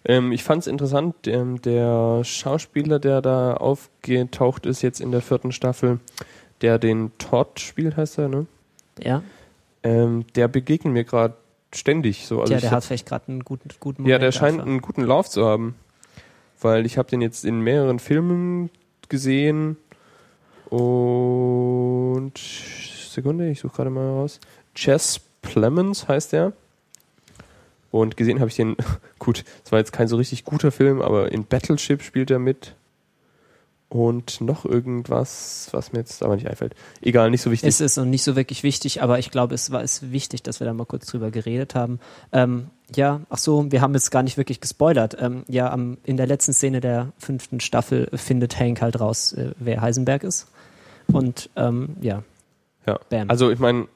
Ähm, ich fand es interessant, ähm, der Schauspieler, der da aufgetaucht ist jetzt in der vierten Staffel, der den Todd spielt, heißt er, ne? Ja, Ähm, der begegnet mir gerade ständig so. Also ich der hat vielleicht gerade einen guten, guten Moment. Ja, der scheint einfach. einen guten Lauf zu haben. Weil ich habe den jetzt in mehreren Filmen gesehen. Und Sekunde, ich suche gerade mal raus. Chess Plemons heißt der. Und gesehen habe ich den, <laughs> gut, es war jetzt kein so richtig guter Film, aber in Battleship spielt er mit. Und noch irgendwas, was mir jetzt aber nicht einfällt. Egal, nicht so wichtig. Es ist noch nicht so wirklich wichtig, aber ich glaube, es war es wichtig, dass wir da mal kurz drüber geredet haben. Ähm, ja, ach so, wir haben jetzt gar nicht wirklich gespoilert. Ähm, ja, am, in der letzten Szene der fünften Staffel findet Hank halt raus, äh, wer Heisenberg ist. Und ähm, ja, ja. bam. Also ich meine,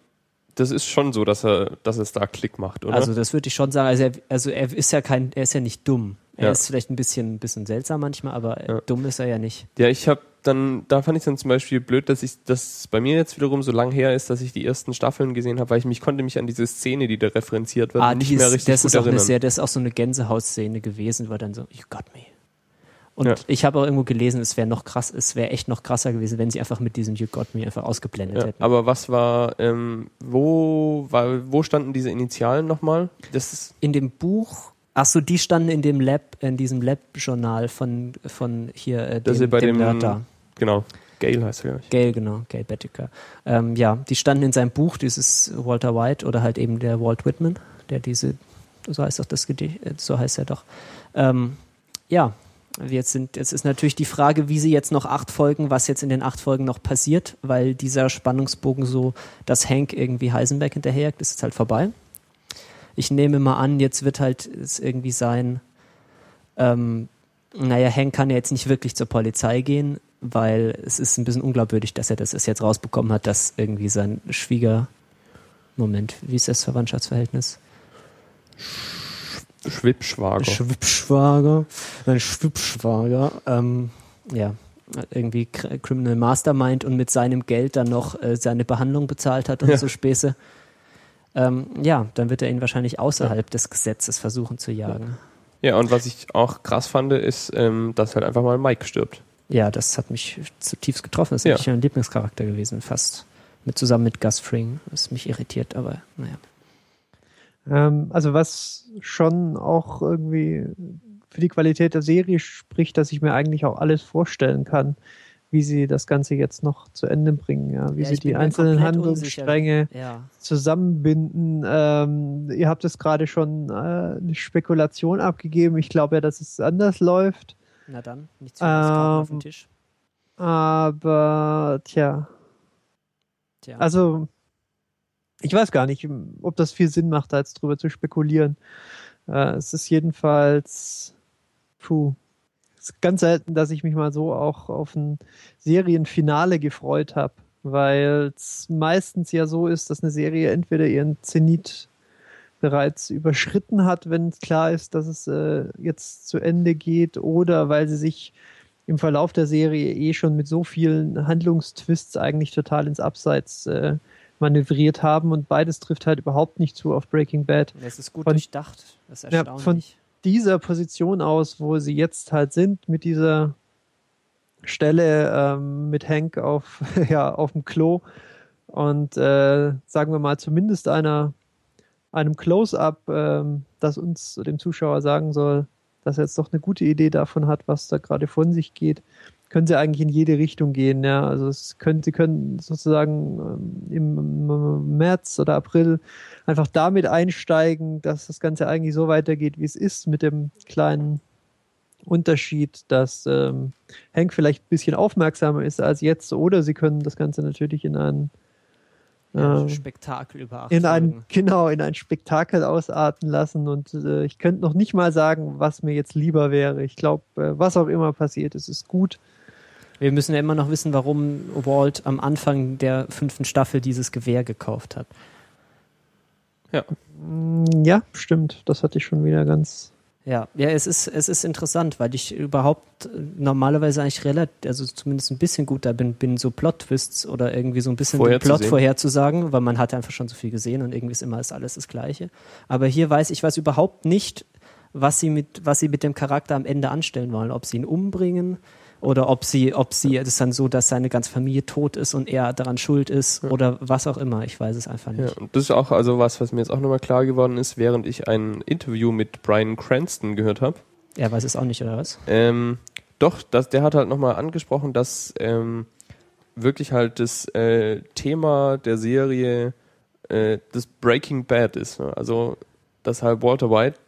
das ist schon so, dass er, dass es da Klick macht, oder? also das würde ich schon sagen. Also er, also er ist ja kein, er ist ja nicht dumm. Er Ja. ist vielleicht ein bisschen, bisschen seltsam manchmal, aber Ja. dumm ist er ja nicht. Ja, ich habe dann, da fand ich dann zum Beispiel blöd, dass ich das bei mir jetzt wiederum so lang her ist, dass ich die ersten Staffeln gesehen habe, weil ich mich konnte mich an diese Szene, die da referenziert wird, nicht die mehr ist, richtig das gut ist auch eine erinnern. sehr, das ist auch so eine Gänsehautszene gewesen, war dann so, you got me. Und Ja. ich habe auch irgendwo gelesen, es wäre noch krass, es wäre echt noch krasser gewesen, wenn sie einfach mit diesem You got me einfach ausgeblendet ja, hätten. aber was war, ähm, wo, war, wo standen diese Initialen nochmal? Das ist, in dem Buch, ach so, die standen in dem Lab, in diesem Lab-Journal von, von hier, äh, Das dem, ist bei dem dem- da. genau, Gail heißt er, glaube ich. Gail, genau, Gail Bettiker. Ähm, ja, die standen in seinem Buch, dieses Walter White oder halt eben der Walt Whitman, der diese, so heißt doch das Gedicht, äh, so heißt er doch. Ähm, ja, jetzt sind, jetzt ist natürlich die Frage, wie sie jetzt noch acht Folgen, was jetzt in den acht Folgen noch passiert, weil dieser Spannungsbogen so, dass Hank irgendwie Heisenberg hinterherjagt, ist jetzt halt vorbei. Ich nehme mal an, jetzt wird halt es irgendwie sein, ähm, naja, Hank kann ja jetzt nicht wirklich zur Polizei gehen, weil es ist ein bisschen unglaubwürdig, dass er das jetzt rausbekommen hat, dass irgendwie sein Schwieger. Moment, wie ist das Verwandtschaftsverhältnis? Schwibschwager. Schwibschwager. Sein Schwibschwager. Ähm, ja, irgendwie Cr- Criminal Mastermind und mit seinem Geld dann noch äh, seine Behandlung bezahlt hat und Ja. so Späße. ähm, ja, dann wird er ihn wahrscheinlich außerhalb des Gesetzes versuchen zu jagen. Ja, und was ich auch krass fand, ist, ähm, dass halt einfach mal Mike stirbt. Ja, das hat mich zutiefst getroffen. Das ist Ja. mein Lieblingscharakter gewesen, fast. Mit, zusammen mit Gus Fring. Das mich irritiert, aber naja. Ähm, also was schon auch irgendwie für die Qualität der Serie spricht, dass ich mir eigentlich auch alles vorstellen kann, wie sie das Ganze jetzt noch zu Ende bringen, ja, wie Ja, sie die einzelnen Handlungsstränge Ja. zusammenbinden. Ähm, ihr habt es gerade schon äh, eine Spekulation abgegeben. Ich glaube ja, dass es anders läuft. Na dann, nicht zu viel Karten auf den Ähm, Tisch. Aber tja, Tja. also ich weiß gar nicht, ob das viel Sinn macht, da jetzt drüber zu spekulieren. Äh, es ist jedenfalls, puh, es ist ganz selten, dass ich mich mal so auch auf ein Serienfinale gefreut habe, weil es meistens ja so ist, dass eine Serie entweder ihren Zenit bereits überschritten hat, wenn klar ist, dass es äh, jetzt zu Ende geht, oder weil sie sich im Verlauf der Serie eh schon mit so vielen Handlungstwists eigentlich total ins Abseits äh, manövriert haben und beides trifft halt überhaupt nicht zu auf Breaking Bad. es ist gut von- durchdacht. Das ist Ja, erstaunlich. von- Dieser Position aus, wo sie jetzt halt sind, mit dieser Stelle ähm, mit Hank auf, <laughs> ja, auf dem Klo und äh, sagen wir mal zumindest einer, einem Close-up, ähm, das uns dem Zuschauer sagen soll, dass er jetzt doch eine gute Idee davon hat, was da gerade von sich geht, können sie eigentlich in jede Richtung gehen. Ja, also es können, sie können sozusagen ähm, im März oder April einfach damit einsteigen, dass das Ganze eigentlich so weitergeht, wie es ist, mit dem kleinen Unterschied, dass ähm, Hank vielleicht ein bisschen aufmerksamer ist als jetzt, oder sie können das Ganze natürlich in einen Ja, äh, Spektakel über acht in ein genau in ein Spektakel ausarten lassen und äh, ich könnte noch nicht mal sagen, was mir jetzt lieber wäre. Ich glaube, äh, was auch immer passiert, es ist gut. Wir müssen ja immer noch wissen, warum Walt am Anfang der fünften Staffel dieses Gewehr gekauft hat. Mm, Ja, stimmt. Das hatte ich schon wieder ganz. Ja, ja, es ist, es ist interessant, weil ich überhaupt äh, normalerweise eigentlich relativ, also zumindest ein bisschen gut da bin, bin so Plot-Twists oder irgendwie so ein bisschen den Vorherzusehen. Plot vorherzusagen, weil man hat einfach schon so viel gesehen und irgendwie ist immer ist alles das Gleiche. Aber hier weiß ich weiß überhaupt nicht, was sie mit, was sie mit dem Charakter am Ende anstellen wollen, ob sie ihn umbringen oder ob sie, ob sie, es ist dann so, dass seine ganze Familie tot ist und er daran schuld ist oder was auch immer. Ich weiß es einfach Ja, nicht. und das ist auch also was, was mir jetzt auch nochmal klar geworden ist, während ich ein Interview mit Brian Cranston gehört habe. Er weiß es auch nicht, oder was? Ähm, doch, das, der hat halt nochmal angesprochen, dass ähm, wirklich halt das äh, Thema der Serie äh, das Breaking Bad ist. Ne? Also, dass halt Walter White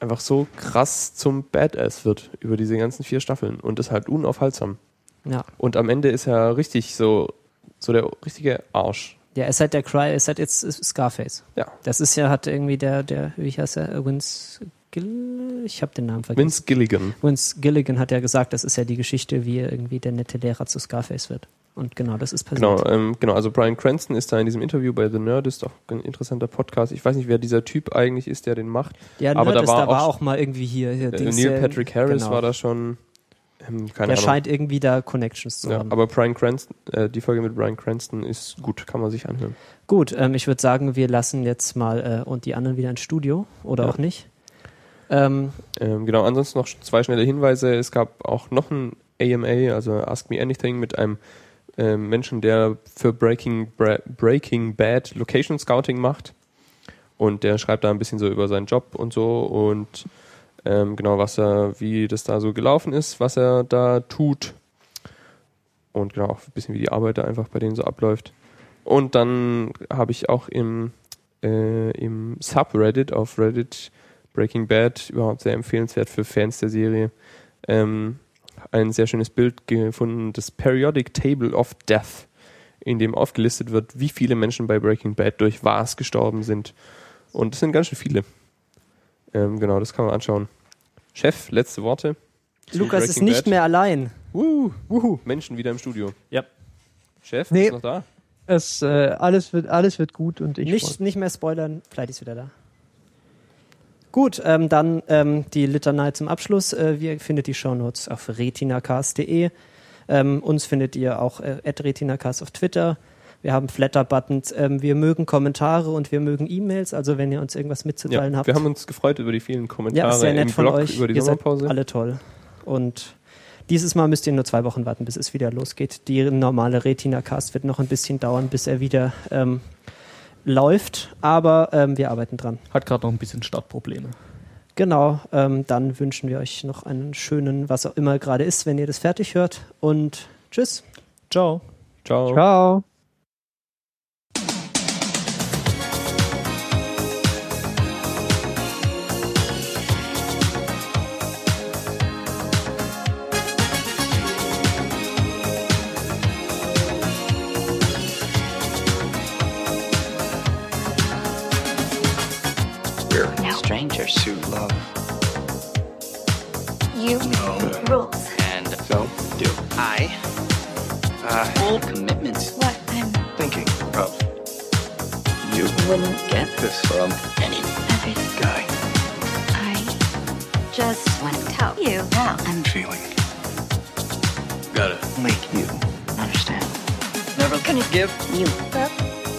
einfach so krass zum Badass wird über diese ganzen vier Staffeln und das halt unaufhaltsam. Ja. Und am Ende ist er richtig so, so der richtige Arsch. Ja, es hat der Cry, es hat jetzt Scarface. Ja. Das ist ja, hat irgendwie der, der, wie heißt er, Vince Gill, ich habe den Namen vergessen. Vince Gilligan. Vince Gilligan hat ja gesagt, das ist ja die Geschichte, wie irgendwie der nette Lehrer zu Scarface wird. Und genau, das ist passiert. Genau, ähm, genau, also Brian Cranston ist da in diesem Interview bei The Nerdist, auch ein interessanter Podcast. Ich weiß nicht, wer dieser Typ eigentlich ist, der den macht. ja, aber da Nerdist, war da war auch- auch mal irgendwie hier. hier Äh, Neil Patrick Harris genau. war da schon, ähm, Der Ahnung. scheint irgendwie da Connections zu ja, haben. aber Brian Cranston, äh, die Folge mit Brian Cranston ist gut, kann man sich anhören. Gut, ähm, ich würde sagen, wir lassen jetzt mal äh, und die anderen wieder ins Studio oder Ja. auch nicht. Ähm, Ähm, genau, ansonsten noch zwei schnelle Hinweise. Es gab auch noch ein AMA, also Ask Me Anything, mit einem ähm, Menschen, der für Breaking, Bra Breaking Bad Location Scouting macht. Und der schreibt da ein bisschen so über seinen Job und so und ähm, genau, was er, wie das da so gelaufen ist, was er da tut. Und genau, auch ein bisschen wie die Arbeit da einfach bei denen so abläuft. Und dann habe ich auch im, äh, im Subreddit auf Reddit Breaking Bad, überhaupt sehr empfehlenswert für Fans der Serie, ähm, ein sehr schönes Bild gefunden, das Periodic Table of Death, in dem aufgelistet wird, wie viele Menschen bei Breaking Bad durch was gestorben sind. Und es sind ganz schön viele. Ähm, genau, das kann man anschauen. Chef, letzte Worte. Lukas ist Breaking nicht Bad. mehr allein. Wuhu, wuhu. Menschen wieder im Studio. Ja. Chef, Nee. ist noch da? Es, äh, alles, wird, alles wird gut und ich Nicht, nicht mehr spoilern, Flight ist wieder da. Gut, ähm, dann ähm, die Litanei zum Abschluss. Äh, ihr findet die Shownotes auf retinacast.de. Ähm, uns findet ihr auch äh, at retinacast auf Twitter. Wir haben Flatter-Buttons. Ähm, wir mögen Kommentare und wir mögen E-Mails. Also wenn ihr uns irgendwas mitzuteilen Ja, habt. wir haben uns gefreut über die vielen Kommentare ja, sehr nett im von Blog euch. über die ihr seid Sommerpause. alle toll. Und dieses Mal müsst ihr nur zwei Wochen warten, bis es wieder losgeht. Die normale Retina-Cast wird noch ein bisschen dauern, bis er wieder ähm, läuft. Aber ähm, wir arbeiten dran. Hat gerade noch ein bisschen Startprobleme. Genau, ähm, dann wünschen wir euch noch einen schönen, was auch immer gerade ist, wenn ihr das fertig hört. Und tschüss. Ciao. Ciao. Ciao. Get this from any everything. guy. I just want to tell you how I'm Feeling. Gotta make you understand. Never gonna give you up,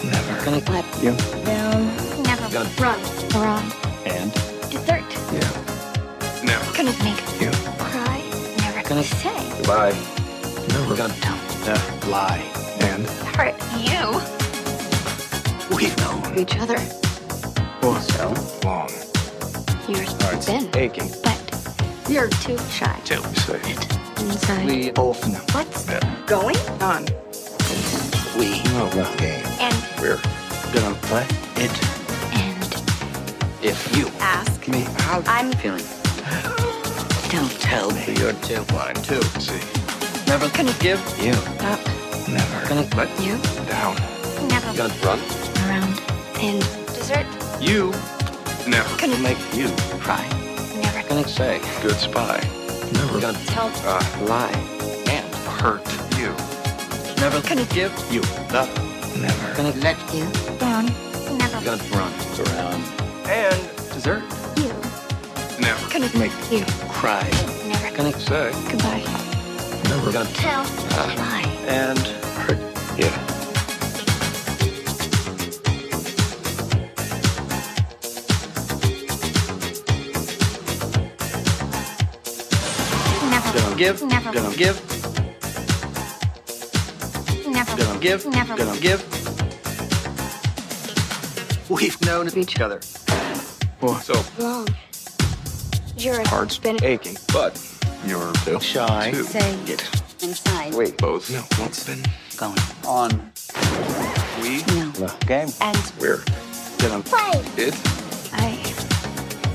Never. Gonna let you down, never Gonna- run around, and? desert, yeah. Never. Gonna make you. cry, never Gonna- say, goodbye. Never. Gonna uh, lie. And? Hurt you, we've known each other. for so long. You're Hearts thin, aching but you're too shy. till we say It inside. we both know What's that going on? we know the game. And We're gonna play it and if you ask. me how I'm feeling. Don't Tell me you're too blind to see. Never gonna give you up. Never gonna let You down. never Gonna run and desert. you. Never Gonna- make you cry. Never Gonna say good spy. Never gonna tell. uh, lie and hurt you. Never gonna give you up. Never gonna let you down. Never gonna run around and desert. you. Never Gonna make you. cry. Never Gonna say goodbye. never gonna Tell Uh. lie. and hurt you. Give. Never. Gonna give. never Gonna give. Never Gonna give. We've known each other. for so wrong. You're a hearts been aching, but you're too shy to Say get inside. We both know what's been going on. We No. the game. And We're gonna play. it I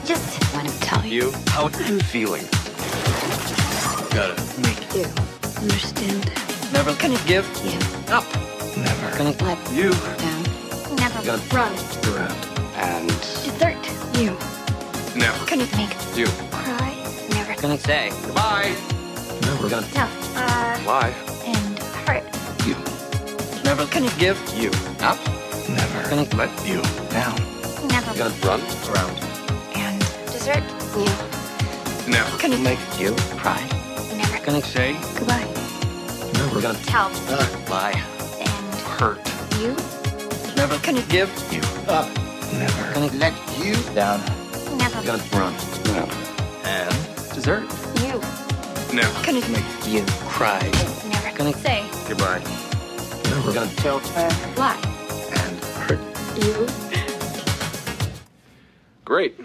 just want to tell you. you how I'm feeling. Gotta make You understand. never gonna give You up. Never gonna let you down. Never Gonna- run. around and Desert. You never gonna make you cry. Never gonna say goodbye. Never gonna tell. Uh, lie. and hurt. You never gonna give you up. Never gonna let you down. Never Gonna run around. and desert. You Never gonna make you cry. Never Gonna say goodbye. never gonna Tell uh, lie. and Hurt. you Never gonna give you up. Never gonna let you down. never Gonna run around and desert. you Never gonna make you cry. never Gonna- say Goodbye. Never gonna tell lie. and hurt. You Great.